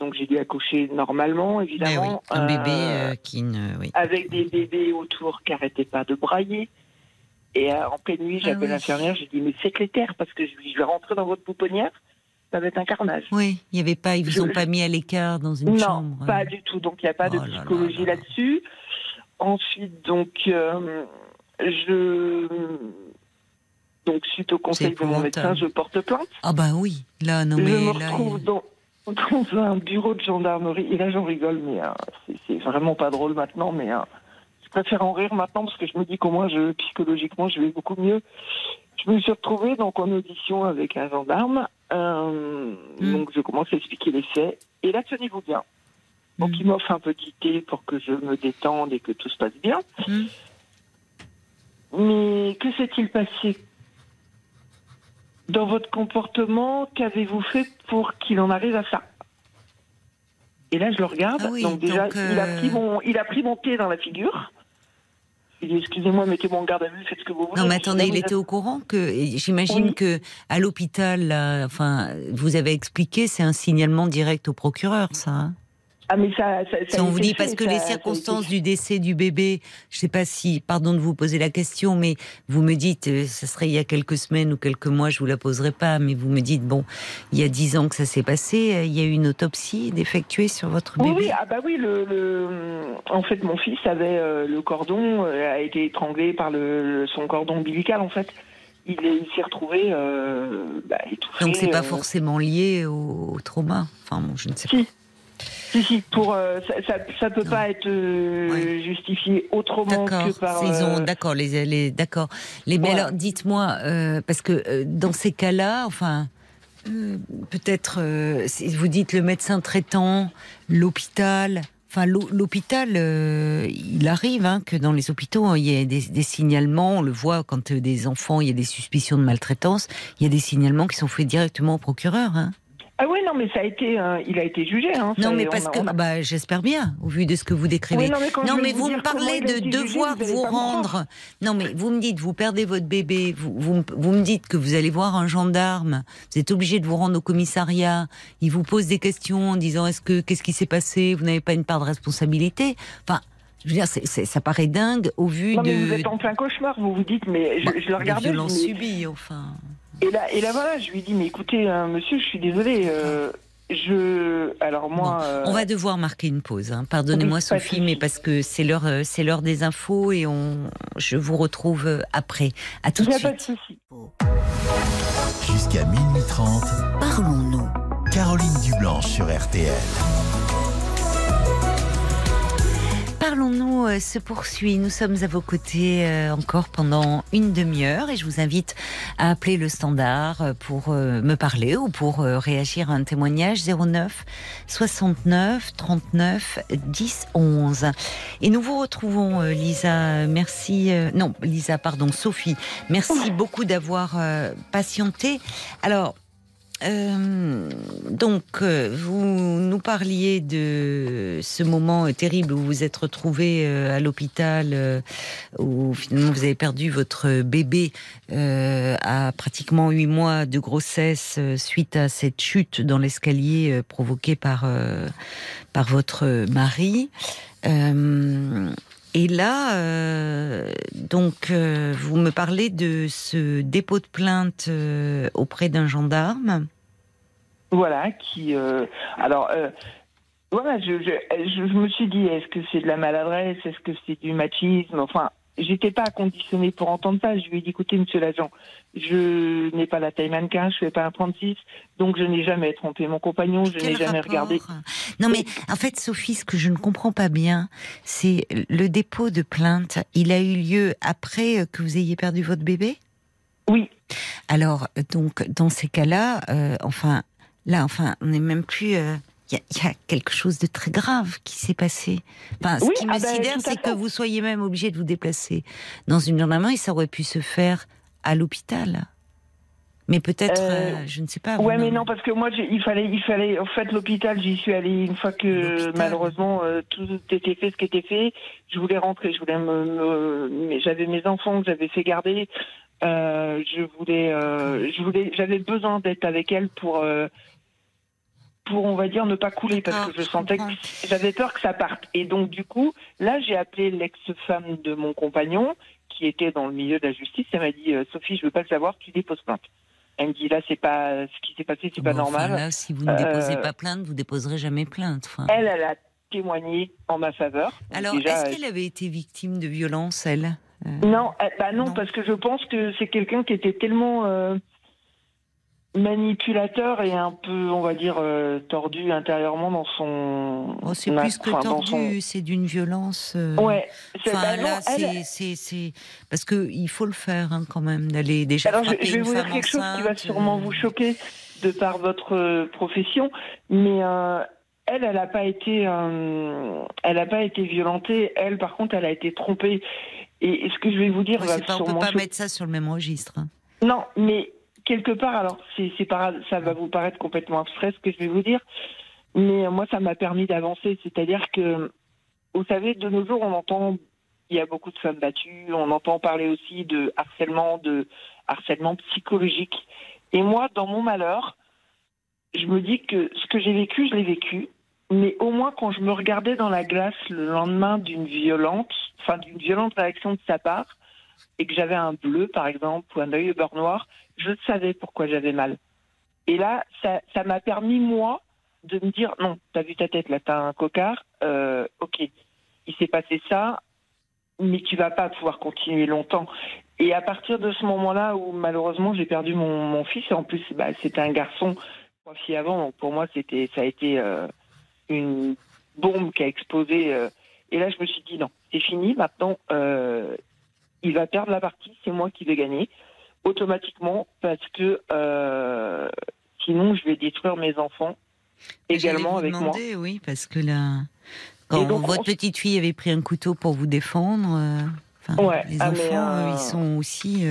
Donc j'ai dû accoucher normalement, oui, évidemment. un bébé euh, qui ne, oui. avec des bébés autour qui n'arrêtaient pas de brailler. Et en pleine nuit, Ah j'appelle oui. l'infirmière, j'ai dit, mais c'est l'éther, parce que je, je vais rentrer dans votre pouponnière, ça va être un carnage. Oui, il y avait pas, ils vous Je- ont pas mis à l'écart dans une non, chambre. pas du tout. Donc il n'y a pas de Oh psychologie là là. là-dessus. Ensuite, donc, euh, je. Donc, suite au conseil de mon médecin, je porte plainte. Ah bah oui, là non je mais me là, retrouve dans, dans un bureau de gendarmerie. Et là, j'en rigole, mais euh, c'est- c'est vraiment pas drôle maintenant. Mais euh, je préfère en rire maintenant parce que je me dis qu'au moins, je, psychologiquement, je vais beaucoup mieux. Je me suis retrouvée donc en audition avec un gendarme. Euh, Mm. Donc, je commence à expliquer les faits. Et là, tenez-vous bien. Donc, Mm. il m'offre un petit thé pour que je me détende et que tout se passe bien. Mm. Mais que s'est-il passé dans votre comportement Qu'avez-vous fait pour qu'il en arrive à ça Et là, je le regarde. Ah oui, donc déjà, donc, il, a euh, pris mon, il a pris mon thé dans la figure. Excusez-moi, mettez-moi en garde à vue, faites ce que vous voulez. Non, mais attendez, il était au courant que j'imagine Oui. que à l'hôpital, là, enfin, vous avez expliqué, c'est un signalement direct au procureur, ça. hein Ah, mais ça, ça, ça Si on vous dit fait, parce que les circonstances du décès du bébé, je sais pas si, pardon de vous poser la question, mais vous me dites, euh, ça serait il y a quelques semaines ou quelques mois, je vous la poserai pas, mais vous me dites, bon, il y a dix ans que ça s'est passé, euh, il y a eu une autopsie d'effectuer sur votre bébé. oui, ah bah oui, le, le- en fait, mon fils avait euh, le cordon, euh, a été étranglé par le, son cordon ombilical, en fait. Il est- il s'est retrouvé euh, bah, étouffé. Donc c'est pas euh, forcément lié au, au trauma. Enfin, bon, je ne sais pas. Si. Si, pour, euh, ça, ça peut pas être euh, Ouais. justifié autrement D'accord, que par. euh, d'accord les, les d'accord. Les Voilà. alors dites-moi euh, parce que euh, dans ces cas-là, enfin peut-être si vous dites le médecin traitant, l'hôpital. Enfin, l'hô- l'hôpital, euh, il arrive hein, que dans les hôpitaux, hein, il y a des, des signalements. On le voit quand des enfants, il y a des suspicions de maltraitance. Il y a des signalements qui sont faits directement au procureur. Hein. Ah oui, non, mais ça a été, euh, il a été jugé. Hein, Non, Ça, mais parce a- que, a- ah bah, j'espère bien, au vu de ce que vous décrivez. Oui, non, mais quand non, mais vous me parlez de jugé, devoir vous rendre. Non, mais vous me dites, vous perdez votre bébé, vous, vous, me- vous me dites que vous allez voir un gendarme, vous êtes obligé de vous rendre au commissariat, il vous pose des questions en disant est-ce que, qu'est-ce qui s'est passé, vous n'avez pas une part de responsabilité. Enfin, je veux dire, ça paraît dingue au vu Non, de. mais vous êtes en plein cauchemar, vous vous dites, mais je, bah, je le des regardais. je violences subies, enfin. Et là, et là voilà, je lui dis, mais écoutez, euh, monsieur, je suis désolé. euh, je. Alors moi. Bon, euh, On va devoir marquer une pause. hein. Pardonnez-moi, Sophie, mais parce que c'est l'heure, c'est l'heure des infos et on, je vous retrouve après. À tout Il n'y de a pas de suite. souci. Jusqu'à minuit 30, Parlons-nous. Caroline Dublanche sur RTL. Parlons-nous euh, se poursuit. Nous sommes à vos côtés euh, encore pendant une demi-heure et je vous invite à appeler le standard euh, pour me parler ou pour réagir à un témoignage 09 69 39 10 11. Et nous vous retrouvons, Lisa. Merci. non, Lisa, pardon, Sophie. Merci beaucoup d'avoir patienté. Alors. Euh, donc, euh, vous nous parliez de ce moment terrible où vous vous êtes retrouvé euh, à l'hôpital, où finalement vous avez perdu votre bébé à pratiquement huit mois de grossesse suite à cette chute dans l'escalier provoquée par par votre mari. Et là, donc, vous me parlez de ce dépôt de plainte auprès d'un gendarme. Voilà, qui. euh, alors, euh, voilà, je, je, je, je me suis dit, est-ce que c'est de la maladresse? Est-ce que c'est du machisme? Enfin, j'étais pas conditionné pour entendre ça. Je lui ai dit, écoutez, monsieur l'agent, je n'ai pas la taille mannequin, je fais pas un 36, donc je n'ai jamais trompé mon compagnon, je n'ai jamais regardé. Non mais en fait, Sophie, ce que je ne comprends pas bien, c'est le dépôt de plainte. Il a eu lieu après que vous ayez perdu votre bébé? Oui. Alors, donc, dans ces cas-là, euh, enfin, là, enfin, on n'est même plus. euh, Il y, a- il y a quelque chose de très grave qui s'est passé. Enfin, ce Oui, qui me ah ben, sidère, c'est que vous soyez même obligé de vous déplacer dans une gendarmerie. Ça aurait pu se faire à l'hôpital. Mais peut-être, Euh, euh, je ne sais pas. Ouais, mais non, parce que moi, il fallait, il fallait, en fait, l'hôpital, j'y suis allée une fois que malheureusement euh, tout était fait, ce qui était fait. Je voulais rentrer, je voulais me, me- mais j'avais mes enfants que j'avais fait garder. Je voulais, je voulais, j'avais besoin d'être avec elle pour, pour, on va dire, ne pas couler parce D'accord, que je sentais que j'avais peur que ça parte. Et donc, du coup, là, j'ai appelé l'ex-femme de mon compagnon qui était dans le milieu de la justice. Elle m'a dit, euh, Sophie, je veux pas le savoir, tu déposes plainte. Elle me dit, là, c'est pas, ce qui s'est passé, c'est pas Bon, enfin, normal. là, si vous ne déposez Euh, pas plainte, vous déposerez jamais plainte. Enfin. Elle, elle a témoigné en ma faveur. Alors, déjà, est-ce qu'elle avait été victime de violence, elle Euh, Non, elle- bah non, Non. parce que je pense que c'est quelqu'un qui était tellement euh, manipulateur et un peu, on va dire, euh, tordu intérieurement dans son. Oh, c'est plus que son- tordu, c'est d'une violence. euh, Ouais. c'est- Enfin, bah là, elle- c'est, c'est, c'est- parce que il faut le faire hein, quand même d'aller déjà Alors, je, vais vous dire quelque chose qui va sûrement euh, vous choquer de par votre euh, profession, mais euh, elle, elle n'a pas été, euh, elle n'a pas été violentée. Elle, par contre, elle a été trompée. Et, et ce que je vais vous dire ouais, va pas, on peut pas mettre ça sur le même registre. hein. Non, mais quelque part, alors c'est ça va vous paraître complètement abstrait ce que je vais vous dire, mais euh, moi ça m'a permis d'avancer. C'est-à-dire que, vous savez, de nos jours, on entend, il y a beaucoup de femmes battues, on entend parler aussi de harcèlement, de harcèlement psychologique. Et moi, dans mon malheur, je me dis que ce que j'ai vécu, je l'ai vécu. Mais au moins, quand je me regardais dans la glace le lendemain d'une violente, enfin d'une violente réaction de sa part, et que j'avais un bleu, par exemple, ou un œil au beurre noir, je savais pourquoi j'avais mal. Et là, ça m'a permis, moi, de me dire, non, t'as vu ta tête, là, t'as un cocard, euh, ok, il s'est passé ça, mais tu vas pas pouvoir continuer longtemps. Et à partir de ce moment-là où, malheureusement, j'ai perdu mon, fils, et en plus, bah, c'était un garçon, trois filles avant, donc pour moi, ça a été euh, une bombe qui a explosé. euh, et là, je me suis dit, non, c'est fini, maintenant, il va perdre la partie, c'est moi qui vais gagner automatiquement parce que euh, sinon je vais détruire mes enfants également J'allais avec vous moi. demander, Oui, parce que là, quand donc, votre on- petite fille avait pris un couteau pour vous défendre, euh, Ouais, les ah, enfants, euh, ils sont aussi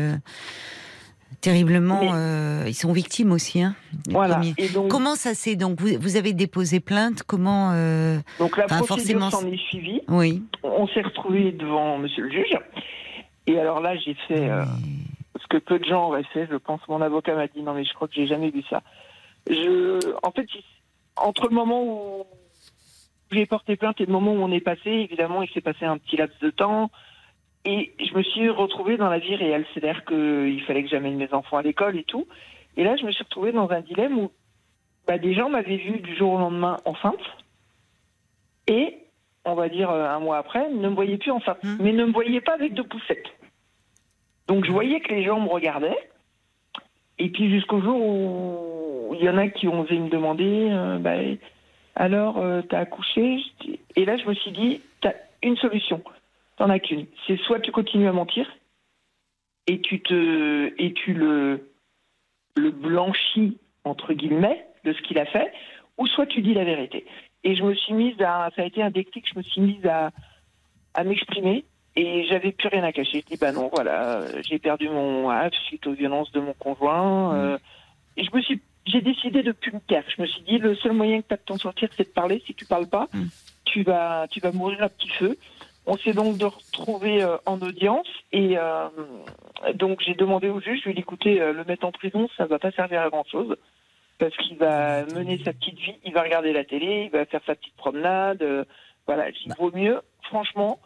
terriblement, Mais- euh, ils sont victimes aussi. Hein, Voilà. premier. Et donc, Comment ça s'est donc vous, vous avez déposé plainte Comment euh, donc la procédure forcément, s'en est suivie. Oui. On s'est retrouvés devant Monsieur le juge. Et alors là, j'ai fait euh, ce que peu de gens auraient fait. Je pense mon avocat m'a dit non mais je crois que j'ai jamais vu ça. Je, en fait, entre le moment où j'ai porté plainte et le moment où on est passé, évidemment, il s'est passé un petit laps de temps. Et je me suis retrouvée dans la vie réelle. C'est-à-dire qu'il fallait que j'amène mes enfants à l'école et tout. Et là, je me suis retrouvée dans un dilemme où bah, des gens m'avaient vue du jour au lendemain enceinte. Et, on va dire euh, un mois après, ne me voyaient plus enceinte. Hmm. Mais ne me voyaient pas avec deux poussettes. Donc je voyais que les gens me regardaient. Et puis jusqu'au jour où il y en a qui ont osé me demander, euh, bah, alors, euh, t'as accouché? Et là, je me suis dit, t'as une solution. T'en as qu'une. C'est soit tu continues à mentir et tu te et tu le le blanchis entre guillemets de ce qu'il a fait, ou soit tu dis la vérité. Et je me suis mise à, ça a été un déclic, je me suis mise à à m'exprimer et j'avais plus rien à cacher. Je dis bah non, voilà, j'ai perdu mon HAF suite aux violences de mon conjoint. euh, et je me suis, j'ai décidé de plus me taire. Je me suis dit le seul moyen que tu as de t'en sortir, c'est de parler. Si tu parles pas, Mm. tu vas, tu vas mourir à petit feu. On s'est donc de retrouver euh, en audience et euh, donc j'ai demandé au juge, je lui ai dit écoutez, le mettre en prison, ça va pas servir à grand chose parce qu'il va mener sa petite vie, il va regarder la télé, il va faire sa petite promenade. euh, voilà, il vaut mieux, franchement,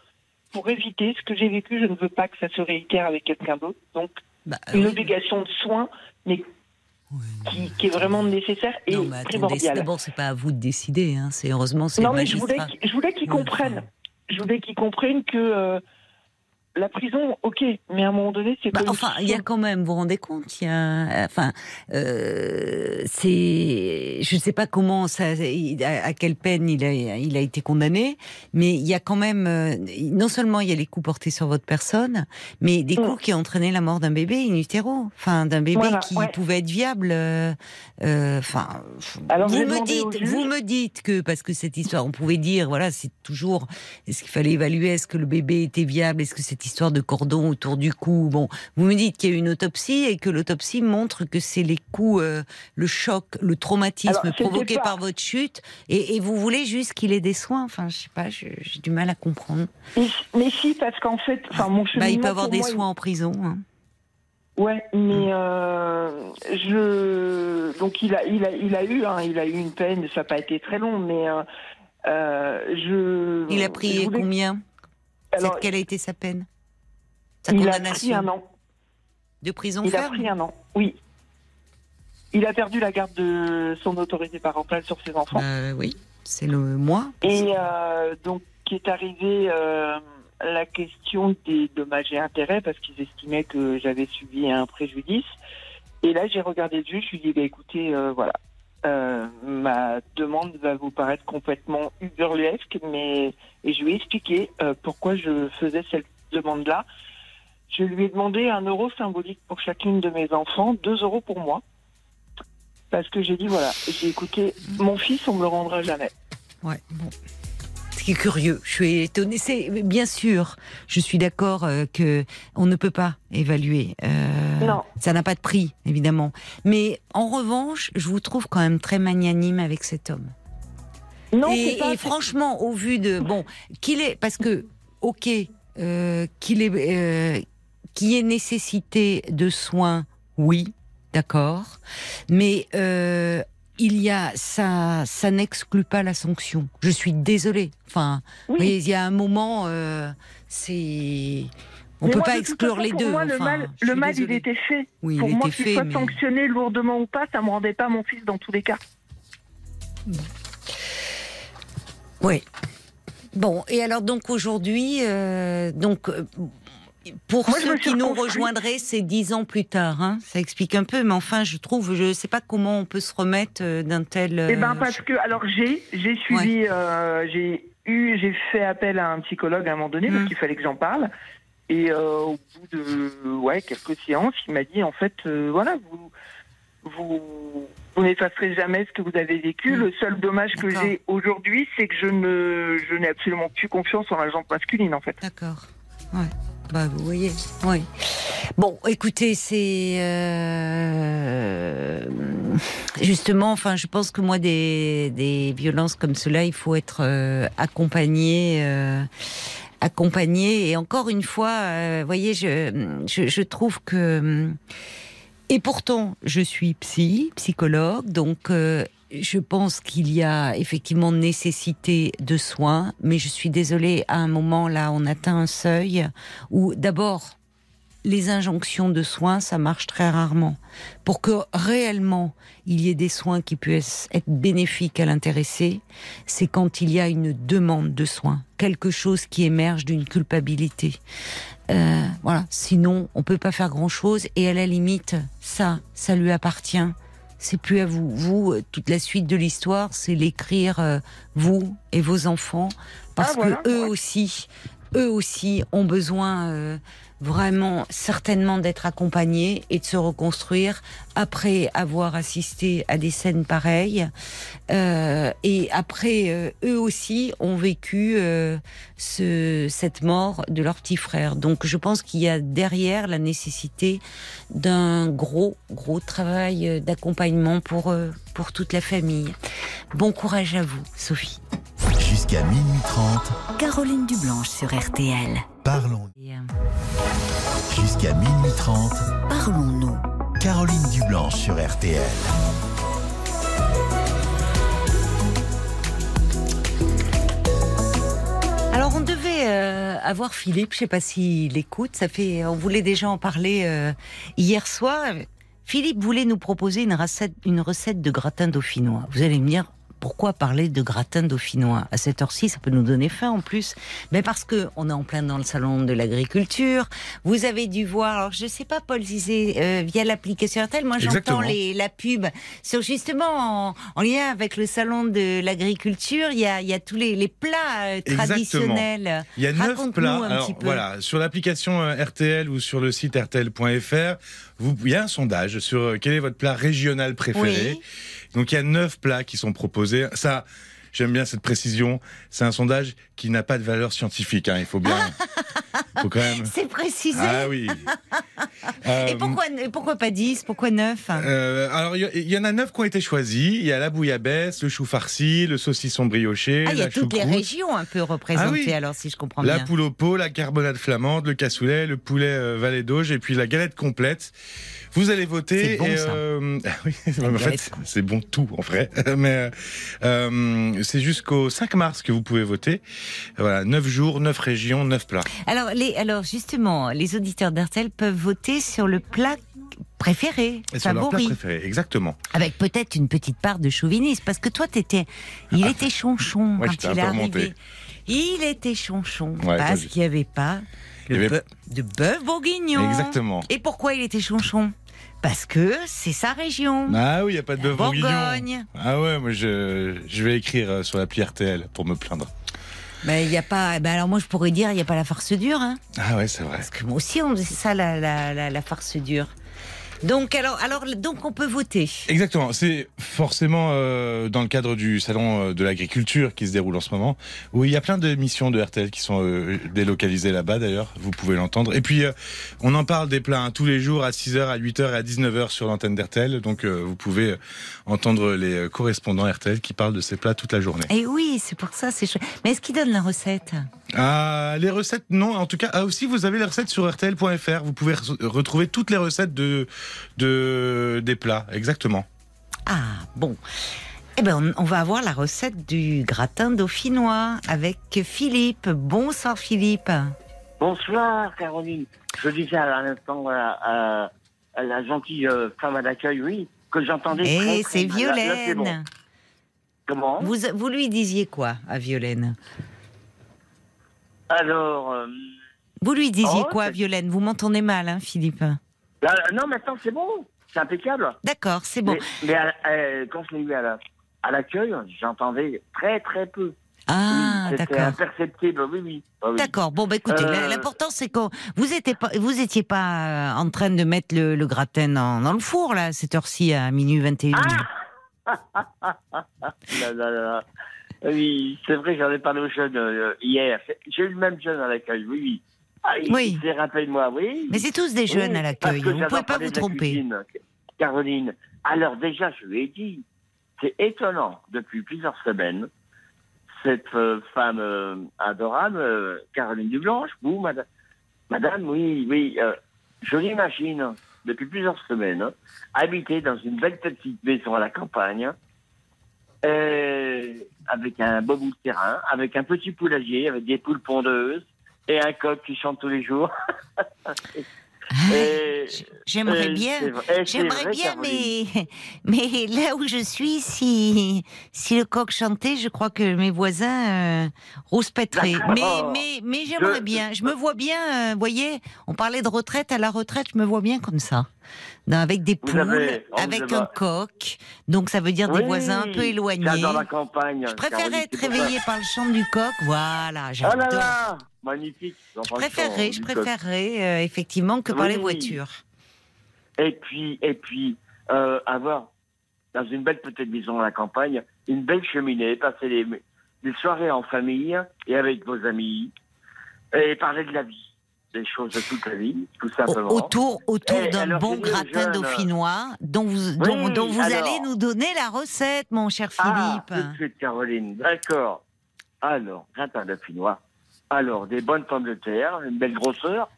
pour éviter ce que j'ai vécu, je ne veux pas que ça se réitère avec quelqu'un d'autre. Donc Bah, une oui. obligation de soins, mais qui, qui est vraiment nécessaire et Non, mais attendez, c'est- primordial. d'abord, c'est pas à vous de décider. Hein. C'est heureusement, c'est Non, mais je voulais, je voulais qu'ils comprennent. Je voulais qu'ils comprennent que euh, la prison, ok, mais à un moment donné, c'est Bah, enfin, il y a quand même, vous vous rendez compte, il y a, enfin, euh, c'est, je ne sais pas comment ça, à quelle peine il a, il a été condamné, mais il y a quand même, euh, non seulement il y a les coups portés sur votre personne, mais des coups qui ont entraîné la mort d'un bébé in utero, enfin, d'un bébé Voilà, qui ouais. pouvait être viable, euh, euh, enfin, Alors, vous me dites, vous me dites que parce que cette histoire, on pouvait dire, voilà, c'est toujours, est-ce qu'il fallait évaluer, est-ce que le bébé était viable, est-ce que cette histoire de cordon autour du cou, bon, vous me dites qu'il y a eu une autopsie et que l'autopsie montre que c'est les coups, euh, le choc, le traumatisme Alors, provoqué pas- par votre chute, et, et vous voulez juste qu'il ait des soins, enfin, je sais pas, j'ai du mal à comprendre. Mais, mais si, parce qu'en fait, enfin, mon Bah, il peut avoir des moi, il- soins en prison. hein. Ouais, mais euh, je donc il a il a il a eu hein, il a eu une peine, ça n'a pas été très long, mais euh, je. Il a voulais- combien? Alors, Quelle a été sa peine? Sa il a pris un an. de prison Il a pris un an. Oui. Il a perdu la garde de son autorité parentale sur ses enfants. Euh, Oui, c'est le mois. Et euh, donc, qui est arrivé euh, la question des dommages et intérêts, parce qu'ils estimaient que j'avais subi un préjudice. Et là, j'ai regardé le juge, je lui ai dit, bah, écoutez, euh, voilà, euh, ma demande va vous paraître complètement uberluesque, mais et je lui ai expliqué euh, pourquoi je faisais cette demande-là. Je lui ai demandé un euro symbolique pour chacune de mes enfants, deux euros pour moi. Parce que j'ai dit, voilà, j'ai écouté, mon fils, on me le rendra jamais. Ouais, bon. Ce qui est curieux, je suis étonnée. C'est bien sûr, je suis d'accord euh, que on ne peut pas évaluer. euh, Non. Ça n'a pas de prix, évidemment. Mais en revanche, je vous trouve quand même très magnanime avec cet homme. Non, et, pas- et franchement, au vu de bon, qu'il est parce que ok, euh, qu'il est euh, qu'il y ait nécessité de soins, oui, d'accord, mais euh, il y a ça, ça n'exclut pas la sanction. Je suis désolée. Enfin, vous voyez, il y a un moment, euh, c'est on Mais peut moi, pas exclure façon, les pour deux. Moi, le mal, le mal il était fait. Oui, pour il moi, qu'il soit mais- sanctionné lourdement ou pas, ça me rendait pas mon fils dans tous les cas. Oui. Bon, et alors donc aujourd'hui, euh, donc euh, pour Moi, ceux qui nous rejoindraient, c'est dix ans plus tard. Hein, ça explique un peu, mais enfin, je trouve, je ne sais pas comment on peut se remettre euh, d'un tel. Eh ben euh, parce que alors j'ai j'ai suivi euh, j'ai eu j'ai fait appel à un psychologue à un moment donné Mm. parce qu'il fallait que j'en parle et euh, au bout de ouais quelques séances il m'a dit en fait euh, voilà vous vous vous n'effacerez jamais ce que vous avez vécu. Le seul dommage que j'ai aujourd'hui, c'est que je ne je n'ai absolument plus confiance en la jambe masculine en fait. D'accord. Ouais. Bah, vous voyez. Oui. Bon, écoutez, c'est euh, justement, enfin, je pense que moi, des, violences comme cela, il faut être euh, accompagné. euh, accompagné et encore une fois, voyez, je, je, trouve que et pourtant, je suis psy, psychologue, donc je pense qu'il y a effectivement nécessité de soins, mais je suis désolée, à un moment là, on atteint un seuil où d'abord, les injonctions de soins, ça marche très rarement. Pour que réellement il y ait des soins qui puissent être bénéfiques à l'intéressé, c'est quand il y a une demande de soins, quelque chose qui émerge d'une culpabilité. Euh, voilà. Sinon, on peut pas faire grand chose. Et à la limite, ça, ça lui appartient. C'est plus à vous. Vous, euh, toute la suite de l'histoire, c'est l'écrire euh, vous et vos enfants, parce Ah, voilà, que eux aussi, eux aussi ont besoin euh, vraiment certainement d'être accompagnés et de se reconstruire après avoir assisté à des scènes pareilles. Euh, et après, euh, eux aussi ont vécu euh, ce, cette mort de leur petit frère. Donc je pense qu'il y a derrière la nécessité d'un gros, gros travail euh, d'accompagnement pour, euh, pour toute la famille. Bon courage à vous, Sophie. Jusqu'à minuit 30, Caroline Dublanche sur RTL. parlons. Euh, Jusqu'à minuit 30, Parlons-nous. Caroline Dublanche sur RTL. Alors on devait euh, avoir Philippe, je sais pas s'il écoute, ça fait, on voulait déjà en parler euh, hier soir. Philippe voulait nous proposer une recette, une recette de gratin dauphinois. Vous allez me dire, pourquoi parler de gratin dauphinois à cette heure-ci Ça peut nous donner faim en plus. Mais parce que on est en plein dans le salon de l'agriculture. Vous avez dû voir, alors je sais pas, Paul Zizé, euh, via l'application RTL, moi j'entends la pub sur justement en, en lien avec le salon de l'agriculture. Il y a, il y a tous les, les plats euh, Exactement. traditionnels. Il y a neuf plats. un Alors, voilà, sur l'application euh, RTL ou sur le site rtl.fr, vous, il y a un sondage sur euh, quel est votre plat régional préféré? Oui. Donc il y a neuf plats qui sont proposés. Ça, j'aime bien cette précision. C'est un sondage qui n'a pas de valeur scientifique. hein. Il faut bien, faut quand même. C'est précisé. Ah oui. Et Euh, pourquoi, et pourquoi pas 10 Pourquoi 9 euh, alors, il y, en a neuf qui ont été choisis. Il y a la bouillabaisse, le chou farci, le saucisson brioché, Ah, il y a la toutes les régions un peu représentées, Ah oui. alors si je comprends la bien. poule au pot, la carbonade flamande, le cassoulet, le poulet euh, valet d'auge et puis la galette complète. Vous allez voter. C'est bon, et, euh, ah oui, en fait, c'est bon tout en vrai. Mais euh, c'est jusqu'au 5 mars que vous pouvez voter. Voilà, 9 jours, 9 régions, 9 plats. Alors, les, alors justement, les auditeurs d'RTL peuvent voter sur le plat préféré, Et sur leur plat favori, préféré, exactement. avec peut-être une petite part de chauvinisme, parce que toi, t'étais, il était chonchon Moi, quand il est arrivé. Il était chonchon Ouais, parce qu'il n'y avait pas le avait- bœuf- de bœuf bourguignon. Exactement. Et pourquoi il était chonchon? Parce que c'est sa région. Ah oui, il n'y a pas de bœuf. Bourgogne. Ah ouais, moi je, je vais écrire euh, sur l'appli RTL pour me plaindre. Mais il y a pas. Ben alors moi, je pourrais dire, il n'y a pas la farce dure. Hein. Ah ouais, c'est vrai. Parce que moi aussi, on c'est ça la, la, la, la farce dure. Donc alors, alors donc on peut voter. Exactement, c'est forcément euh, dans le cadre du salon euh, de l'agriculture qui se déroule en ce moment, où il y a plein d'émissions de RTL qui sont euh, délocalisées là-bas d'ailleurs, vous pouvez l'entendre. Et puis euh, on en parle des plats hein, tous les jours à 6h, à 8h et à 19h sur l'antenne d'RTL, donc euh, vous pouvez euh, entendre les correspondants RTL qui parlent de ces plats toute la journée. Et oui, c'est pour ça, c'est chouette. Mais est-ce qu'il donne la recette? Ah, les recettes, non. En tout cas, ah, aussi, vous avez les recettes sur RTL.fr. Vous pouvez re- retrouver toutes les recettes de, de des plats, exactement. Ah bon. Eh ben, on, on va avoir la recette du gratin dauphinois avec Philippe. Bonsoir Philippe. Bonsoir Caroline. Je disais à l'instant voilà, à, à la gentille euh, femme à l'accueil, oui, que j'entendais. très c'est mal. Là- là, Violaine. bon. Comment Vous, vous lui disiez quoi à Violaine Alors, euh, Vous lui disiez Oh, quoi à Violaine? Vous m'entendez mal, hein, Philippe? Là, non, maintenant c'est bon, c'est impeccable. D'accord, c'est bon. Mais, mais à- euh, quand je l'ai eu à la- l'accueil, j'entendais très très peu. Ah, Oui, C'était d'accord. imperceptible, oui, oui. Ah oui. D'accord. Bon, bah écoutez, Euh, l'important c'est que vous étiez pas, vous étiez pas euh, en train de mettre le, le gratin dans, dans le four là, à cette heure-ci à minuit 21. Ah Là, là. Oui, c'est vrai, j'en ai parlé aux jeunes euh, hier. J'ai eu le même jeune à l'accueil, oui, oui. Ah, Oui. Mais c'est tous des jeunes Oui, à l'accueil. Vous j'adore pouvez pas vous tromper. cuisine, Caroline. Alors déjà, je lui ai dit, c'est étonnant, depuis plusieurs semaines, cette euh, femme euh, adorable, euh, Caroline Dublanche, vous, madame, madame oui, oui, je l'imagine, depuis plusieurs semaines, hein, habiter dans une belle petite maison à la campagne, avec un beau bout de terrain, avec un petit poulailler, avec des poules pondeuses, et un coq qui chante tous les jours. Et- J'aimerais bien. J'aimerais bien, mais, mais là où je suis, si, si le coq chantait, je crois que mes voisins euh, rouspèteraient. D'accord. Mais, mais, mais j'aimerais bien. Je me vois bien, vous voyez, on parlait de retraite. À la retraite, je me vois bien comme ça. Avec des poules, avez- oh, avec un coq. Donc ça veut dire des voisins un peu éloignés. J'adore la campagne. Je Caroline, être réveillée par le chant du coq. Voilà, Oh j'adore. là Magnifique. je préférerais, je préférerais euh, effectivement que par les Oui. voitures. Et puis, et puis euh, avoir dans une belle petite maison à la campagne, une belle cheminée, passer des, des soirées en famille et avec vos amis, et parler de la vie, des choses de toute la vie, tout simplement. Autour, autour d'un bon gratin dauphinois dont vous, dont, Oui, dont vous alors. allez nous donner la recette, mon cher Ah, Philippe. tout de suite, Caroline. D'accord. Alors, gratin dauphinois. Alors, des bonnes pommes de terre, une belle grosseur.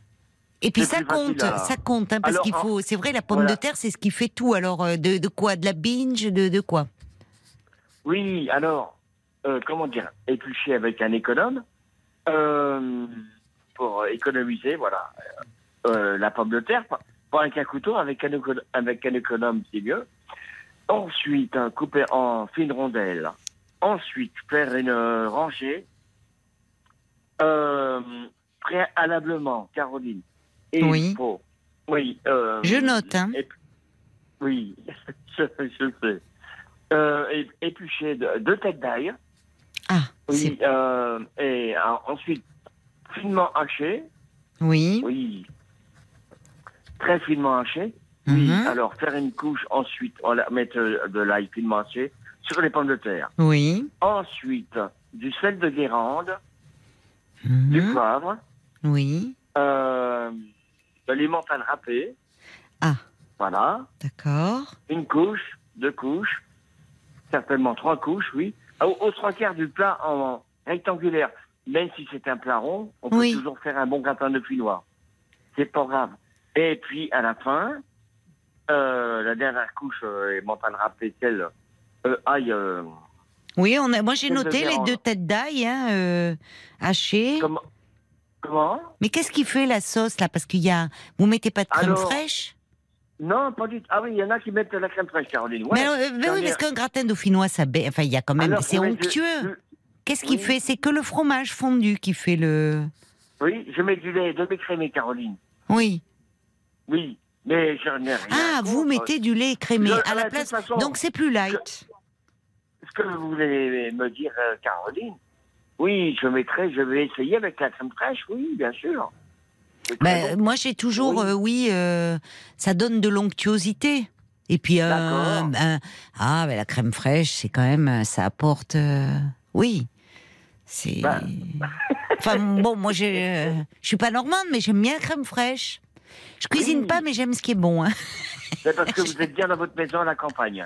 Et puis ça compte, à- ça compte, hein, parce qu'il faut. C'est vrai, la pomme voilà. de terre, c'est ce qui fait tout. Alors, euh, de, de quoi? De la binge De, de quoi? Oui, alors, euh, comment dire, éplucher avec un économe euh, pour économiser, voilà, euh, la pomme de terre. pas avec un couteau, avec un, avec un économe, c'est mieux. Ensuite, couper en fines rondelles. Ensuite, faire une rangée. Euh, préalablement, Caroline. Et Oui. il faut. Oui. euh, Je note, hein. oui, je, je sais. Euh, éplucher de- deux têtes d'ail. Ah, Oui, euh, et euh, ensuite, finement haché. oui. Oui. Très finement haché. Oui. Mhm. Alors, faire une couche, ensuite, on la mettre euh, de l'ail finement haché sur les pommes de terre. Oui. Ensuite, du sel de Guérande, du Mhm. poivre, Oui. euh, de l'emmental râpé. Ah. Voilà. D'accord. Une couche, deux couches, certainement trois couches, oui. Au, trois quarts du plat en rectangulaire, même si c'est un plat rond, on peut toujours faire un bon gratin de noir. C'est pas grave. Et puis, à la fin, euh, la dernière couche, euh, mental râpé, celle, euh, ail, euh, Oui, on a, moi j'ai de noté les deux têtes d'ail hein, euh, hachées. comment, comment? Mais qu'est-ce qui fait la sauce là? Parce qu'il y a, vous mettez pas de crème Alors, fraîche? Non, pas du tout. Ah oui, il y en a qui mettent de la crème fraîche, Caroline. Ouais. Mais, euh, mais oui, parce qu'un gratin dauphinois, ça, ba- enfin, il y a quand même, c'est onctueux. je- Qu'est-ce qui fait? C'est que le fromage fondu qui fait le. Oui, je mets du lait demi-crémé, Caroline. Oui. Oui, mais j'en ai rien. Ah, vous mettez du lait écrémé Je- à la toute place. façon, Donc c'est plus light. Que vous voulez me dire, euh, Caroline Oui, je mettrai, je vais essayer avec la crème fraîche, oui, bien sûr. Ben, bon. moi, j'ai toujours, Oui. euh, oui, euh, ça donne de l'onctuosité. Et puis, euh, ben, ah, ben, la crème fraîche, c'est quand même, ça apporte, oui, c'est. Ben. Enfin bon, moi, je suis pas normande, mais j'aime bien la crème fraîche. Je cuisine Oui. pas, mais j'aime ce qui est bon. Hein. C'est parce que vous êtes bien dans votre maison à la campagne.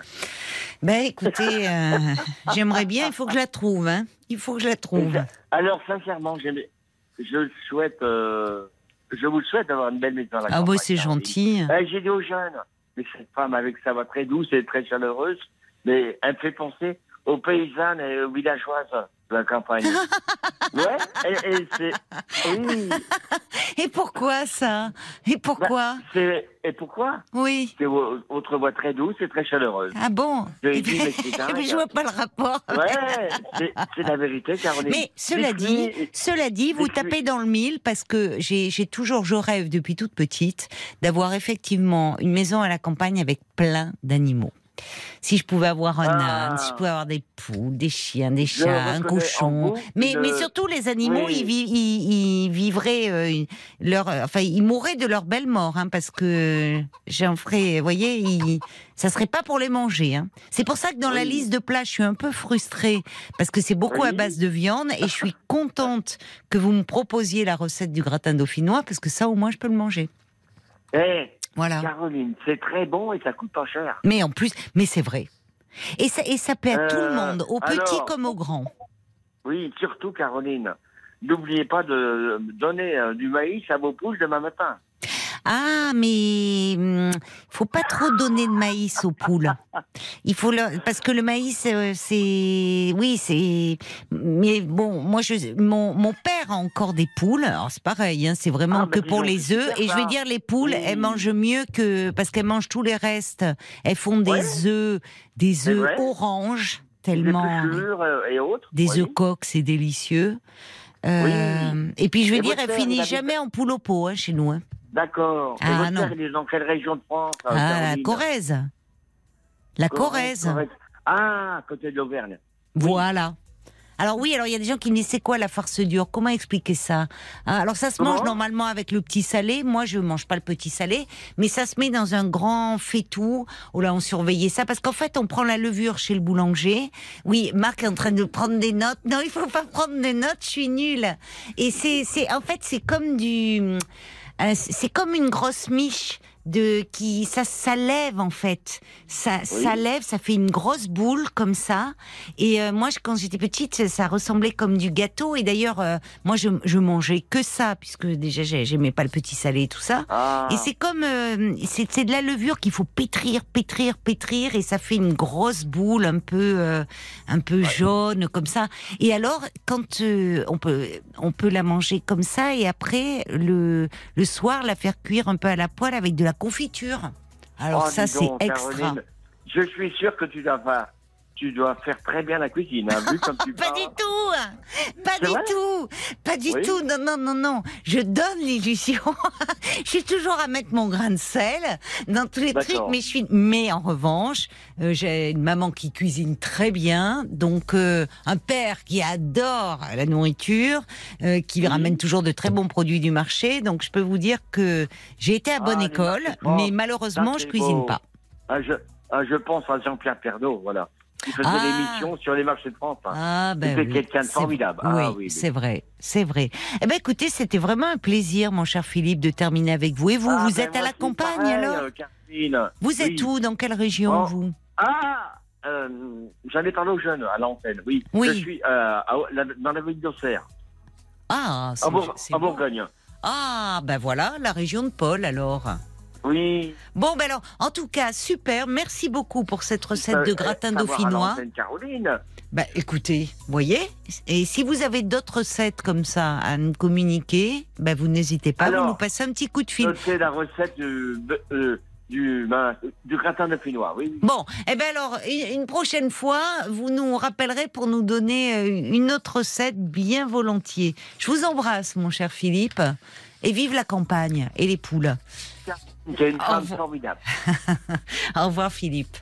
Ben, écoutez, euh, j'aimerais bien. Il faut que je la trouve. Hein. Il faut que je la trouve. Alors, sincèrement, je souhaite, euh, je vous souhaite d'avoir une belle maison à la Ah, bon, c'est gentil. Eh, J'ai dit aux jeunes, mais cette femme avec sa voix très douce et très chaleureuse, mais elle me fait penser aux paysannes et aux villageoises la campagne. ouais, et, et c'est. Oui, Et pourquoi ça? Et pourquoi? C'est. Et pourquoi? Oui. C'est vo- votre voix très douce et très chaleureuse. Ah bon? Je Eh mais je vois pas le rapport. Ouais, c'est la vérité, Caroline. Mais cela dit, cela dit, vous tapez dans le mille parce que j'ai toujours, je rêve depuis toute petite d'avoir effectivement une maison à la campagne avec plein d'animaux. Si je pouvais avoir un Ah. âne, si je pouvais avoir des poules, des chiens, des chats, un cochon, mais, mais surtout les animaux, Oui. ils, vi- ils- ils vivraient euh, leur, enfin ils mourraient de leur belle mort, hein, parce que j'en ferais, vous voyez, ils, ça serait pas pour les manger. Hein. C'est pour ça que dans la liste de plats, je suis un peu frustrée parce que c'est beaucoup à base de viande et je suis contente que vous me proposiez la recette du gratin dauphinois parce que ça au moins je peux le manger. Eh, Voilà. Caroline, c'est très bon et ça coûte pas cher. Mais en plus, mais c'est vrai. Et ça, et ça plaît à tout le Euh, monde, aux petits comme aux grands. Oui, surtout, Caroline. N'oubliez pas de donner euh, du maïs à vos poules demain matin. Ah, mais hum, faut pas trop donner de maïs aux poules. Il faut leur- parce que le maïs, euh, c'est oui, c'est. Mais bon, moi, je, mon, mon père a encore des poules. Alors c'est pareil, hein, c'est vraiment Ah, que bah, pour les œufs. Et je vais dire, les poules, elles mangent mieux que parce qu'elles mangent tous les restes. Elles font des Ouais. œufs, des œufs oranges tellement. euh, et autres. Des oui. œufs coques, c'est délicieux. Euh, Et puis je vais Et dire, elle père, finit jamais en poule au pot hein, chez nous. hein. D'accord. Et Ah, votre non. père, il est dans quelle région de France euh, Ah, la Corrèze. La Corrèze, Corrèze. Corrèze. Ah, à côté de l'Auvergne. Voilà. Alors oui, alors il y a des gens qui me disent c'est quoi la farce dure? Comment expliquer ça? Hein, Alors ça se mange normalement avec le petit salé. Moi je mange pas le petit salé, mais ça se met dans un grand faitout. Oh là, on surveillait ça parce qu'en fait on prend la levure chez le boulanger. Oui, Marc est en train de prendre des notes. Non, il faut pas prendre des notes. Je suis nulle. Et c'est, c'est en fait c'est comme du, euh, c'est comme une grosse miche de qui ça ça lève en fait. Ça ça lève ça fait une grosse boule comme ça. Et euh, moi je- quand j'étais petite ça- ressemblait comme du gâteau. Et d'ailleurs euh, moi je, je mangeais que ça puisque déjà j'ai- j'aimais pas le petit salé et tout ça. Ah, et c'est comme euh, c'est de la levure qu'il faut pétrir pétrir pétrir. Et ça fait une grosse boule un peu euh, un peu jaune comme ça. Et alors quand on peut on peut la manger comme ça et après le le soir la faire cuire un peu à la poêle avec de la la confiture. Alors Oh, ça, c'est extra. Caroline, je suis sûr que tu pas. Tu dois faire très bien la cuisine, hein, vu comme tu Pas parles. du tout Pas du tout Pas du Oui. tout Non, non, non, non Je donne l'illusion Je suis toujours à mettre mon grain de sel dans tous les trucs, mais je suis... Mais en revanche, euh, j'ai une maman qui cuisine très bien, donc euh, un père qui adore la nourriture, euh, qui lui ramène toujours de très bons produits du marché, donc je peux vous dire que j'ai été à bonne Ah, école, mais malheureusement, ça, je cuisine beau. pas. Ah, je, ah, je pense à Jean-Pierre Pernaud, voilà. Qui faisait Ah. l'émission sur les marchés de France. hein. Ah, ben C'était oui, quelqu'un de formidable. Oui, Ah, oui, oui. c'est vrai, c'est vrai. Eh ben, écoutez, c'était vraiment un plaisir, mon cher Philippe, de terminer avec vous. Et vous, Ah, vous ben, êtes à la campagne pareil, alors? euh. Vous êtes où? Dans quelle région Oh. vous? Ah euh, J'en ai parlé aux jeunes à l'antenne, oui. Oui. Je suis euh, à- la- dans la ville d'Auxerre, Ah, c'est en, Bour- c'est en. Bourgogne. Ah, ben voilà, la région de Paul alors. Oui. Bon, ben alors, en tout cas, super. Merci beaucoup pour cette recette Euh, de gratin savoir à dauphinois. Caroline. Ben, écoutez, voyez, et si vous avez d'autres recettes comme ça à nous communiquer, ben vous n'hésitez pas, Alors, vous nous passez un petit coup de fil. C'est la recette du, euh, du, ben, du gratin de finois, oui. Bon, eh ben alors, une une prochaine fois, vous nous rappellerez pour nous donner euh, une autre recette bien volontiers. Je vous embrasse, mon cher Philippe, et vive la campagne et les poules. C'est une Au femme revoir. formidable. Au revoir, Philippe.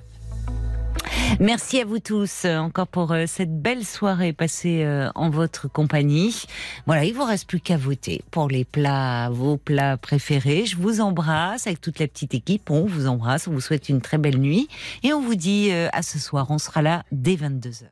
Merci à vous tous euh, encore pour euh, cette belle soirée passée euh, en votre compagnie. Voilà, il vous reste plus qu'à voter pour les plats, vos plats préférés. Je vous embrasse avec toute la petite équipe. On vous embrasse, on vous souhaite une très belle nuit et on vous dit à ce soir. On sera là dès 22h.